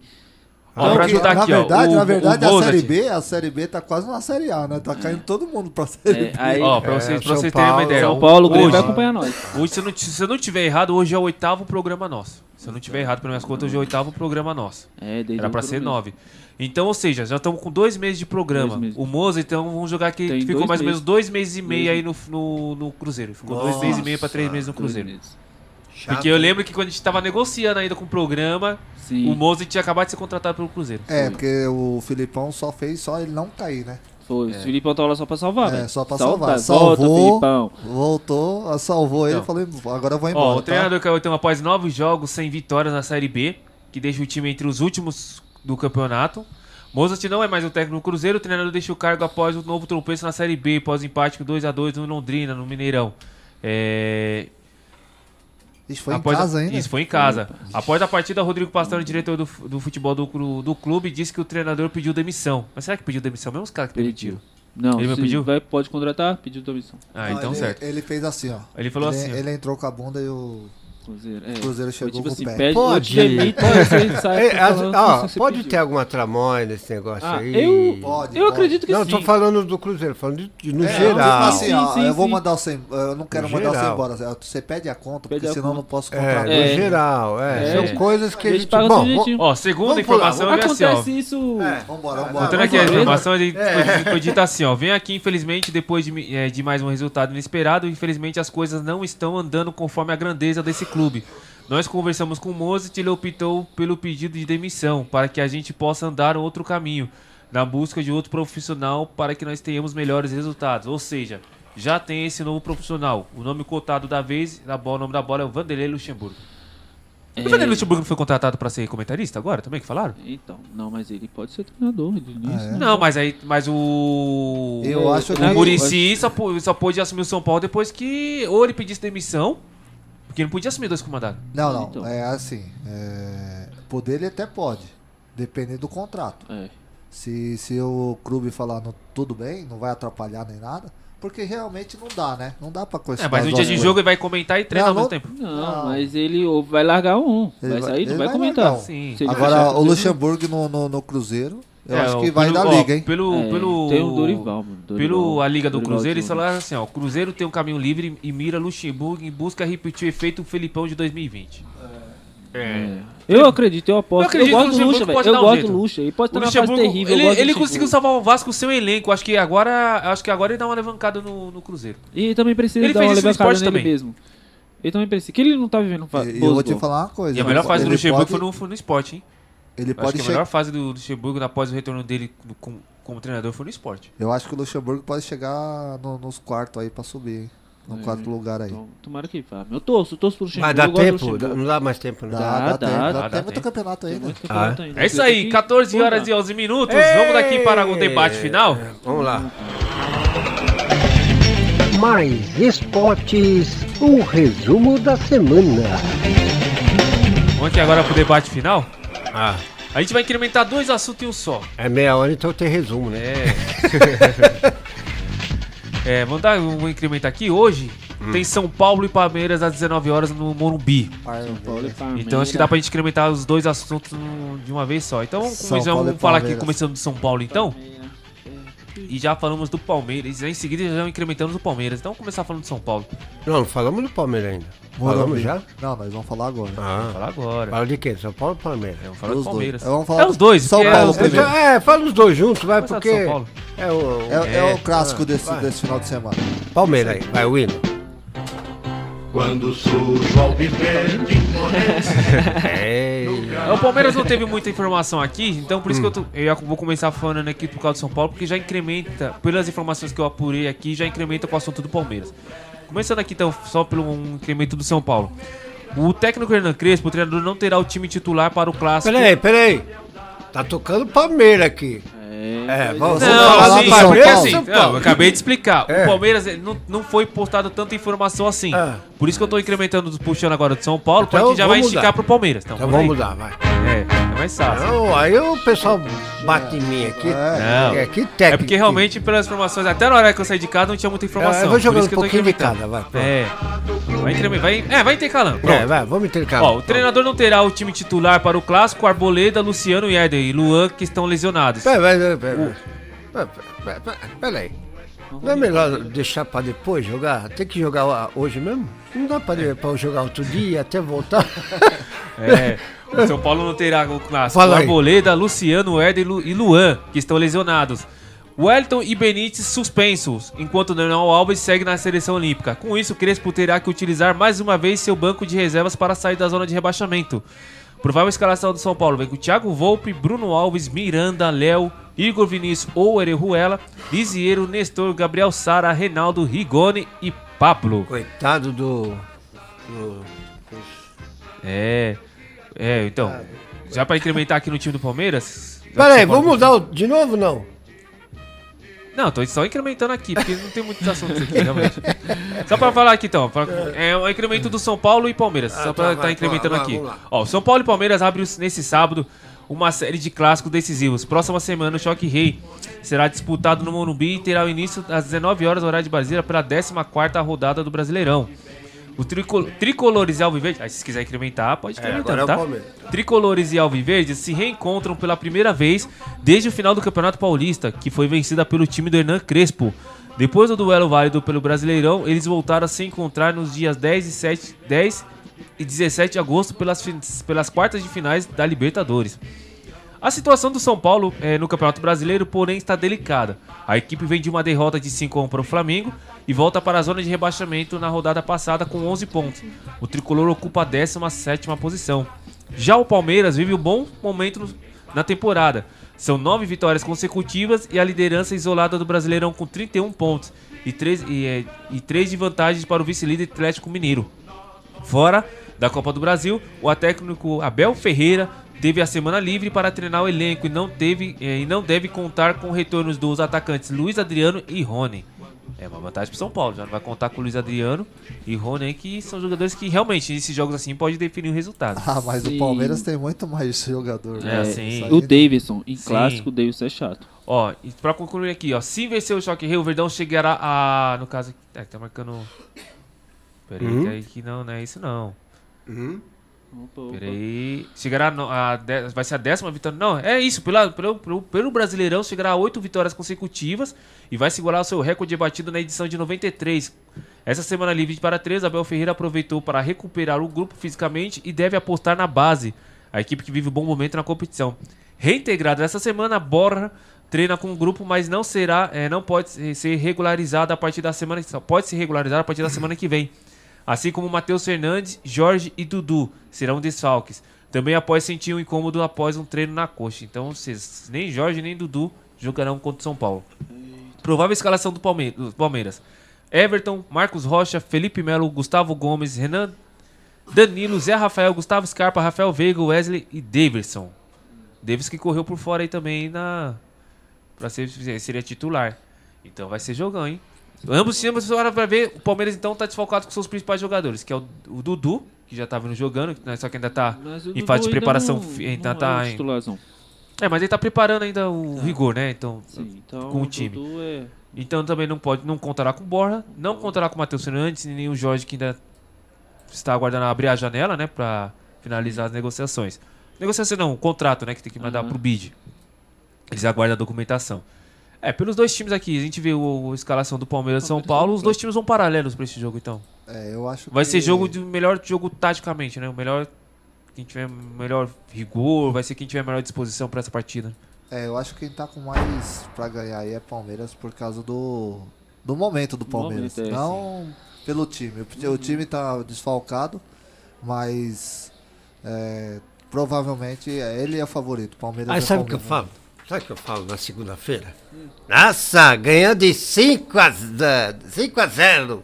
Ó, Não, pra ajudar na aqui, ó, verdade, o- na o verdade a série B, a série B tá quase na série A, né? Tá caindo todo mundo pra série É, B. aí, Ó, pra É, vocês, pra São vocês terem uma Paulo, ideia. São Paulo, o Grêmio hoje, vai acompanhar nós. Hoje, se eu não, se eu não tiver errado, hoje é o oitavo programa nosso. Se eu não tiver errado, pelas minhas contas, hoje é o oitavo programa nosso. É, desde Era pra ser nove. Então, ou seja, já estamos com dois meses de programa. Dois meses. O Moza, então, vamos jogar aqui. Tem Ficou dois mais ou menos dois meses e meio Dois aí no, no, no Cruzeiro. Ficou dois Nossa. meses e meio pra três meses no Dois Cruzeiro. Meses. Porque eu lembro que quando a gente tava negociando ainda com o programa, Sim. o Moza tinha acabado de ser contratado pelo Cruzeiro. É, porque o Filipão só fez só ele não cair, né? Foi, o Filipão tava lá só pra salvar, É, velho. só pra Salva- salvar. Volta, Salvou, Filipão. voltou, salvou ele Então. e falei, agora eu vou Ó, embora. o tá? treinador caiu então após nove jogos sem vitórias na Série B, que deixa o time entre os últimos do campeonato. Mozart não é mais o técnico do Cruzeiro, o treinador deixa o cargo após o novo tropeço na Série B, após o empate com 2x2 no Londrina, no Mineirão. É... Isso foi após em a- casa ainda? Isso foi em casa. Após a partida, Rodrigo Pastano, diretor do, do futebol do, do clube, disse que o treinador pediu demissão. Mas será que pediu demissão? Mesmo os caras que demitiram. Não, Ele me pediu? Vai, pode contratar, pediu demissão. Ah, Não, então ele, certo. Ele fez assim, ó. Ele falou ele, assim, ó. Ele entrou com a bunda e o Cruzeiro, é. Cruzeiro chegou tipo com assim, o pé. pede- Pode. demito, você É, as- ó, você pode ter alguma tramóia nesse negócio Ah, aí. eu- Pode, eu pode. acredito que não, sim. tô falando do Cruzeiro, falando de, de- no É, geral. Assim, ó, eu vou mandar você. Eu não quero No mandar você geral. embora. Você pede a conta, Pede porque a senão eu conta. não posso É, contratar. no geral, é. São coisas que a gente. Bom. Ó, segunda Vamos pular, informação é assim, ó. Acontece isso. Vambora, vambora. Contando aqui a informação, ele É. foi- dito assim, ó. Vem aqui, infelizmente, depois eh, de mais um resultado inesperado, infelizmente as coisas não estão andando conforme a grandeza desse clube. Nós conversamos com o Mozart e ele optou pelo pedido de demissão, para que a gente possa andar um outro caminho, na busca de outro profissional para que nós tenhamos melhores resultados. Ou seja, já tem esse novo profissional. O nome cotado da vez, da bola, o nome da bola é o Vanderlei Luxemburgo. É. O Vanderlei Luxemburgo não foi contratado para ser comentarista agora também, que falaram? Então, não, mas ele pode ser treinador de início. né? Não, mas aí, mas o. Eu o, acho o que- Muricy só, pô- só pôde assumir o São Paulo depois que ou ele pedisse demissão, porque não podia assumir dois comandados. Não, não. Então. É assim. É... Poder ele até pode. Dependendo do contrato. É. Se, se o clube falar no, tudo bem, não vai atrapalhar nem nada. Porque realmente não dá, né? Não dá pra É, questionar. mas no dia de jogo ele vai comentar e treinar Não, ao mesmo tempo. Não, Não. mas ele vai largar um. Ele vai sair, não ele vai, vai comentar. um. Sim. Ele Agora, o Luxemburgo no, no, no Cruzeiro, eu É, acho que vai pelo- dar ó, liga, hein? Pelo, É, pelo, tem o Dorival, mano, Dorival. pelo a Liga do Dorival Cruzeiro, eles falaram assim, ó, o Cruzeiro tem um caminho livre e mira Luxemburgo em busca de repetir o efeito Felipão de 2020. É. Eu acredito, eu aposto. Eu acredito eu que o gosto do Luxa, velho. pode Eu um gosto jeito. do Luxa. Ele pode O estar numa fase terrível. ele, ele conseguiu salvar o Vasco com seu elenco. Acho que agora, acho que agora ele dá uma alavancada no, no Cruzeiro. E também precisa Ele dar fez uma isso no levacada esporte nele também. mesmo. Ele também precisa. Que ele não tá vivendo E eu vou te falar uma coisa. E a melhor fase do Luxemburgo pode- foi, no, foi no esporte, hein? Ele Acho pode que a melhor fase do Luxemburgo após o retorno dele como, como treinador foi no esporte. Eu acho que o Luxemburgo pode chegar no- nos quartos aí pra subir, hein? No É, quarto lugar aí. Então, tomara que vá. Eu torço, eu torço pro Luxemburgo. Mas dá tempo? Não dá mais tempo, né? Dá, Dá, dá, dá, tempo. dá, dá, dá tem muito tempo. campeonato aí, né? muito campeonato Ah, ainda. É isso aí, que 14 horas e 11 minutos. Vamos daqui para o debate final. Vamos lá. Mais esportes, o resumo da semana. Vamos aqui agora pro debate final. Ah, A gente vai incrementar dois assuntos em um só. é meia hora, então tem resumo, né? É. é, vamos dar um incremento aqui. Hoje Hum. tem São Paulo e Palmeiras às 19 horas no Morumbi. São Paulo e Palmeiras. Então acho que dá pra gente incrementar os dois assuntos de uma vez só. Então vamos, começar- vamos falar aqui Palmeiras. começando do São Paulo então. E já falamos do Palmeiras. E em seguida já incrementamos o Palmeiras. Então vamos começar falando do São Paulo. Não, não falamos do Palmeiras ainda. Morumbi. Falamos já? Não, nós vamos falar agora. Ah, Vamos falar agora. fala de quê? São Paulo ou Palmeiras? Vamos falar do. Palmeiras. É, vamos falar É os dois. São porque Paulo é, primeiro. É, fala os dois juntos, vai, porque. São Paulo. É o. É, é É, o clássico ah, desse, vai. desse final de semana. Palmeiras aí, vai, William. Quando surge o alviverde É. É, O Palmeiras não teve muita informação aqui, então por isso Hum. que eu, tô- eu vou começar falando aqui por causa do São Paulo, porque já incrementa, pelas informações que eu apurei aqui, já incrementa com o assunto do Palmeiras. Começando aqui então, só pelo um incremento do São Paulo. O técnico Hernan Crespo, o treinador, não terá o time titular para o clássico. Peraí, peraí. Tá tocando Palmeiras aqui. É, vamos, vamos Não, falar assim, do porque Palmeiras. assim, São não, eu acabei de explicar. É. O Palmeiras não, não foi postado tanta informação assim. Por isso que eu tô incrementando, puxando agora do São Paulo, Então, porque já vai esticar mudar. pro Palmeiras. Então, Então vamos mudar, vai. É, é mais fácil. Não, aí o pessoal bate em mim aqui. Não. É, que É técnico. porque realmente, pelas informações, até na hora que eu saí de casa, não tinha muita informação. É, eu vou que um eu tô pouquinho de cada, vai, pronto. É. Vai incrementar. Vai, é, vai intercalando. Pronto. É, vai, vamos intercalar. Ó, o treinador não terá o time titular para o clássico, Arboleda, Luciano e Éder e Luan, que estão lesionados. Peraí, peraí, peraí. Peraí. Não é melhor deixar pra depois jogar? Tem que jogar hoje mesmo? Não dá pra, pra eu jogar outro dia até voltar? É. O São Paulo não terá o clássico. Fala. Arboleda, Luciano, e Lu- e Luan, que estão lesionados. Wellington e Benítez suspensos, enquanto Daniel Alves segue na seleção olímpica. Com isso, Crespo terá que utilizar mais uma vez seu banco de reservas para sair da zona de rebaixamento. Provável escalação do São Paulo vem com Thiago Volpe, Bruno Alves, Miranda, Léo, Igor Vinícius ou Orejuela, Lisiero, Nestor, Gabriel Sara, Reinaldo, Rigoni e Pablo. Coitado do. do- É. É, então. Já pra incrementar aqui no time do Palmeiras. Peraí, vamos mudar o- de novo não? Não, tô só incrementando aqui, porque não tem muitos assuntos aqui, realmente. Só pra falar aqui então, pra- é o incremento do São Paulo e Palmeiras, Ah, só tá, pra vai, tá incrementando vai, aqui. vamos lá. Ó, São Paulo e Palmeiras abrem nesse sábado uma série de clássicos decisivos. Próxima semana o Choque Rei será disputado no Morumbi e terá o início às 19 horas horário de Brasília pela 14ª rodada do Brasileirão. O tricol- tricolores e alviverdes, aí se quiser incrementar, pode É, incrementar, é tá? Palmeiras. Tricolores e alviverdes se reencontram pela primeira vez desde o final do Campeonato Paulista, que foi vencida pelo time do Hernan Crespo. Depois do duelo válido pelo Brasileirão, eles voltaram a se encontrar nos dias 10 e, 7, 10 e 17 de agosto pelas, pelas quartas de finais da Libertadores. A situação do São Paulo eh, no Campeonato Brasileiro, porém, está delicada. A equipe vem de uma derrota de 5 a 1 para o Flamengo e volta para a zona de rebaixamento na rodada passada com 11 pontos. O tricolor ocupa a 17ª posição. Já o Palmeiras vive um bom momento na temporada. São nove vitórias consecutivas e a liderança isolada do Brasileirão com 31 pontos e 3, e, eh, e três de vantagens para o vice-líder Atlético Mineiro. Fora da Copa do Brasil, o técnico Abel Ferreira teve a semana livre para treinar o elenco e não, teve, eh, e não deve contar com retornos dos atacantes Luiz Adriano e Rony. É uma vantagem pro São Paulo, já não vai contar com o Luiz Adriano e Rony, aí, que são jogadores que realmente, nesses jogos assim, pode definir o resultado. Ah, mas o Palmeiras tem muito mais jogador. É, né? sim. O Davidson, em Sim. clássico, o Davidson é chato. Ó, e pra concluir aqui, ó. Se vencer o Choque Rei, o Verdão chegará a. No caso. É, tá marcando. Peraí, Uhum. que aí que não, não é isso não. Uhum. Opa, opa. Peraí. Chegará no- a. de- vai ser a décima vitória. Não, é isso. Pela, pelo, pelo, pelo Brasileirão, chegará a oito vitórias consecutivas e vai segurar o seu recorde batido na edição de 93. Essa semana livre para três, Abel Ferreira aproveitou para recuperar o grupo fisicamente e deve apostar na base, a equipe que vive um bom momento na competição. Reintegrado essa semana, Borra treina com o grupo, mas não será, eh, não pode ser- ser regularizado a partir da semana, só pode ser regularizado a partir da semana que vem. Assim como Matheus Fernandes, Jorge e Dudu serão desfalques. Também após sentir um incômodo após um treino na coxa. Então, vocês, nem Jorge nem Dudu jogarão contra o São Paulo. Provável escalação do Palme- do Palmeiras. Everton, Marcos Rocha, Felipe Melo, Gustavo Gomes, Renan Danilo, Zé Rafael, Gustavo Scarpa, Rafael Veiga, Wesley e Davidson. Davis que correu por fora aí também na para ser seria titular. Então vai ser jogão, hein? Ambos times agora para ver, o Palmeiras então tá desfalcado com seus principais jogadores, que é o, o Dudu, que já tá vindo jogando, né, só que ainda tá em fase de preparação, não- ainda não tá é em. É, mas ele tá preparando ainda o rigor, né? Então, Sim, então com o o time. É- Então também não pode, não contará com o Borja, não contará com o Matheus Fernandes, nem o Jorge que ainda está aguardando abrir a janela, né, para finalizar as negociações. Negociação não, o contrato, né, que tem que mandar pro bid. Eles aguardam a documentação. É, pelos dois times aqui, a gente vê o, a escalação do Palmeiras e São Paulo, os dois times vão paralelos para esse jogo, então. É, eu acho Vai que- ser jogo de melhor jogo taticamente, né? O melhor quem tiver melhor rigor, vai ser quem tiver melhor disposição para essa partida. É, eu acho que quem tá com mais pra ganhar aí é Palmeiras por causa do, do momento do Palmeiras. momento, é, não pelo time. O, o time tá desfalcado, mas é, provavelmente é- ele é o favorito. O Palmeiras Aí é sabe o que eu falo? Sabe o que eu falo na segunda-feira? Nossa, ganhou de 5 a, 5 a 0.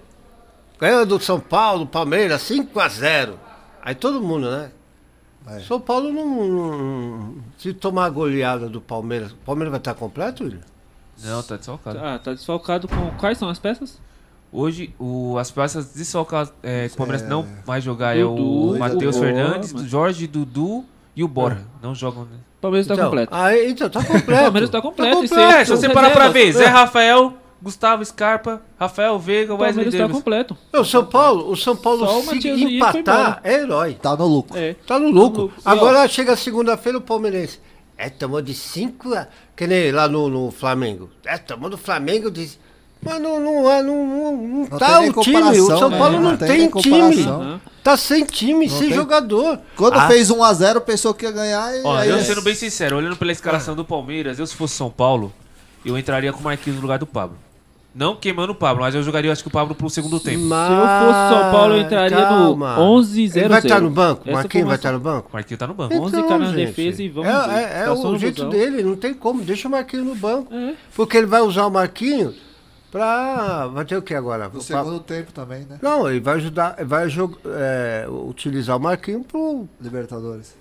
Ganhou do São Paulo, Palmeiras, 5 a 0. Aí todo mundo, né? É. São Paulo não, não- Se tomar a goleada do Palmeiras, o Palmeiras vai estar completo, William? Não, tá desfalcado. Ah, tá desfalcado com. Quais são as peças? Hoje, o, as peças desfalcadas é, que o Palmeiras É. não vai jogar é Dudu, o Matheus Fernandes, o Jorge, Dudu e o Borja. Não jogam. Né? O Palmeiras tá Então, completo. Aí, então, tá O completo. Palmeiras tá completo. e É, sem- se você parar pra ver, Zé Rafael, Gustavo Scarpa, Rafael Veiga, O Wesley Palmeiras tá Davis. completo. O São Paulo, o São Paulo Só o se empatar é herói. Tá no lucro. É. Tá no lucro. E, Agora chega segunda-feira o Palmeirense. É, tomou de 5 a. Que nem lá no, no Flamengo. É, tomou do Flamengo de. Mas não, não, é, não, não, não Não tá o time. O São né? Paulo não, Não tem tem, time. comparação. Tá sem time, Não sem tem- jogador. Quando Ah, fez 1x0, pensou que ia ganhar e Ó, aí eu é- sendo bem sincero, olhando pela escalação do Palmeiras, eu se fosse São Paulo, eu entraria com o Marquinhos no lugar do Pablo. Não queimando o Pablo, mas eu jogaria, acho que o Pablo pro segundo tempo. Mas- Se eu fosse São Paulo, eu entraria calma. no 11-0. Ele vai estar no banco? Essa Marquinhos vai estar no banco? Marquinhos tá no banco. 11 caras na gente, defesa e vamos É, ver. é, é Tá o jeito dele, não tem como. Deixa o Marquinhos no banco. É. Porque ele vai usar o Marquinhos pra. Vai ter o que agora? No Pra- segundo tempo também, né? Não, ele vai ajudar, vai jog- é, utilizar o Marquinhos pro Libertadores.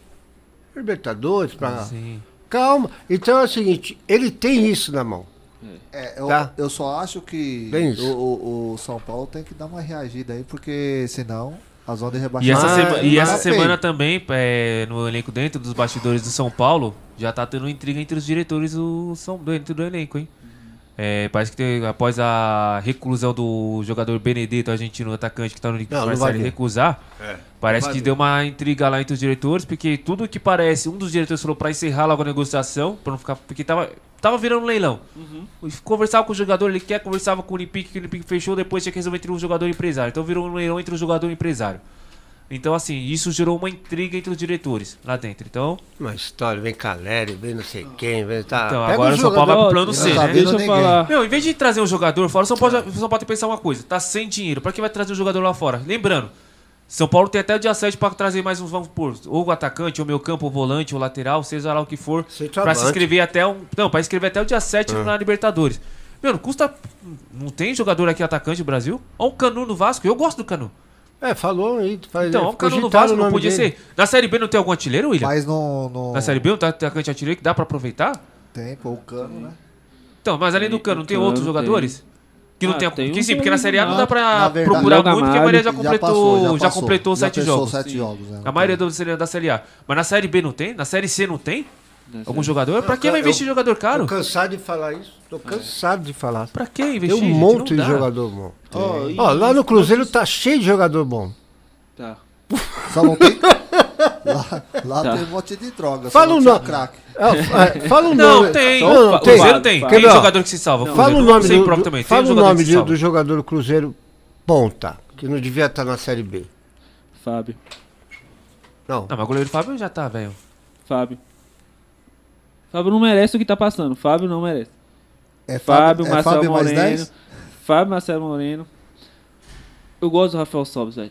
Libertadores, pra. Sim. Calma. Então é o seguinte, ele tem isso na mão. É, eu, Tá. eu só acho que o, o- o São Paulo tem que dar uma reagida aí, porque senão a zona de E rebaixamento. essa, Ah, sema- e essa semana também, é, no elenco dentro dos bastidores do São Paulo, já tá tendo intriga entre os diretores do, São, dentro do elenco, hein? É, parece que após a reclusão do jogador Benedetto, argentino atacante que tá no Não, Marcelo recusar, É, parece que deu uma intriga lá entre os diretores, porque tudo que parece, um dos diretores falou pra encerrar logo a negociação, pra não ficar, porque tava, tava virando um leilão. Uhum. Conversava com o jogador, ele quer, conversava com o Olympique, que o Olympique fechou, depois tinha que resolver entre o jogador e o empresário. Então virou um leilão entre o jogador e o empresário. Então, assim, isso gerou uma intriga entre os diretores lá dentro. Então, Uma história, vem Caleri, vem não sei quem, vem. Tá. Então, Pega agora o São Paulo vai pro plano C, né? Deixa eu ninguém. falar. Meu, em vez de trazer um jogador fora, São Paulo, já, o São Paulo tem que pensar uma coisa. Tá sem dinheiro. Pra que vai trazer um jogador lá fora? Lembrando, São Paulo tem até o dia 7 pra trazer mais uns, vamos por, ou o atacante, ou o meio campo, ou o volante, ou o lateral, seja lá o que for. Pra se inscrever até um. Não, pra inscrever até o dia 7 Ah. na Libertadores. Meu, não custa. Não tem jogador aqui atacante no Brasil? Olha o Canu no Vasco. Eu gosto do Canu. É, falou aí. Faz, Então, o Canu no Vasco, não podia dele. ser. Na Série B não tem algum artilheiro, William? Mas no, no- Na Série B não tem atacante artilheiro que dá pra aproveitar? Tem, pô, o cano, né? Então, mas além do Cano, não tem Cano outros tem. jogadores? Que não Ah, tem, tem que sim, porque na Série A não dá Na pra verdade, procurar muito, porque a maioria já Gamalho já completou, passou, já já passou. completou Já sete jogos. sete jogos, né, A maioria do, da Série A. Mas na Série B não tem? Na Série C não tem? Algum jogador? Pra que vai investir em jogador caro? Tô cansado de falar isso. Tô cansado de falar. Pra que Tem investir? um gente? monte Não de jogador bom. Ó, e- Ó, lá no Cruzeiro tá cheio de jogador bom. Tá. Só não tem. Lá, lá Tá. tem um monte de droga. só Fala não um nome. craque. É, é, fala um Não, nome. tem. Não, não, tem. Cruzeiro tem. Tem jogador que se salva. Fala o nome Não do, próprio do- também. Tem fala o jogador nome do, jogador do Cruzeiro ponta, que não devia estar na Série B. Fábio. Não. Não, mas o goleiro Fábio já tá, velho. Fábio. Fábio não merece o que tá passando. Fábio não merece. É Fábio, Fábio, é Marcelo Fábio mais Moreno. 10? Fábio, Marcelo Moreno. Eu gosto do Rafael Sobis, velho.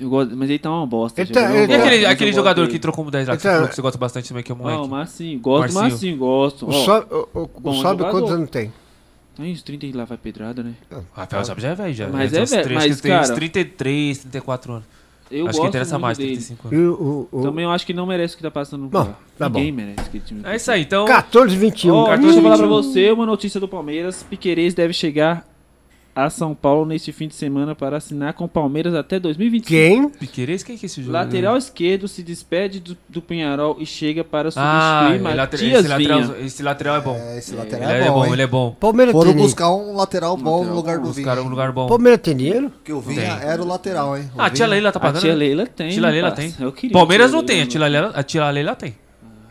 Eu gosto, mas ele tá uma bosta. Ele gente. tá- não ele E tá- gosto, aquele, aquele jogador que trocou como 10 lá, que você Então- falou que você gosta bastante também, que é o Ah, moleque. o Marcinho. Gosto do Marcinho. Marcinho, gosto. O Sobe, o, o, o Sobe quantos anos tem? Tem uns 30 e lá vai pedrada, né? Rafael Sobis já é velho, já. Mas é velho, mas, tem uns cara- 33, 34 anos. Eu Acho que interessa mais, dele. 35 E anos. o, o, o, Também eu acho que não merece o que tá passando no Bom, tá bom. Ninguém merece aquele time. É isso aí, então. 14 21. Ó, 14, deixa eu falar pra 21. você uma notícia do Palmeiras. Piquerez deve chegar a São Paulo neste fim de semana para assinar com o Palmeiras até 2025. Quem? Piqueires, quem que é esse jogador? Lateral esquerdo se despede do, do Penharol e chega para Ah, substituir later- Matias esse, lateral, Vinha. esse lateral é bom. É, esse lateral é, é bom, bom, hein? ele é bom. Palmeiras Foram buscar um lateral bom no lugar do Vinha. caras um lugar bom. Palmeiras tem dinheiro? Porque o Vinha Tem. era o lateral, hein? O Ah, a tia Leila tá A pagando? tia né? Leila tem. Tia Leila tem. Eu queria Palmeiras tia não tem, a tia Leila, a tia Leila tem.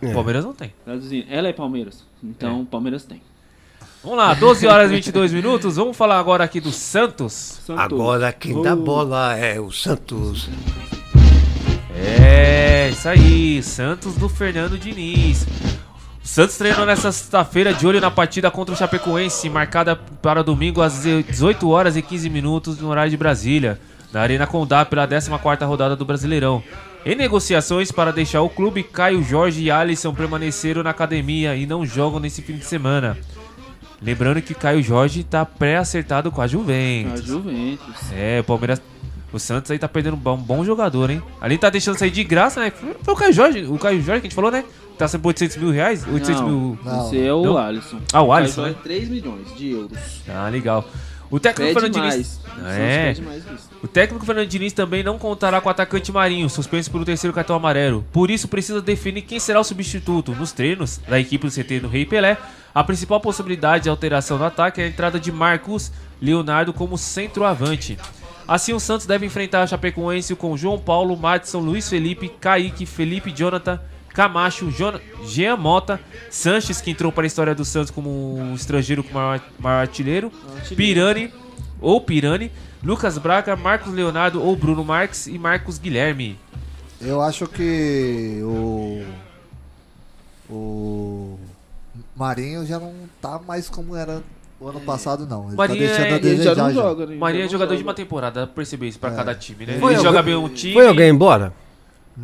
É. Palmeiras não tem. Traduzindo, ela é Palmeiras. Então, Palmeiras tem. Vamos lá, 12 horas e 22 minutos. Vamos falar agora aqui do Santos. Santos. Agora quem dá bola é o Santos. É, isso aí, Santos do Fernando Diniz. O Santos treinou nessa sexta-feira de olho na partida contra o Chapecoense, marcada para domingo às 18 horas e 15 minutos no horário de Brasília, na Arena Condá pela 14ª rodada do Brasileirão. Em negociações para deixar o clube, Caio Jorge e Alisson permaneceram na academia e não jogam nesse fim de semana. Lembrando que Caio Jorge está pré-acertado com a A Juventus. Juventus. É, o Palmeiras. O Santos aí tá perdendo um bom, um bom jogador, hein? Ali tá deixando sair de graça, né? Foi o Caio Jorge, o Caio Jorge que a gente falou, né? Tá sendo por 800 mil reais? 800 Não, mil. Não. Esse é o Não? Alisson. Ah, o Alisson, Caio né? Jorge, 3 milhões de euros. Ah, legal. O técnico Fernando. Diniz. O Santos É. O técnico Fernando Diniz também não contará com o atacante Marinho, suspenso pelo terceiro cartão amarelo. Por isso, precisa definir quem será o substituto. Nos treinos da equipe do CT do Rei Pelé, a principal possibilidade de alteração no ataque é a entrada de Marcos Leonardo como centroavante. Assim, o Santos deve enfrentar a Chapecoense com João Paulo, Madison, Luiz Felipe, Kaique, Felipe Jonathan, Camacho, Jon- Jean Mota, Sanches, que entrou para a história do Santos como um estrangeiro com maior, maior artilheiro, Pirani ou Pirani, Lucas Braga, Marcos Leonardo ou Bruno Marques e Marcos Guilherme. Eu acho que o. O. Marinho já não tá mais como era o ano passado, não. Ele Marinho tá deixando é- a Ele já desejar. não já. joga, né? Maria é jogador de uma temporada, dá pra perceber isso pra cada time, né? Foi Ele alguém- joga bem um time. Foi alguém embora?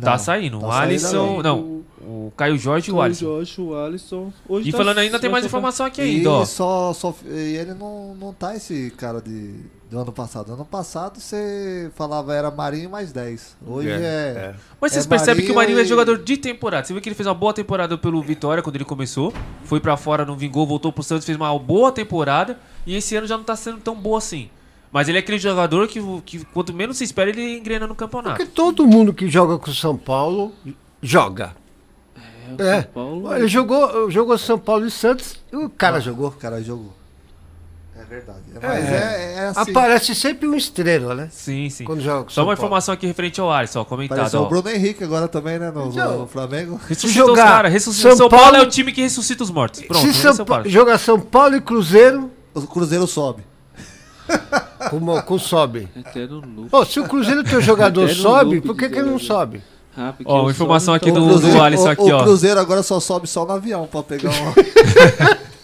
Tá Não. saindo. Tá o Alisson. Não, o Caio Jorge e o Caio Alisson. Jorge, o Alisson. Hoje E tá- falando ainda, tem mais informação aqui E ainda, ó. só, só, e ele não, não tá esse cara de, do ano passado. Ano passado você falava era Marinho mais 10. Hoje É, é. é. Mas vocês é percebem que o Marinho é e- jogador de temporada. Você viu que ele fez uma boa temporada pelo Vitória quando ele começou. Foi pra fora, não vingou, voltou pro Santos, fez uma boa temporada. E esse ano já não tá sendo tão boa assim. Mas ele é aquele jogador que, que quanto menos se espera, ele engrena no campeonato. Porque todo mundo que joga com o São Paulo joga. o É. São Paulo- Ele jogou, jogou São Paulo e Santos e o cara O jogou. cara jogou. Verdade. Mas é, é assim. Aparece sempre um estrela, né? Sim, sim. Quando joga com Só São uma Paulo. informação aqui referente ao Alisson, ó, comentado. Apareceu ó. o Bruno Henrique agora também, né? No, Então, no Flamengo. Ressuscitou os caras. Ressuscitou. São, Paulo... é o time que ressuscita os mortos. Pronto, Se São é Pa- Paulo. jogar São Paulo e Cruzeiro, O Cruzeiro sobe. com, com sobe. Ô, se o Cruzeiro tem um jogador Eterno sobe, loop por que, de que ele não sobe? Ah, porque Ó, eu uma informação só- aqui então- do, Cruzeiro, do Alisson o- aqui, o ó. Cruzeiro agora só sobe só no avião pra pegar um.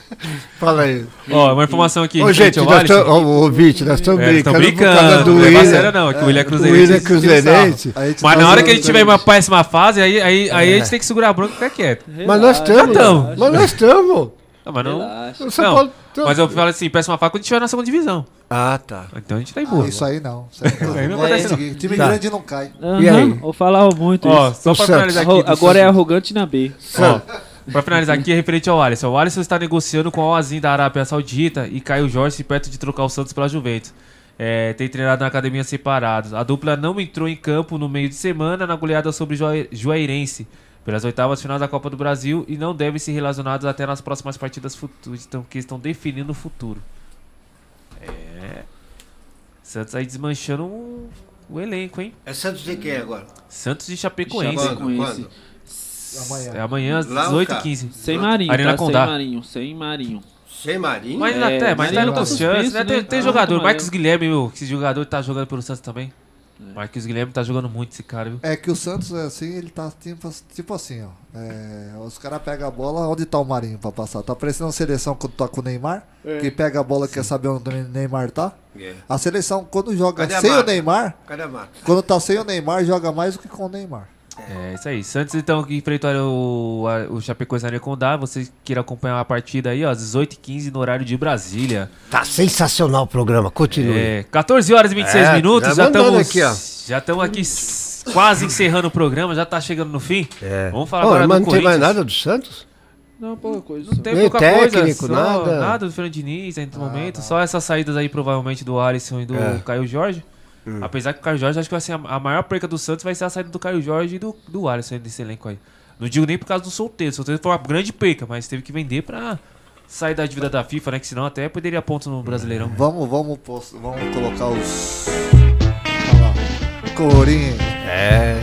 Fala aí. Ó, uma informação aqui. Ô, gente, ao nós estamos, ô, ouvinte, nós estamos É, brincando, por causa brincando, do não William. sério não, é que o William é O cruzeirense, William é cruzeirense. Mas tá na hora que a gente tiver uma péssima fase, aí, aí, aí a gente tem que segurar a bronca e ficar quieto. Mas nós estamos, mas nós estamos. Não, mas não. Relaxa. O Não, Paulo mas eu falo assim, péssima fase quando a gente estiver na segunda divisão. Ah, tá. Então a gente tá em Ah, boa. isso aí não. Isso aí não. Não É, não. time- Tá. grande não cai. E aí? Aham, Eu falava muito Ó, isso. só O pra finalizar aqui. Agora é arrogante na B. Ó, pra finalizar aqui, é referente ao Alisson. O Alisson está negociando com o Azim da Arábia Saudita e Caio Jorge perto de trocar o Santos pela Juventus. É, tem treinado na academia separados. A dupla não entrou em campo no meio de semana na goleada sobre Juairense pelas oitavas finais da Copa do Brasil e não devem ser relacionados até nas próximas partidas futuras, então, que estão definindo o futuro. É. Santos aí desmanchando o, o elenco, hein? É Santos de quem agora? Santos de Chapecoense. Chapecoense. Amanhã. É amanhã às Lá, 18h15. Sem Marinho, Arena tá? Sem Condá. Marinho, sem Marinho. Sem Marinho? Mas É, até, mas tá com tá as chances, suspenso, né? Tem, né? tem Ah, jogador, Marcos. Guilherme, meu, esse jogador tá jogando pelo Santos também. Marcos Guilherme tá jogando muito esse cara, viu? É que o Santos, assim, ele tá tipo, tipo assim, ó. É, os caras pegam a bola, onde tá o Marinho pra passar? Tá parecendo a seleção quando tá com o Neymar, que pega a bola e quer saber onde o Neymar tá. É. A seleção, quando joga Cadê a sem o? Neymar, Cadê a marca? quando tá sem o Neymar, joga mais do que com o Neymar. É, isso aí. Santos então que enfrentaram o, a- o Chapecoense na Condá. Você queira acompanhar a partida aí, ó, às 18h15 no horário de Brasília. Tá sensacional o programa, continue. É, 14 horas e 26 É, minutos. já estamos aqui, ó. já estamos aqui quase encerrando o programa, já tá chegando no fim. É. Vamos falar Ô, agora mas do não tem mais nada do Santos? Não, pouca coisa. Não tem Nem pouca técnico, coisa, só nada? nada do Fernando Diniz no momento. Só essas saídas aí, provavelmente, do Alisson e do É. Caio Jorge. Apesar que o Caio Jorge, acho que vai ser a, a maior perca do Santos vai ser a saída do Caio Jorge e do, do Alisson desse elenco aí. Não digo nem por causa do solteiro. O solteiro foi uma grande perca, mas teve que vender pra sair da dívida da FIFA, né? Que senão até perderia pontos no Brasileirão. Vamos, vamos, pos- vamos colocar os. Olha. Corinthians. É.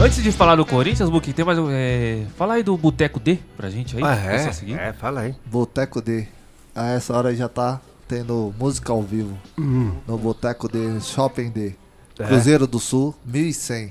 Antes de falar do Corinthians, Buki, tem mais um. É... Fala aí do Boteco D pra gente aí. Ah, é? seguir? É, fala aí. Boteco D. A essa hora já tá tendo música ao vivo. Hum. No Boteco D, Shopping D. É. Cruzeiro do Sul, 1100.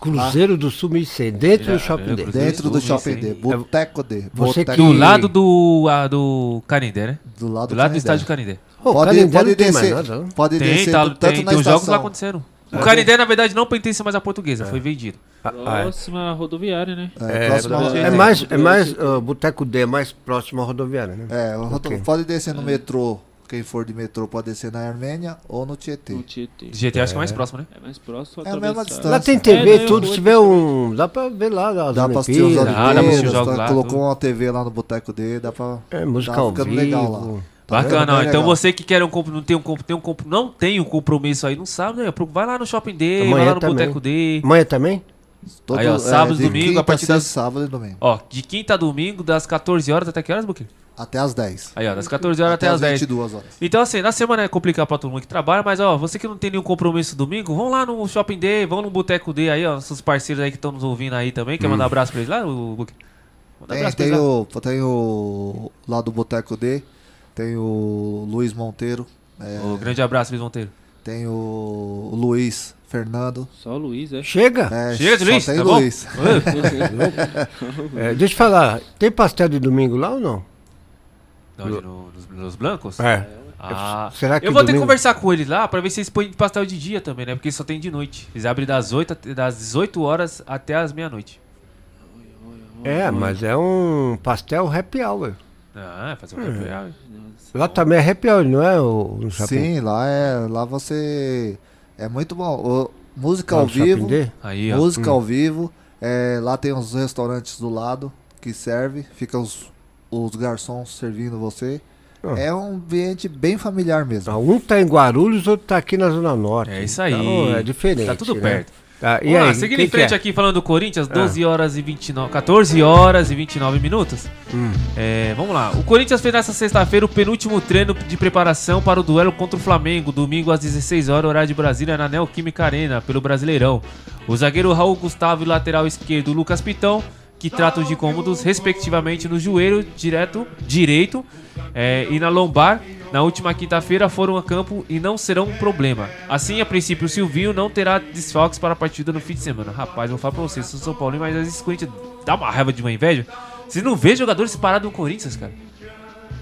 Cruzeiro do Sul 1100, dentro Já, do Shopping é, D. Cruzeiro Dentro do do Shopping D. 1100. Boteco D. Você Boteco Do que- lado do, a, do Canindé, né? Do lado Do lado do estádio Canindé. Pô, Pode, Canindé pode descer. nada? Pode Tem, descer tá, tanto tem, na tem os jogos estação. lá aconteceram. O Canindé, na verdade, não pertence mais à portuguesa, foi vendido. Ah, ah, é. Próxima rodoviária, né? É, É, próxima é rodoviária. mais, é mais uh, Boteco D, é mais próximo à rodoviária, né? É, o rodo- Ok. pode descer no metrô. Quem for de metrô pode descer na Armênia ou no Tietê. No Tietê. GT acho que é mais próximo, né? É mais próximo. É a mesma distância. Lá tem É, TV, né, tudo. Se tiver um. Dá pra ver lá as Dá pra assistir os Olimpíadas. Ah, dá tá- lá, colocou tudo. uma TV lá no Boteco D, dá pra... É, música tá ficando vivo. legal lá. Tá Bacana, ó. Então você que quer um, compro- não tem um, compro- tem um, compro- não tem um compromisso aí, não sabe, né? Vai lá no Shopping D, vai Amanhã lá no também. Boteco D. Amanhã também? Todo- Aí, ó, sábado, de domingo, a partir das- sábado e domingo. Ó, de quinta a domingo, das 14 horas até que horas, Buquê? Até as 10. Aí, ó, das 14 horas até, Até as as 10. 22 horas. Então, assim, na semana é complicado pra todo mundo que trabalha, mas, ó, você que não tem nenhum compromisso domingo, vão lá no Shopping D, vão no Boteco D aí, ó, nossos parceiros aí que estão nos ouvindo aí também. Quer mandar um abraço pra eles lá, o um Tem, tem, o, tem o. Lá do Boteco D, tem o Luiz Monteiro. é, Ô, grande abraço, Luiz Monteiro. tem o, o Luiz Fernando. Só o Luiz, é. Chega! É, Chega de só Luiz, tem tá bom? Luiz. É, deixa eu falar, tem pastel de domingo lá ou não? No- nos, nos blancos? É. Ah, Será que eu vou ter que domingo- conversar com eles lá pra ver se eles põem pastel de dia também, né? Porque só tem de noite. Eles abrem das, 8, até- das 18 horas até as meia-noite. É, mas é um pastel happy hour. Ah, fazer um happy hour. Lá também é happy hour, não é? O, shopping? Sim, lá é. Lá você. É muito bom. O- música ao vivo. Aí. Música Hum. ao vivo. É, lá tem uns restaurantes do lado que serve. Fica os, os garçons servindo você. Ah. É um ambiente bem familiar mesmo. Ah, Um tá em Guarulhos, outro tá aqui na Zona Norte. É isso aí. Então, é diferente. Tá tudo né? perto. Ah, e Vamos lá, aí, seguindo em frente que é? aqui falando do Corinthians, Ah. 12 horas e 29, 14 horas e 29 minutos. Hum. É, vamos lá. O Corinthians fez nessa sexta-feira o penúltimo treino de preparação para o duelo contra o Flamengo, domingo às 16 horas, horário de Brasília, na Neoquímica Arena, pelo Brasileirão. O zagueiro Raul Gustavo e o lateral esquerdo Lucas Pitão, que tratam de cômodos respectivamente no joelho direto, direito é, e na lombar, na última quinta-feira foram a campo e não serão um problema. Assim, a princípio, o Silvinho não terá desfalques para a partida no fim de semana. Rapaz, vou falar pra vocês, sou São Paulo, mas às o Corinthians dá uma raiva de uma inveja. Vocês não vê jogadores parados no Corinthians, cara.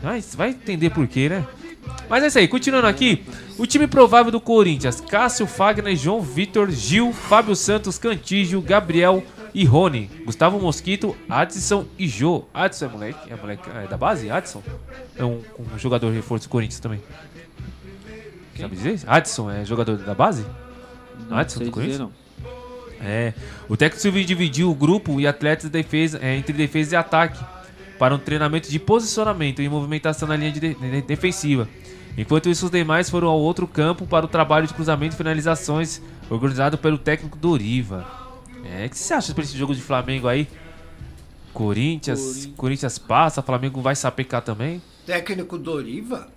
Mas vai entender por quê, né? Mas é isso aí, continuando aqui. O time provável do Corinthians: Cássio, Fagner, João Vitor, Gil, Fábio Santos, Cantígio, Gabriel e Rony. Gustavo Mosquito, Adson e Jô. Adson é moleque? É moleque é da base? Adson? É um, um jogador de reforço do Corinthians também. Sabe dizer? Adson é jogador da base? Não Adson do Corinthians? dizer, não. É. O técnico Silvio dividiu o grupo e atletas de defesa, é, entre defesa e ataque para um treinamento de posicionamento e movimentação na linha de de- de- defensiva. Enquanto isso, os demais foram ao outro campo para o trabalho de cruzamento e finalizações organizado pelo técnico Doriva. É, o que você acha para esse jogo de Flamengo aí? Corinthians, Corinthians passa, Flamengo vai sapecar também? Técnico Doriva?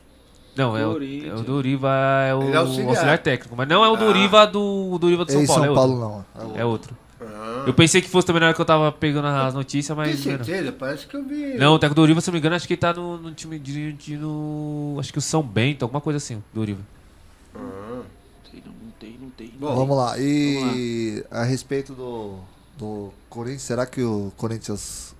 Não, é o, Corinthians. é o Doriva, é o é auxiliar. auxiliar. técnico, mas não é o Ah. Doriva do o Doriva do São Em Paulo. São é Paulo, outro. não, É outro. Eu pensei que fosse também na hora que eu tava pegando as notícias, Tem mas. não era. certeza? Parece que eu vi. Não, o técnico Doriva, se não me engano, acho que ele tá no, no time de, de- no. Acho que o São Bento, alguma coisa assim, Doriva. Não não tem. Vamos lá. E a respeito do, do Corinthians, será que o Corinthians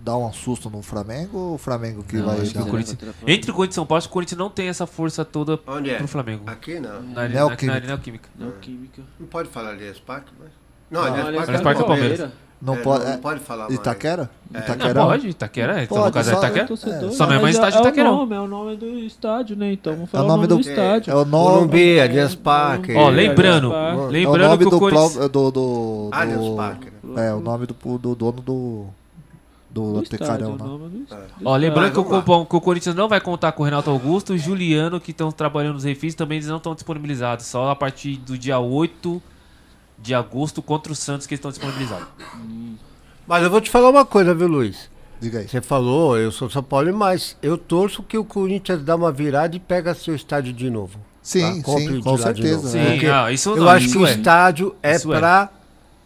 dá um susto no Flamengo ou o Flamengo que Não, vai acho que o Corinthians, entre o Corinthians e São Paulo, acho que o Corinthians não tem essa força toda Onde é? pro Flamengo. Aqui não. Na, na, Neoquímica. na, Neoquímica. Neoquímica. Não pode falar Allianz Parque, mas... Não, Não, Allianz Parque Parque é Palmeiras. Não É, pode- não, é- pode falar mais. Itaquera? É. Não, pode, Itaquera, então no Pode, caso é só- Itaquera. Torcedor, Só não é mais é- estádio é o nome, é o nome do estádio, né? Então vamos É falar o nome do estádio. É o nome. Morumbi, Allianz Parque. Ó, lembrando, É o lembrando nome que o do, Corinthians... pró- do, do, do- Allianz Parque, É, o nome do, do dono do. Do, Do estádio, né? o nome do estádio. Ó, lembrando que o, que o Corinthians não vai contar com o Renato Augusto e Juliano, que estão trabalhando nos refis, também eles não estão disponibilizados. Só a partir do dia 8 de agosto contra o Santos que estão disponibilizados. Mas eu vou te falar uma coisa, viu, Luiz? Diga aí. Você falou, eu sou São Paulo, mas eu torço que o Corinthians dá uma virada e pega seu estádio de novo. Sim, Compre sim, com certeza, novo. Sim, Porque ah, isso eu não, acho isso que o é. estádio é Isso é. pra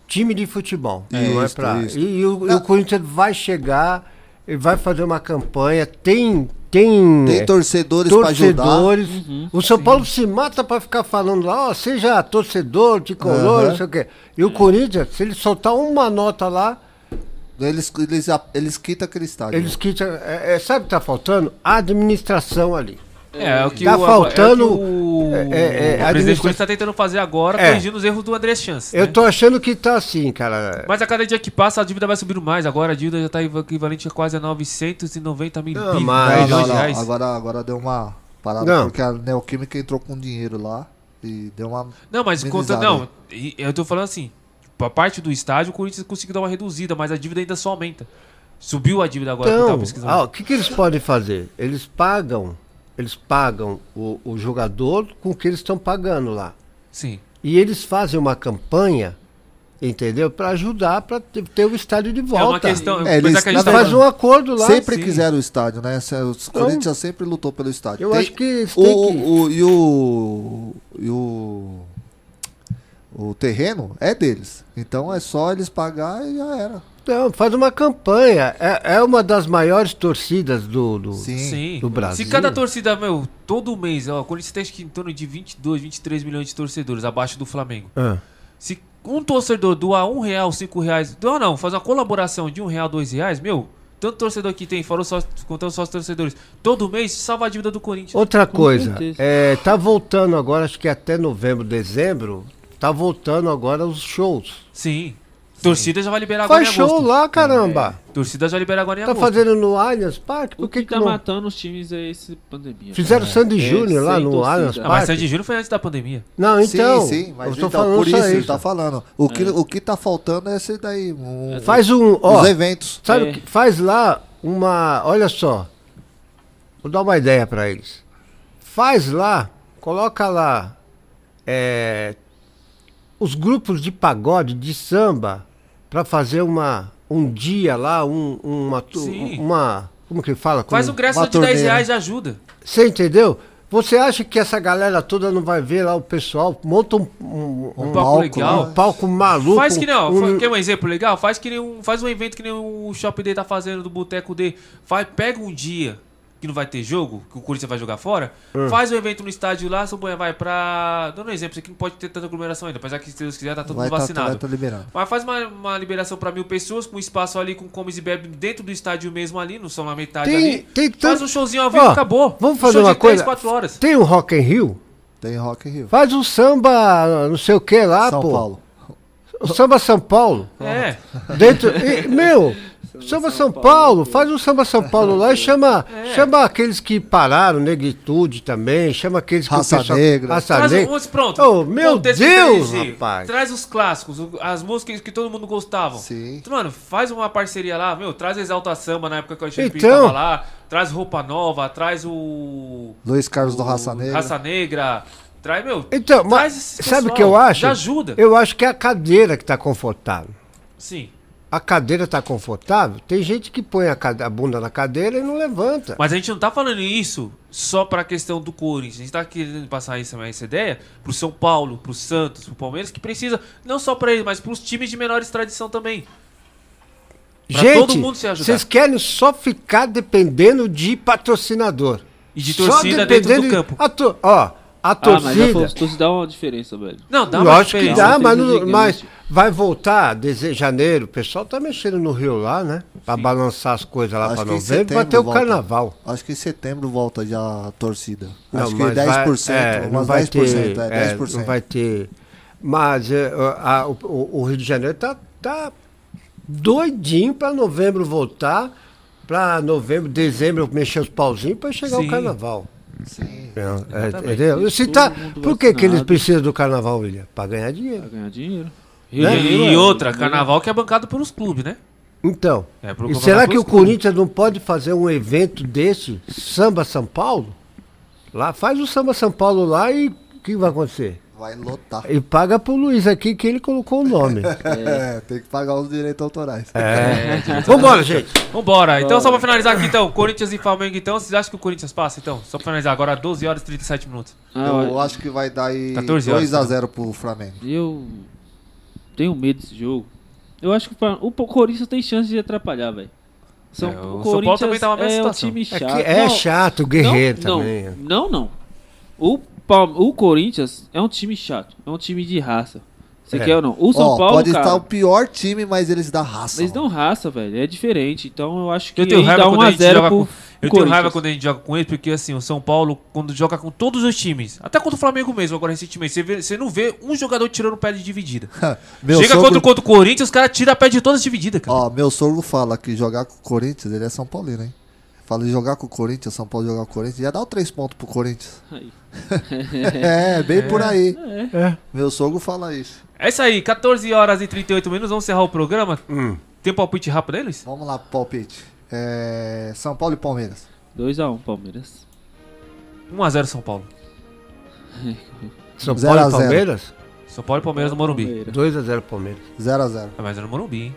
time de futebol. não é Isso, pra. isso. E, e o, e o Corinthians vai chegar, ele vai fazer uma campanha, tem. Tem, Tem é, torcedores pra ajudar. torcedores. Uhum. o São Paulo se mata pra ficar falando lá, ó, seja torcedor, tricolor, Aham. não sei o quê. E o Corinthians, se ele soltar uma nota lá, Eles, eles, eles quitam aquele estádio. eles quitam. É, é, sabe o que tá faltando? A administração ali. É, é o que Tá o, faltando, é o, que o, é, é, é, o presidente administra- do Corinthians tá tentando fazer agora, É. corrigindo os erros do André Chance. Eu né? tô achando que tá assim, cara. Mas a cada dia que passa, a dívida vai subindo mais. Agora a dívida já tá equivalente a quase a 990 mil Não, mas- Não, não, reais. Agora, agora deu uma parada Não. porque a Neoquímica entrou com dinheiro lá e deu uma. Não, mas conta, não, eu tô falando assim, a parte do estádio o Corinthians conseguiu dar uma reduzida, mas a dívida ainda só aumenta. Subiu a dívida agora que eu tava Então, pesquisando. ah, o que, que eles podem fazer? Eles pagam, eles pagam o, o jogador com o que eles estão pagando lá. Sim. E eles fazem uma campanha, entendeu? Para ajudar para ter, ter o estádio de volta. É uma questão, É, eles- apesar que a gente Mas tá faz um acordo lá. sempre sim. quiseram o estádio, né? Se- O Corinthians sempre lutou pelo estádio. Eu Tem- acho que eles o, que- o- e o e o o terreno é deles. Então é só eles pagar e já era. Então, faz uma campanha. É, é uma das maiores torcidas do, do, Sim. do Brasil. Se cada torcida, meu, todo mês, ó, o Corinthians tem acho que em torno de 22, 23 milhões de torcedores, abaixo do Flamengo. Ah. Se um torcedor doar um real, cinco reais, doar não, faz uma colaboração de um real, dois reais, meu, tanto torcedor que tem, fora os sócios, contando só os torcedores, todo mês salva a dívida do Corinthians. Outra coisa, é, tá voltando agora, acho que até novembro, dezembro, tá voltando agora os shows. Sim. Torcida já vai liberar agora Faz em agosto. show lá, caramba. Torcida já libera agora em Tá agosto. fazendo no Allianz Parque? Por O que, que que tá não? matando os times é esse pandemia. Fizeram cara. Sandy É, Júnior lá sem no torcida. Allianz Ah, mas Parque? Sandy Júnior foi antes da pandemia. Não, então. sim, sim, mas eu tô então, falando por só isso ele tá falando. O que, o que tá faltando é esse daí. um- Faz um, ó, os eventos. Sabe É. o que faz lá uma, olha só. Vou dar uma ideia pra eles. Faz lá, coloca lá é, os grupos de pagode, de samba, para fazer uma, um dia lá, um, uma, Sim. uma. Como que fala? Faz um uma de 10 turnê, né? reais e ajuda. Você entendeu? Você acha que essa galera toda não vai ver lá o pessoal? Monta um, um, Um palco legal. um palco maluco. Faz que não, um- quer um exemplo legal? Faz que nem um, faz um evento que nem o Shopping D tá fazendo do Boteco D. Faz, pega um dia que não vai ter jogo, que o Corinthians vai jogar fora, Hum. faz um evento no estádio lá, Sampanha vai pra. Dando um exemplo, isso aqui não pode ter tanta aglomeração ainda, apesar que se Deus quiser tá todo Vai mundo tá- vacinado. tá liberando. Mas faz uma, uma liberação pra mil pessoas, com espaço ali, com comes e bebe dentro do estádio mesmo ali, não são na metade Tem, ali. tem faz um showzinho ao vivo, Ó, acabou. Vamos Um fazer show uma coisa. quatro horas. Tem um Rock in Rio? Tem Rock in Rio. Faz um samba, não sei o que lá, São pô. Paulo. O samba São Paulo. É. Dentro, e, meu, samba São Paulo, faz um samba São Paulo lá e chama, É. chama aqueles que pararam, negritude também, chama aqueles que Raça pessoal, Negra. Raça Traz Negra. um, pronto. Oh, meu Deus, rapaz. Traz os clássicos, o- as músicas que todo mundo gostava. Sim. Mano, faz uma parceria lá, meu, traz Exalta Samba na época que o Alexandre Então. Tava lá, traz roupa nova, traz o. Luiz Carlos do o Raça Negra. Raça Negra. Traz, meu. Então, traz mas esse sabe o que eu acho? Já ajuda. Eu acho que é a cadeira que tá confortável. Sim. A cadeira tá confortável, tem gente que põe a, a bunda na cadeira e não levanta. Mas a gente não tá falando isso só pra questão do Corinthians. A gente tá querendo passar isso, essa ideia pro São Paulo, pro Santos, pro Palmeiras, que precisa, não só pra eles, mas pros times de menores tradição também. Pra Gente, todo mundo se ajudar. vocês querem só ficar dependendo de patrocinador. E de torcida dentro do dependendo de- campo. A to- Ó, a Ah, mas a torcida. torcida dá uma diferença, velho. Não, dá uma Lógico que diferença. dá, mas, não- mas vai voltar deze- janeiro. O pessoal tá mexendo no Rio lá, né? Pra balançar as coisas lá Acho pra que em novembro. Vai ter o volta. carnaval. Acho que em setembro volta já a torcida. Não, Acho que mas 10%, vai- é, não vai 10%, ter, é, é, 10%. não vai ter. Mas é, a- o, o- o Rio de Janeiro tá, tá doidinho pra novembro voltar. Pra novembro, dezembro mexer os pauzinhos pra chegar Sim. o carnaval. Sim. É, é? Se Todo tá, mundo por que, que eles precisam do carnaval, William? Pra ganhar dinheiro. Pra ganhar dinheiro. E, Janeiro e é- outra, carnaval que é bancado pelos clubes, né? Então, É, e será que o clubes. Corinthians não pode fazer um evento desse, Samba São Paulo? Lá faz o Samba São Paulo lá e o que vai acontecer? Vai lotar. E paga pro Luiz aqui que ele colocou o nome. É, tem que pagar os direitos autorais. É. Vambora, gente. Vambora. Então, só pra finalizar aqui, então, Corinthians e Flamengo, então, vocês acham que o Corinthians passa, então? Só pra finalizar, agora 12 horas e 37 minutos. Ah, Eu acho que vai dar aí 14 horas, 2x0 pro Flamengo. Eu tenho medo desse jogo. Eu acho que o Corinthians tem chance de atrapalhar, velho. São, É, o São o Paulo Corinthians também tá uma é um time É, chato. que é Não, chato, o Guerreiro não, também. Não, não. O, Palme- o Corinthians é um time chato. É um time de raça. Você É. quer ou não? O São Ó, Paulo, pode cara, estar o pior time, mas eles dão raça. eles dão raça, velho. É diferente. Então eu acho que Eu tenho raiva dá quando a gente 1x0 joga pro com. Eu tenho raiva quando a gente joga com eles, porque assim, o São Paulo, quando joga com todos os times, até contra o Flamengo mesmo, agora recentemente, você, vê- você não vê um jogador tirando o pé de dividida. Meu Chega sogro- contra, contra o Corinthians, os caras tiram a pé de todas as divididas, cara. Ó, meu sogro fala que jogar com o Corinthians, ele é São Paulino, hein? Fala de jogar com o Corinthians, São Paulo jogar com o Corinthians, já dá o 3 pontos pro Corinthians. É, bem por aí. É. Meu sogro fala isso. É isso aí, 14 horas e 38 minutos, vamos encerrar o programa. Hum. Tem palpite rápido deles? Vamos lá, palpite. É, São Paulo e Palmeiras. 2x1 Palmeiras. 1x0 São Paulo. São Zero Paulo a e zero. Palmeiras? São Paulo e Palmeiras no Morumbi. Palmeiras. 2x0 Palmeiras. 0x0. Ah, mas é no Morumbi, hein?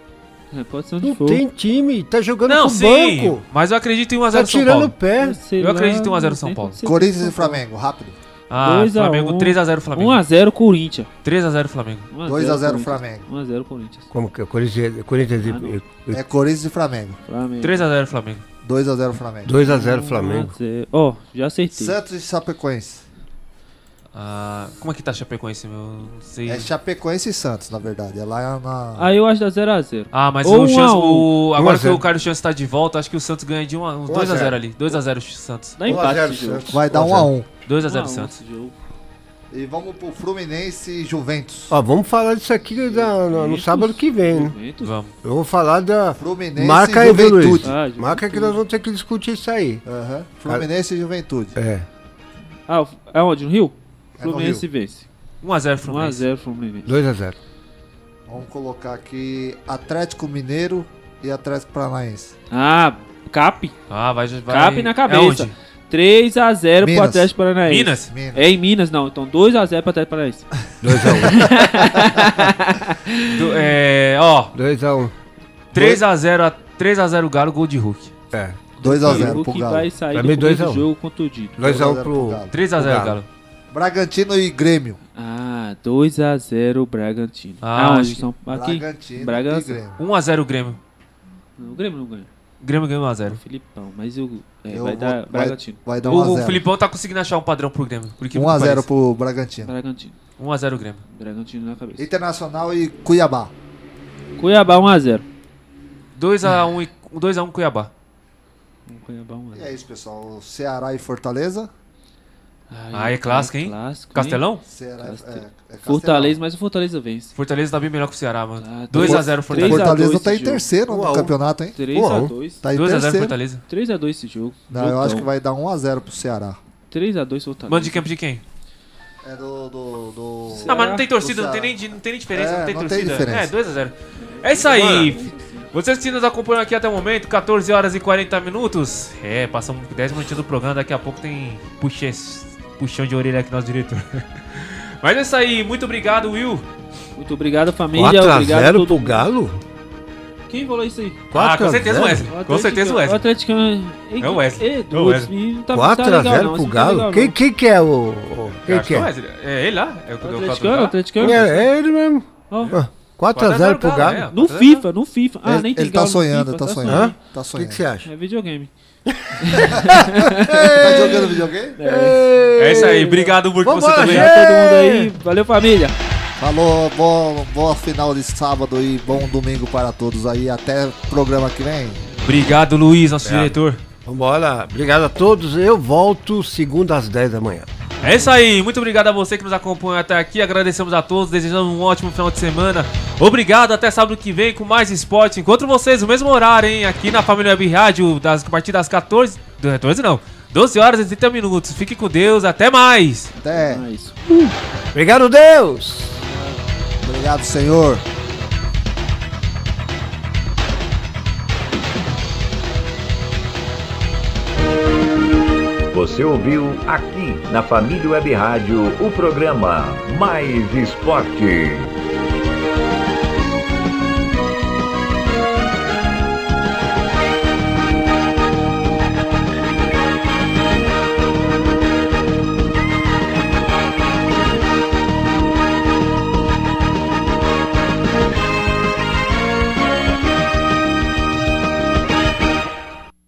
É, pode ser onde Não for. tem time, tá jogando Não, com sim, banco. mas eu acredito em 1x0 Tá São tirando o Paulo. pé. Eu lá, acredito em 1 a 0 não São tem Paulo. Corinthians e Paulo. Flamengo, rápido. Ah, 2 a Flamengo, 1. 3x0 Flamengo. 1x0 Corinthians. 3x0 Flamengo. 2x0 Flamengo. 1x0 Corinthians. Como que é? Corinthians, Corinthians e- Ah, e- É Corinthians e Flamengo. Flamengo. 3x0 Flamengo. 2x0 Flamengo. 2x0 Flamengo. 1 a 0. Ó, já acertei. Santos e Chapecoense. Ah, como é que tá Chapecoense, meu? Não sei. É Chapecoense e Santos, na verdade. É lá na. Aí eu acho da 0x0. Ah, mas Ou o um chance, a um. o, agora 1 a que 0. o Carlos Chance tá de volta, acho que o Santos ganha de 1 a, uns 1 a 2x0 0. ali. 2x0 Santos. Dá empate 1 a 0 esse jogo. Santos. Vai dar 1x1. 2x0 1 a 1 Santos. E vamos pro Fluminense e Juventus. Ó, vamos falar disso aqui da- no, no sábado que vem, né? Juventus. Vamos. Eu vou falar da. Fluminense Marca e? Juventude. Ah, Juventude. Marca que nós vamos ter que discutir isso aí. Aham. Fluminense e Juventude. É. Ah, é onde? No Rio? É Fluminense vence. 1x0 Fluminense. 1x0 Fluminense. 2x0. Vamos colocar aqui Atlético Mineiro e Atlético Paranaense. Ah, Cap. Ah, vai, vai. Cap na É cabeça. onde? 3x0 pro. Atlético Paranaense. Minas? Minas. É em Minas, não. Então 2x0 pro Atlético Paranaense. Do- é, ó. 2x1. 3x0 3x0 Galo, gol de Hulk. É. 2x0 pro Hulk Galo. vai sair Pra do mim, começo 2 a do 1. jogo contundido. 2x1 pro. 3x0 pro Galo. Bragantino e Grêmio. Ah, 2x0 Bragantino. Ah, onde acho que- são? Aqui. Bragantino e Bragantino. Grêmio. 1x0 Grêmio. Não, o Grêmio não ganha. Grêmio ganhou 1x0. Filipão, mas eu, é, vai vou- dar vai- Bragantino. vai dar O, 1 a o 0. Filipão tá conseguindo achar um padrão pro Grêmio. por incrível que 1x0 pareça. pro Bragantino. Bragantino. 1x0 Grêmio. Bragantino na cabeça. Internacional e Cuiabá. Cuiabá 1x0. 2x1 e 2x1 Cuiabá. Cuiabá E é isso, pessoal. Ceará e Fortaleza. Ah, é clássico, hein? Clássico, hein? Castelão? Ceará é, é, é Castelão. Fortaleza, mas o Fortaleza vence. Fortaleza tá bem melhor que o Ceará, mano. Ah, 2x0 três Fortaleza. Fortaleza tá em jogo. terceiro no campeonato, hein? 3x2. Tá em 2x0 terceiro. Fortaleza. 3x2 esse jogo. Não, eu acho que vai dar 1x0 pro Ceará. 3x2 Fortaleza. Mano de campo de quem? É do. do, do... Não, mas não tem torcida, não tem, Ceará. nem, não tem nem diferença, É, não tem não tem torcida. diferença. É, 2x0. É isso aí. Vocês que nos acompanham aqui até o momento, 14 horas e 40 minutos. É, passamos 10 minutinhos do programa, daqui a pouco tem puxa, puxão de orelha aqui nosso diretor. Mas é isso aí, muito obrigado, Will. Muito obrigado, família. Obrigado a 4x0 todo pro mundo. Galo? Quem falou isso aí? Ah, com certeza o Wesley. Com certeza o O Wesley. Atlético É o Wesley. É, É o Wesley. esse menino tá- tá 4x0 pro tá Galo? legal, Quem, quem que é o. o- Quem que é o é? É ele lá? É o que deu o atleticano. É, é ele mesmo. Ó. Ah, 4x0 pro Galo. é. No FIFA, no FIFA. Ah, Ele- nem tem ele tá galo no sonhando, FIFA, tá sonhando. Tá O que, sonhando. que você acha? É videogame. Tá jogando videogame? É isso aí, obrigado por você também. gente! Obrigado a todo mundo aí. Valeu, família. Falou, boa, boa final de sábado e bom domingo para todos aí. Até o programa que vem. Obrigado, Luiz, nosso Obrigado. diretor. Vambora. Obrigado a todos. Eu volto segunda às 10 da manhã. É isso aí, muito obrigado a você que nos acompanha até aqui. Agradecemos a todos, desejando um ótimo final de semana. Obrigado, até sábado que vem com mais esporte. Encontro vocês no mesmo horário, hein? Aqui na Família Web Rádio, das, a partir das 14. do 14 não, 12 horas e 30 minutos. Fique com Deus, até mais. Até. É isso. Obrigado, Deus! Obrigado, senhor. Você ouviu aqui na Família Web Rádio o programa Mais Esporte.